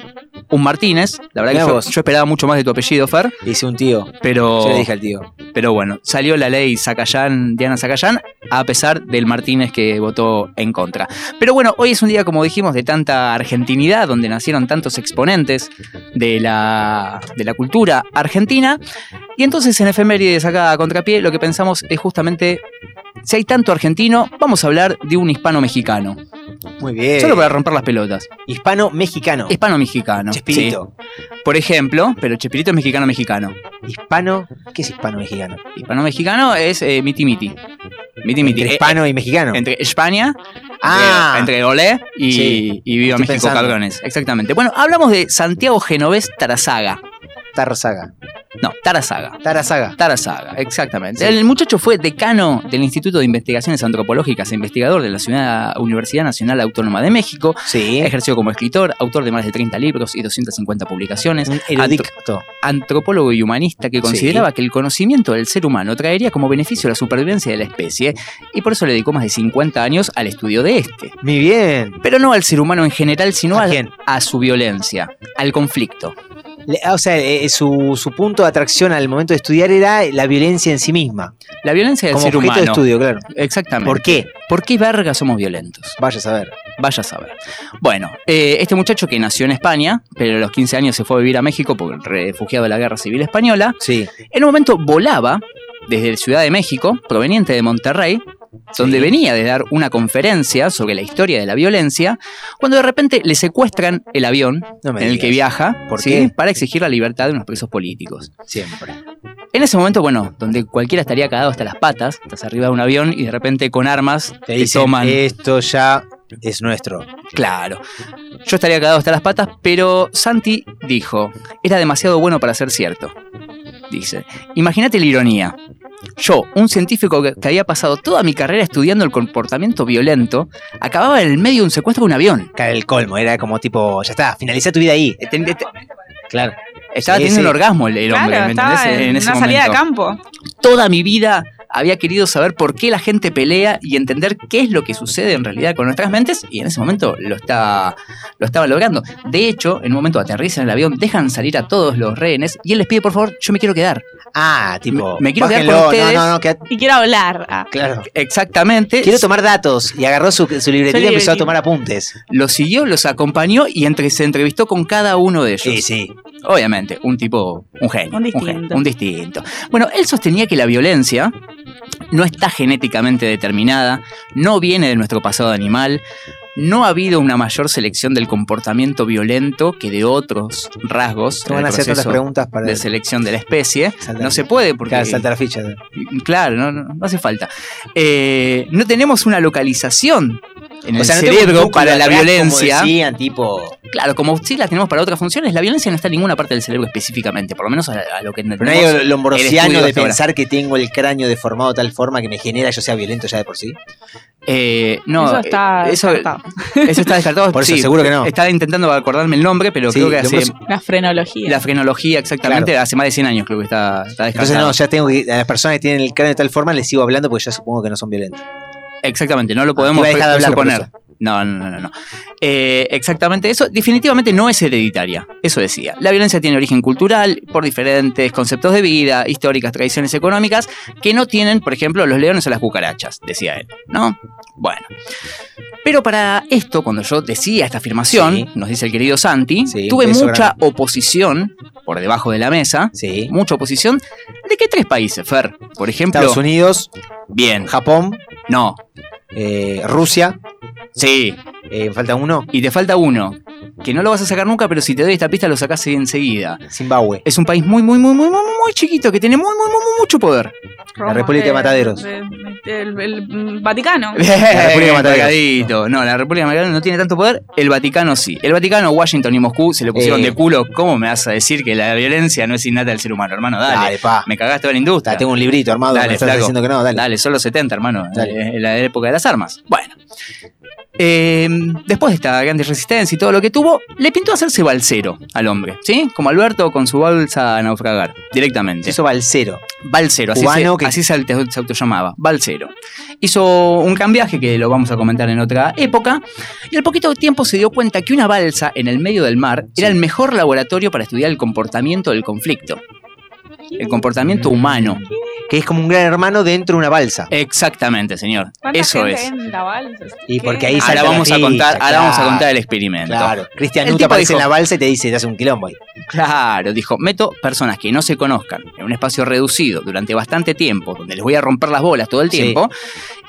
un Martínez. La verdad Mirá que yo esperaba mucho más de tu apellido, Fer. Hice un tío. Pero, Yo le dije al tío. pero bueno, salió la ley Zacayán, Diana Zacayán, a pesar del Martínez que votó en contra. Pero bueno, hoy es un día, como dijimos, de tanta argentinidad, donde nacieron tantos exponentes de la, de la cultura argentina. Y entonces en Efemérides, acá a contrapié, lo que pensamos es justamente, si hay tanto argentino, vamos a hablar de un hispano-mexicano. Muy bien. Solo para romper las pelotas. Hispano-mexicano. Hispano-mexicano. Chespirito. sí. Por ejemplo, pero Chespirito es mexicano-mexicano. Hispano. ¿Qué es hispano-mexicano? Hispano-mexicano es eh, miti miti. Miti miti. Entre Eh, hispano y mexicano. entre España, Ah. entre, entre Olé y, Sí. y Viva México, pensando. cabrones. Exactamente. Bueno, hablamos de Santiago Genovés Tarazaga. Tarzaga. No, Tarazaga. Tarazaga. Tarazaga, exactamente. Sí. El muchacho fue decano del Instituto de Investigaciones Antropológicas e investigador de la Ciudad- Universidad Nacional Autónoma de México. Sí. Ejerció como escritor, autor de más de 30 libros y 250 publicaciones. Un erudito. antropólogo y humanista que consideraba que el conocimiento del ser humano traería como beneficio la supervivencia de la especie y por eso le dedicó más de 50 años al estudio de este. Muy bien. Pero no al ser humano en general, sino ¿A a, quién? a su violencia, al conflicto. O sea, eh, su, su punto de atracción al momento de estudiar era la violencia en sí misma. La violencia del Como ser objeto humano. de estudio, claro. Exactamente. ¿Por qué? ¿Por qué verga somos violentos? Vaya a saber. Vaya a saber. Bueno, eh, este muchacho que nació en España, pero a los 15 años se fue a vivir a México porque refugiado de la Guerra Civil Española, Sí. en un momento volaba desde Ciudad de México, proveniente de Monterrey, donde venía de dar una conferencia sobre la historia de la violencia, cuando de repente le secuestran el avión No en el que viaja ¿Por ¿sí? qué? para exigir la libertad de unos presos políticos. Siempre. En ese momento, bueno, donde cualquiera estaría cagado hasta las patas, estás arriba de un avión y de repente con armas Te te, dicen, toman. esto ya es nuestro. Claro. Yo estaría cagado hasta las patas, pero Santi dijo, era demasiado bueno para ser cierto. Dice, imagínate la ironía. Yo, un científico que había pasado toda mi carrera estudiando el comportamiento violento, acababa en el medio de un secuestro de un avión. Cara, el colmo, era como tipo, ya está, finaliza tu vida ahí. Eh, Claro. Estaba Sí, teniendo sí. un orgasmo el, el hombre, claro, ¿me entendés? en, ese una salida de campo. Toda mi vida había querido saber por qué la gente pelea y entender qué es lo que sucede en realidad con nuestras mentes y en ese momento lo estaba, lo estaba logrando. De hecho, en un momento aterrizan en el avión, dejan salir a todos los rehenes y él les pide por favor, yo me quiero quedar. Ah, tipo, Me- me quiero quedar con ustedes. No, no, no, queda- Y quiero hablar. Ah. claro. Exactamente. Quiero tomar datos. Y agarró su, su libretita y empezó a tomar apuntes. Los siguió, los acompañó y entre, se entrevistó con cada uno de ellos. Sí, sí. Obviamente, un tipo, un genio. Un genio, distinto. un distinto. Bueno, él sostenía que la violencia no está genéticamente determinada, no viene de nuestro pasado animal, no ha habido una mayor selección del comportamiento violento que de otros rasgos en el proceso preguntas para. de selección de la especie. No se puede porque... Claro, salta la ficha. Claro, no, no- no hace falta. Eh, no tenemos una localización en O el sea, no cerebro para la atrás, violencia. Como decían, tipo. Claro, como sí la tenemos para otras funciones, la violencia no está en ninguna parte del cerebro específicamente, por lo menos a, a lo que Pero no hay el lombrosiano de pensar que tengo el cráneo deformado de tal forma que me genera yo sea violento ya de por sí. Eh, no, eso está eh, eso, descartado. eso está descartado. Por eso, sí, seguro que no. Estaba intentando acordarme el nombre, pero Sí, creo que hace La frenología. la frenología exactamente hace más de 100 años creo que está, está Entonces descartado. no, ya tengo que. A las personas que tienen el cráneo de tal forma les sigo hablando porque ya supongo que no son violentos. Exactamente, no lo podemos hablar suponer. No, no, no, no. no. Eh, exactamente eso. Definitivamente no es hereditaria. Eso decía. La violencia tiene origen cultural por diferentes conceptos de vida, históricas, tradiciones económicas, que no tienen, por ejemplo, los leones o las cucarachas, decía él. ¿No? Bueno. Pero para esto, cuando yo decía esta afirmación, Sí. nos dice el querido Santi, Sí, tuve mucha oposición por debajo de la mesa. Sí. Mucha oposición. ¿De qué tres países, Fer? Por ejemplo. Estados Unidos, Bien. Japón, No. eh, Rusia. Sí. Eh, falta uno. Y te falta uno. que no lo vas a sacar nunca, pero si te doy esta pista lo sacás enseguida. Zimbabue. Es un país muy, muy, muy, muy, muy, muy chiquito que tiene muy, muy, muy, mucho poder. La República de Mataderos. Eh, El, el- el Vaticano. La República de Mataderos. No, la República de Mataderos no tiene tanto poder, el Vaticano sí. El Vaticano, Washington y Moscú se le pusieron Eh. de culo. ¿Cómo me vas a decir que la violencia no es innata del ser humano, hermano? Dale, Dale, pa. me cagaste toda la industria. Tengo un librito armado, me Dale, estás flaco. diciendo que no, dale. Dale, solo 70, hermano. Dale. eh, En la época de las armas. Bueno. Eh, después de esta grande resistencia y todo lo que tuvo, le pintó hacerse balsero al hombre, ¿sí? Como Alberto con su balsa a naufragar, directamente. Eso balsero. Balsero, así, Cubano se, que- así se, auto- se autollamaba, Balsero. Hizo un cambiaje que lo vamos a comentar en otra época, y al poquito tiempo se dio cuenta que una balsa en el medio del mar era el mejor laboratorio para estudiar el comportamiento del conflicto. El comportamiento humano. Que es como un gran hermano dentro de una balsa. Exactamente, señor. ¿Cuánta Eso gente es. en la balsa? Y porque ahí Ahora vamos a ficha, contar, ahora vamos a contar el experimento. Claro. Cristian tipo aparece dijo- en la balsa y te dice, te hace un quilombo ahí. Claro, dijo, meto personas que no se conozcan en un espacio reducido durante bastante tiempo, donde les voy a romper las bolas todo el Sí. tiempo,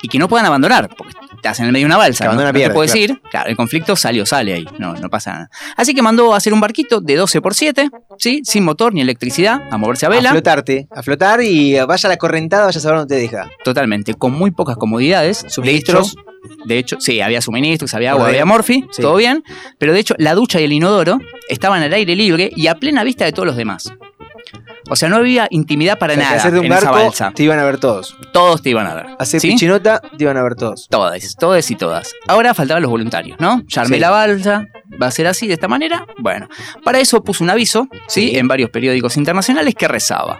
y que no puedan abandonar, porque estás en el medio de una balsa, no, te puedes claro. ir, claro, el conflicto sale o sale ahí, no, no pasa nada. Así que mandó a hacer un barquito de 12 por 7, ¿sí? sin motor ni electricidad, a moverse a A vela, flotarte, a flotar y vaya la correntada, vaya a saber dónde te deja. totalmente, con muy pocas comodidades, Suministros. De hecho, sí, había suministros, había agua, había morfi, Sí. todo bien, pero de hecho la ducha y el inodoro estaban al aire libre y a plena vista de todos los demás. O sea, no había intimidad para O sea, que nada hacer de un en esa balsa. te iban a ver todos. Todos te iban a ver. Hacer ¿sí? pichinota te iban a ver todos. Todas, todas y todas. Ahora faltaban los voluntarios, ¿no? Ya armé Sí. la balsa, va a ser así, de esta manera. Bueno, para eso puso un aviso, ¿sí? Sí. En varios periódicos internacionales que rezaba.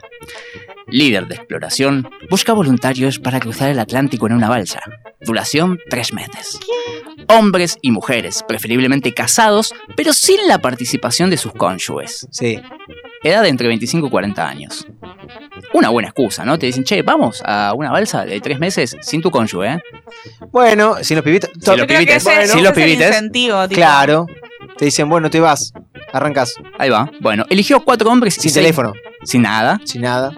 Líder de exploración, busca voluntarios para cruzar el Atlántico en una balsa. Duración tres meses. Hombres y mujeres, preferiblemente casados, pero sin la participación de sus cónyuges. Sí. Edad de entre 25 y 40 años. Una buena excusa, ¿no? Te dicen, che, vamos a una balsa de tres meses sin tu cónyuge, ¿eh? Bueno, si los pibitos. Si Yo los pibites, ese, los pibites, Claro. Te dicen, bueno, te vas. Arrancas. ahí va. Bueno, eligió cuatro hombres y Sin seis- teléfono. Sin nada. Sin nada.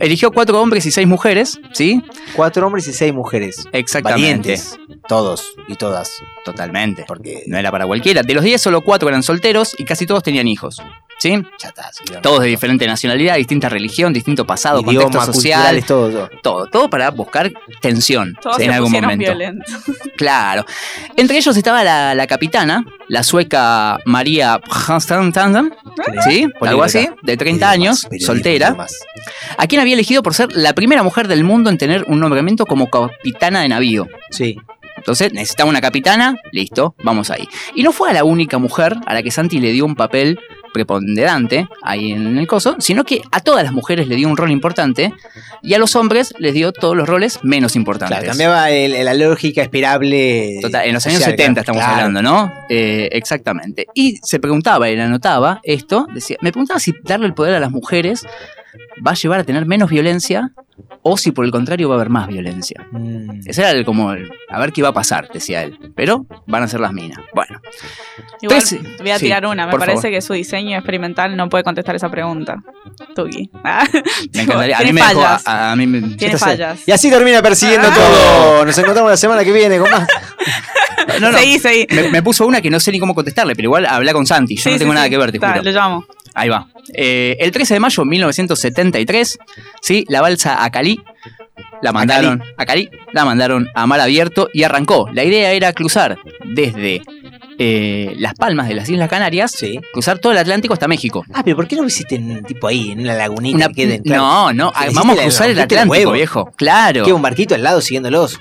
Eligió cuatro hombres y seis mujeres, ¿sí? Cuatro hombres y seis mujeres. Exactamente. Valientes. Todos y todas. Totalmente. Porque No era para cualquiera. De los 10, solo cuatro eran solteros y casi todos tenían hijos. ¿Sí? ya está. sí, Todos de diferente nacionalidad, distinta religión, distinto pasado, Idioma, contexto social. todo, todo. Todo, todo para buscar tensión Todos en se algún momento. violentos. Claro. Entre ellos estaba la, la capitana, la sueca María Hanstandam, ¿sí? Algo así, de 30 años, soltera, a había elegido por ser la primera mujer del mundo en tener un nombramiento como capitana de navío. Sí. Entonces necesitaba una capitana, listo, vamos ahí. Y no fue a la única mujer a la que Santi le dio un papel preponderante ahí en el coso, sino que a todas las mujeres le dio un rol importante y a los hombres les dio todos los roles menos importantes. Claro, cambiaba el- la lógica esperable. Total, en los años social, 70 claro. estamos Claro. hablando, ¿no? Eh, exactamente. Y se preguntaba, él anotaba esto, decía, me preguntaba si darle el poder a las mujeres va a llevar a tener menos violencia o si por el contrario va a haber más violencia. Mm. Ese era el, como el, a ver qué va a pasar, decía él. Pero van a ser las minas. Bueno. Igual voy a sí, tirar una. Me parece favor. que su diseño experimental no puede contestar esa pregunta. Tuki. Ah, Me encantaría. A mí me dejó- fallas. a, a mí me- Tiene Entonces, fallas. Y así termina persiguiendo Ah. todo. Nos encontramos la semana que viene con más. No, no. Seguí, seguí. Me, me puso una que no sé ni cómo contestarle, pero igual habla con Santi. Yo Sí, no tengo sí, nada sí. que ver, te Ta, juro. Lo llamo. Ahí va. Eh, el 13 de mayo de 1973, ¿sí? la balsa Acalí la mandaron a Cali, la mandaron a mar abierto y arrancó. La idea era cruzar desde eh, Las Palmas de las Islas Canarias, cruzar todo el Atlántico hasta México. Ah, pero ¿por qué no lo hiciste en, tipo ahí, en una lagunita? Una- que queden, claro? no, no, vamos a cruzar el Atlántico, huevo. viejo. Claro. Que un barquito al lado siguiéndolos.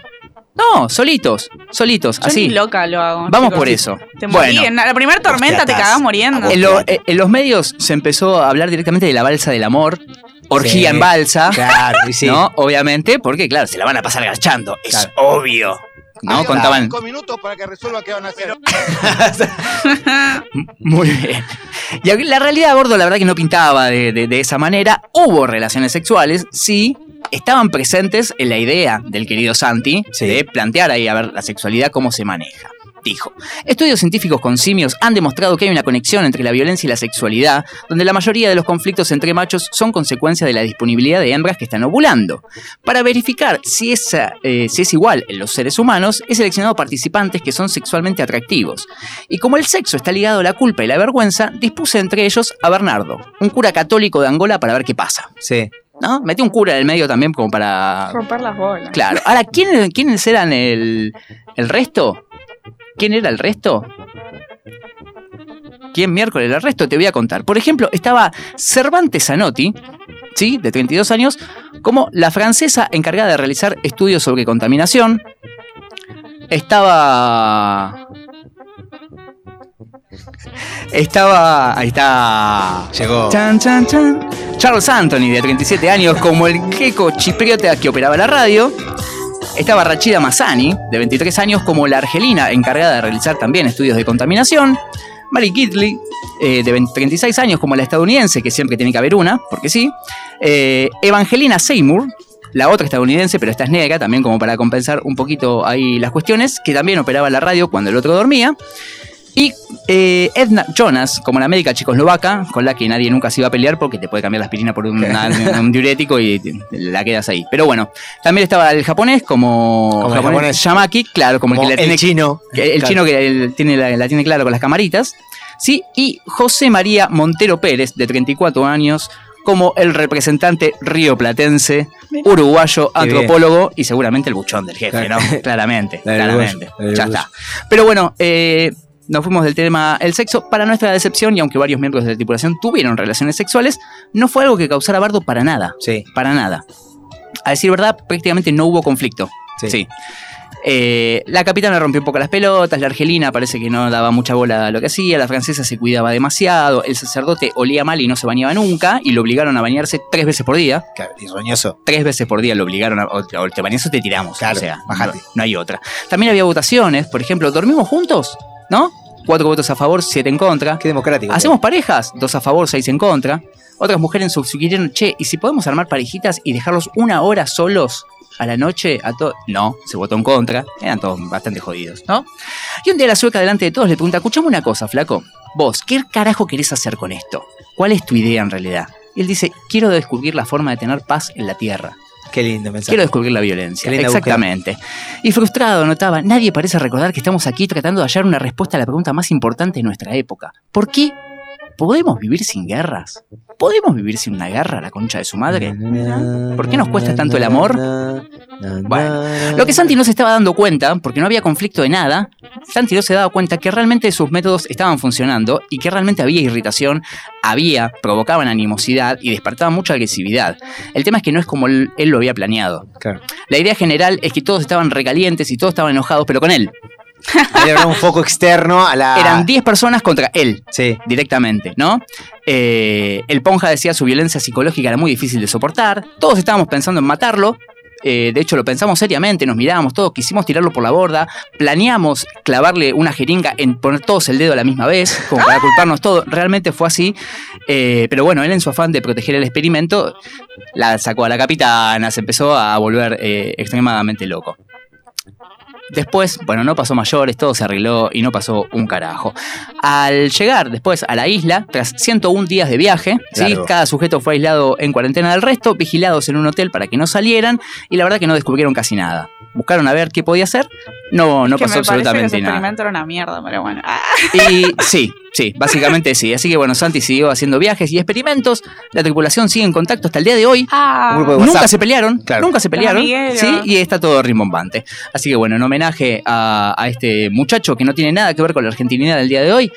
No, solitos, solitos, Yo así. ni loca lo hago. Vamos chicos. por eso. Te morí. Bueno. En la primera tormenta te cagás muriendo. En, lo- en los medios se empezó a hablar directamente de la balsa del amor. Orgía Sí. en balsa. Claro, sí. ¿No? Obviamente, porque claro, se la van a pasar garchando. Es Claro. obvio. ¿No? Contaban. minutos para que resuelva qué van a hacer. Muy bien. Y la realidad, gordo, la verdad que no pintaba de, de- de esa manera. Hubo relaciones sexuales, sí. Estaban presentes en la idea del querido Santi de plantear ahí a ver la sexualidad cómo se maneja. Dijo, estudios científicos con simios han demostrado que hay una conexión entre la violencia y la sexualidad, donde la mayoría de los conflictos entre machos son consecuencia de la disponibilidad de hembras que están ovulando. Para verificar si, esa, eh, si es igual en los seres humanos, he seleccionado participantes que son sexualmente atractivos. Y como el sexo está ligado a la culpa y la vergüenza, dispuse entre ellos a Bernardo, un cura católico de Angola, para ver qué pasa. Sí. ¿No? Metí un cura en el medio también como para... Romper las bolas. Claro. Ahora, ¿quiénes, quiénes eran el, el resto? ¿Quién era el resto? ¿Quién miércoles era el resto? Te voy a contar. Por ejemplo, estaba Cervantes Zanotti, ¿sí? de 32 años, como la francesa encargada de realizar estudios sobre contaminación. Estaba. Estaba. Ahí está. Llegó. Chan, chan, chan. Charles Anthony, de 37 años, como el queco chipriota que operaba la radio. Estaba Rachida Massani, de 23 años, como la argelina encargada de realizar también estudios de contaminación. Mary Kitley, eh, de 20 36 años, como la estadounidense, que siempre tiene que haber una, porque sí. Eh, Evangelina Seymour, la otra estadounidense, pero esta es negra, también como para compensar un poquito ahí las cuestiones, que también operaba la radio cuando el otro dormía. Y eh, Edna Jonas, como la médica checoslovaca, con la que nadie nunca se iba a pelear porque te puede cambiar la aspirina por un, un diurético y te- la quedas ahí. Pero bueno, también estaba el japonés como, Como el japonés. Yamaki, claro, como, Como el que la el tiene, chino. que- el Claro. chino que el- tiene la, la tiene claro con las camaritas. Sí, y José María Montero Pérez, de 34 años, como el representante rioplatense, uruguayo, Qué bien. antropólogo y seguramente el buchón del jefe, ¿no? Claramente, claramente. Ya está. Pero bueno, eh, nos fuimos del tema el sexo. Para nuestra decepción, y aunque varios miembros de la tripulación tuvieron relaciones sexuales, no fue algo que causara bardo para nada. Sí. Para nada. A decir verdad, prácticamente no hubo conflicto. Sí. Eh, la capitana rompió un poco las pelotas, la argelina parece que no daba mucha bola a lo que hacía, la francesa se cuidaba demasiado, el sacerdote olía mal y no se bañaba nunca, y lo obligaron a bañarse tres veces por día. Claro, roñoso. Tres veces por día lo obligaron a. O, te bañas o te tiramos. Claro, o sea, bájate. No, no hay otra. También había votaciones, por ejemplo, ¿dormimos juntos? ¿No? Cuatro votos a favor, siete en contra. Qué democrático. ¿Hacemos parejas? Dos a favor, seis en contra. Otras mujeres sugirieron, che, ¿y si podemos armar parejitas y dejarlos una hora solos a la noche a todos? No, se votó en contra. Eran todos bastante jodidos, ¿no? Y un día la sueca delante de todos le pregunta, escuchame una cosa, flaco. Vos, ¿qué carajo querés hacer con esto? ¿Cuál es tu idea en realidad? Y él dice, quiero descubrir la forma de tener paz en la tierra. Qué lindo mensaje. Quiero descubrir la violencia. Exactamente. Y frustrado notaba, nadie parece recordar que estamos aquí tratando de hallar una respuesta a la pregunta más importante de nuestra época. ¿Por qué podemos vivir sin guerras? ¿Podemos vivir sin una guerra, la concha de su madre? ¿Por qué nos cuesta tanto el amor? Bueno, lo que Santi no se estaba dando cuenta, porque no había conflicto de nada, Santi no se daba cuenta que realmente sus métodos estaban funcionando y que realmente había irritación, había, provocaban animosidad y despertaban mucha agresividad. El tema es que no es como él, él lo había planeado. La idea general es que todos estaban recalientes y todos estaban enojados, pero con él. Era un foco externo a la. Eran 10 personas contra él. Directamente, ¿no? Eh, el Ponja decía su violencia psicológica era muy difícil de soportar. Todos estábamos pensando en matarlo. Eh, de hecho, lo pensamos seriamente, nos mirábamos todos, quisimos tirarlo por la borda, planeamos clavarle una jeringa en poner todos el dedo a la misma vez, como para culparnos todos. Realmente fue así. Eh, pero bueno, él en su afán de proteger el experimento, la sacó a la capitana, se empezó a volver eh, extremadamente loco. Después, bueno, no pasó mayores, todo se arregló y no pasó un carajo. Al llegar después a la isla, tras 101 días de viaje, cada sujeto fue aislado en cuarentena del resto, vigilados en un hotel para que no salieran y la verdad que no descubrieron casi nada. Buscaron a ver qué podía hacer, no, no que pasó me que absolutamente ese nada. experimento era una mierda, pero bueno. Ah. Y sí, sí, básicamente sí. Así que bueno, Santi siguió haciendo viajes y experimentos. La tripulación sigue en contacto hasta el día de hoy. Ah. Un grupo de Nunca se pelearon, Claro. nunca se pelearon. Sí, y está todo rimbombante. Así que bueno, en homenaje a, a este muchacho que no tiene nada que ver con la argentinidad del día de hoy.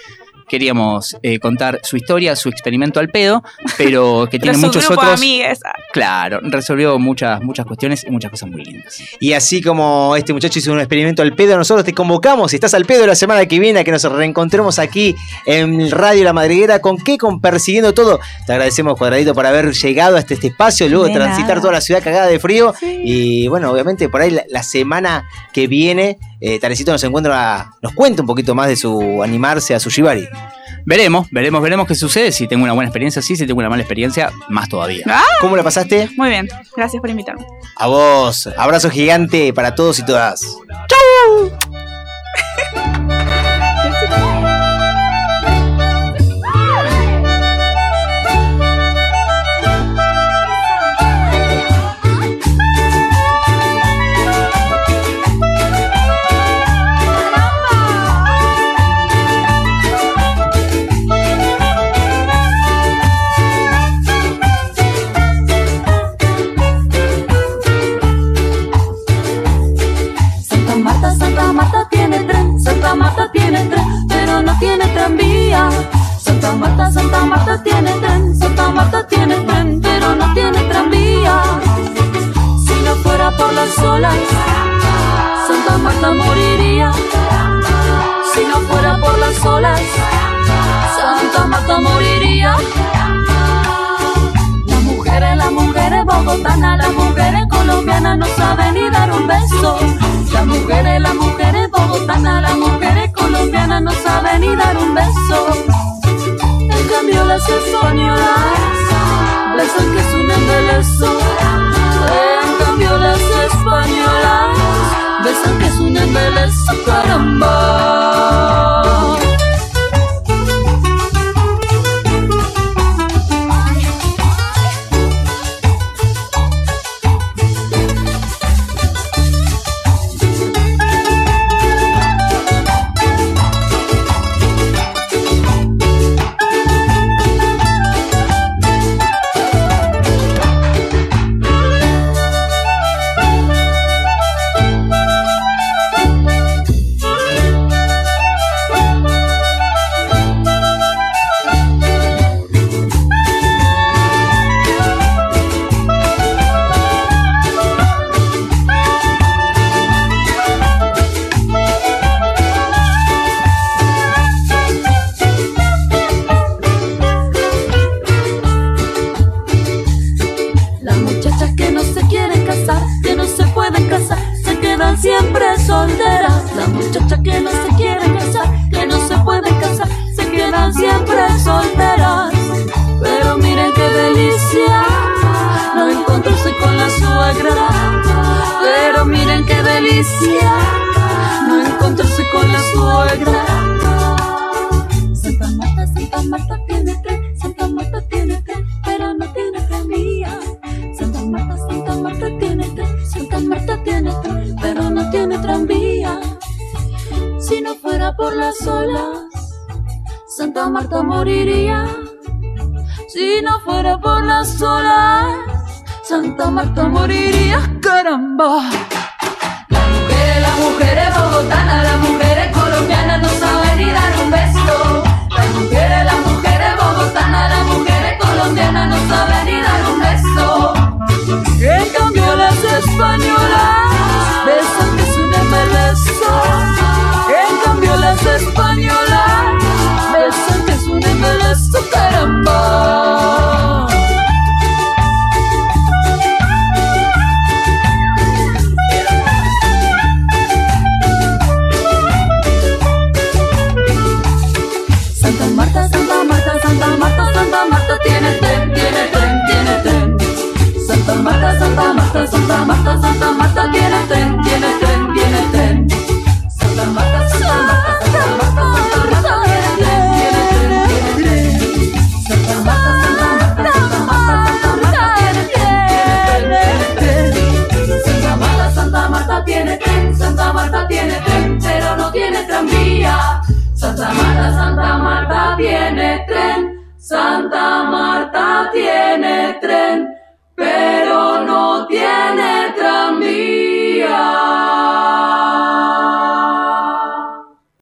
Queríamos eh, contar su historia, su experimento al pedo, pero que tiene muchos grupo otros. amigues. Claro, resolvió muchas, muchas cuestiones y muchas cosas muy lindas. Y así como este muchacho hizo un experimento al pedo, nosotros te convocamos, si estás al pedo la semana que viene, a que nos reencontremos aquí en Radio La Madriguera. ¿Con qué? Con Persiguiendo Todo. Te agradecemos, Cuadradito, por haber llegado hasta este espacio, luego de transitar nada. toda la ciudad cagada de frío. Y bueno, obviamente por ahí la, la semana que viene, eh, Tarecito nos encuentra, nos cuenta un poquito más de su animarse a su Shibari. Veremos, veremos, veremos qué sucede. Si tengo una buena experiencia, sí. Si tengo una mala experiencia, más todavía. Ah, ¿Cómo la pasaste? Muy bien, gracias por invitarme. A vos, abrazo gigante para todos y todas. ¡Chau! Santa Marta, Santa Marta tiene tren, Santa Marta tiene tren, pero no tiene tranvía. Si no fuera por las olas, Santa Marta moriría. Si no fuera por las olas, Santa Marta moriría. Las mujeres, las mujeres bogotanas, las mujeres colombianas no saben ni dar un beso. Las mujeres, las mujeres bogotanas, las mujeres colombianas mama.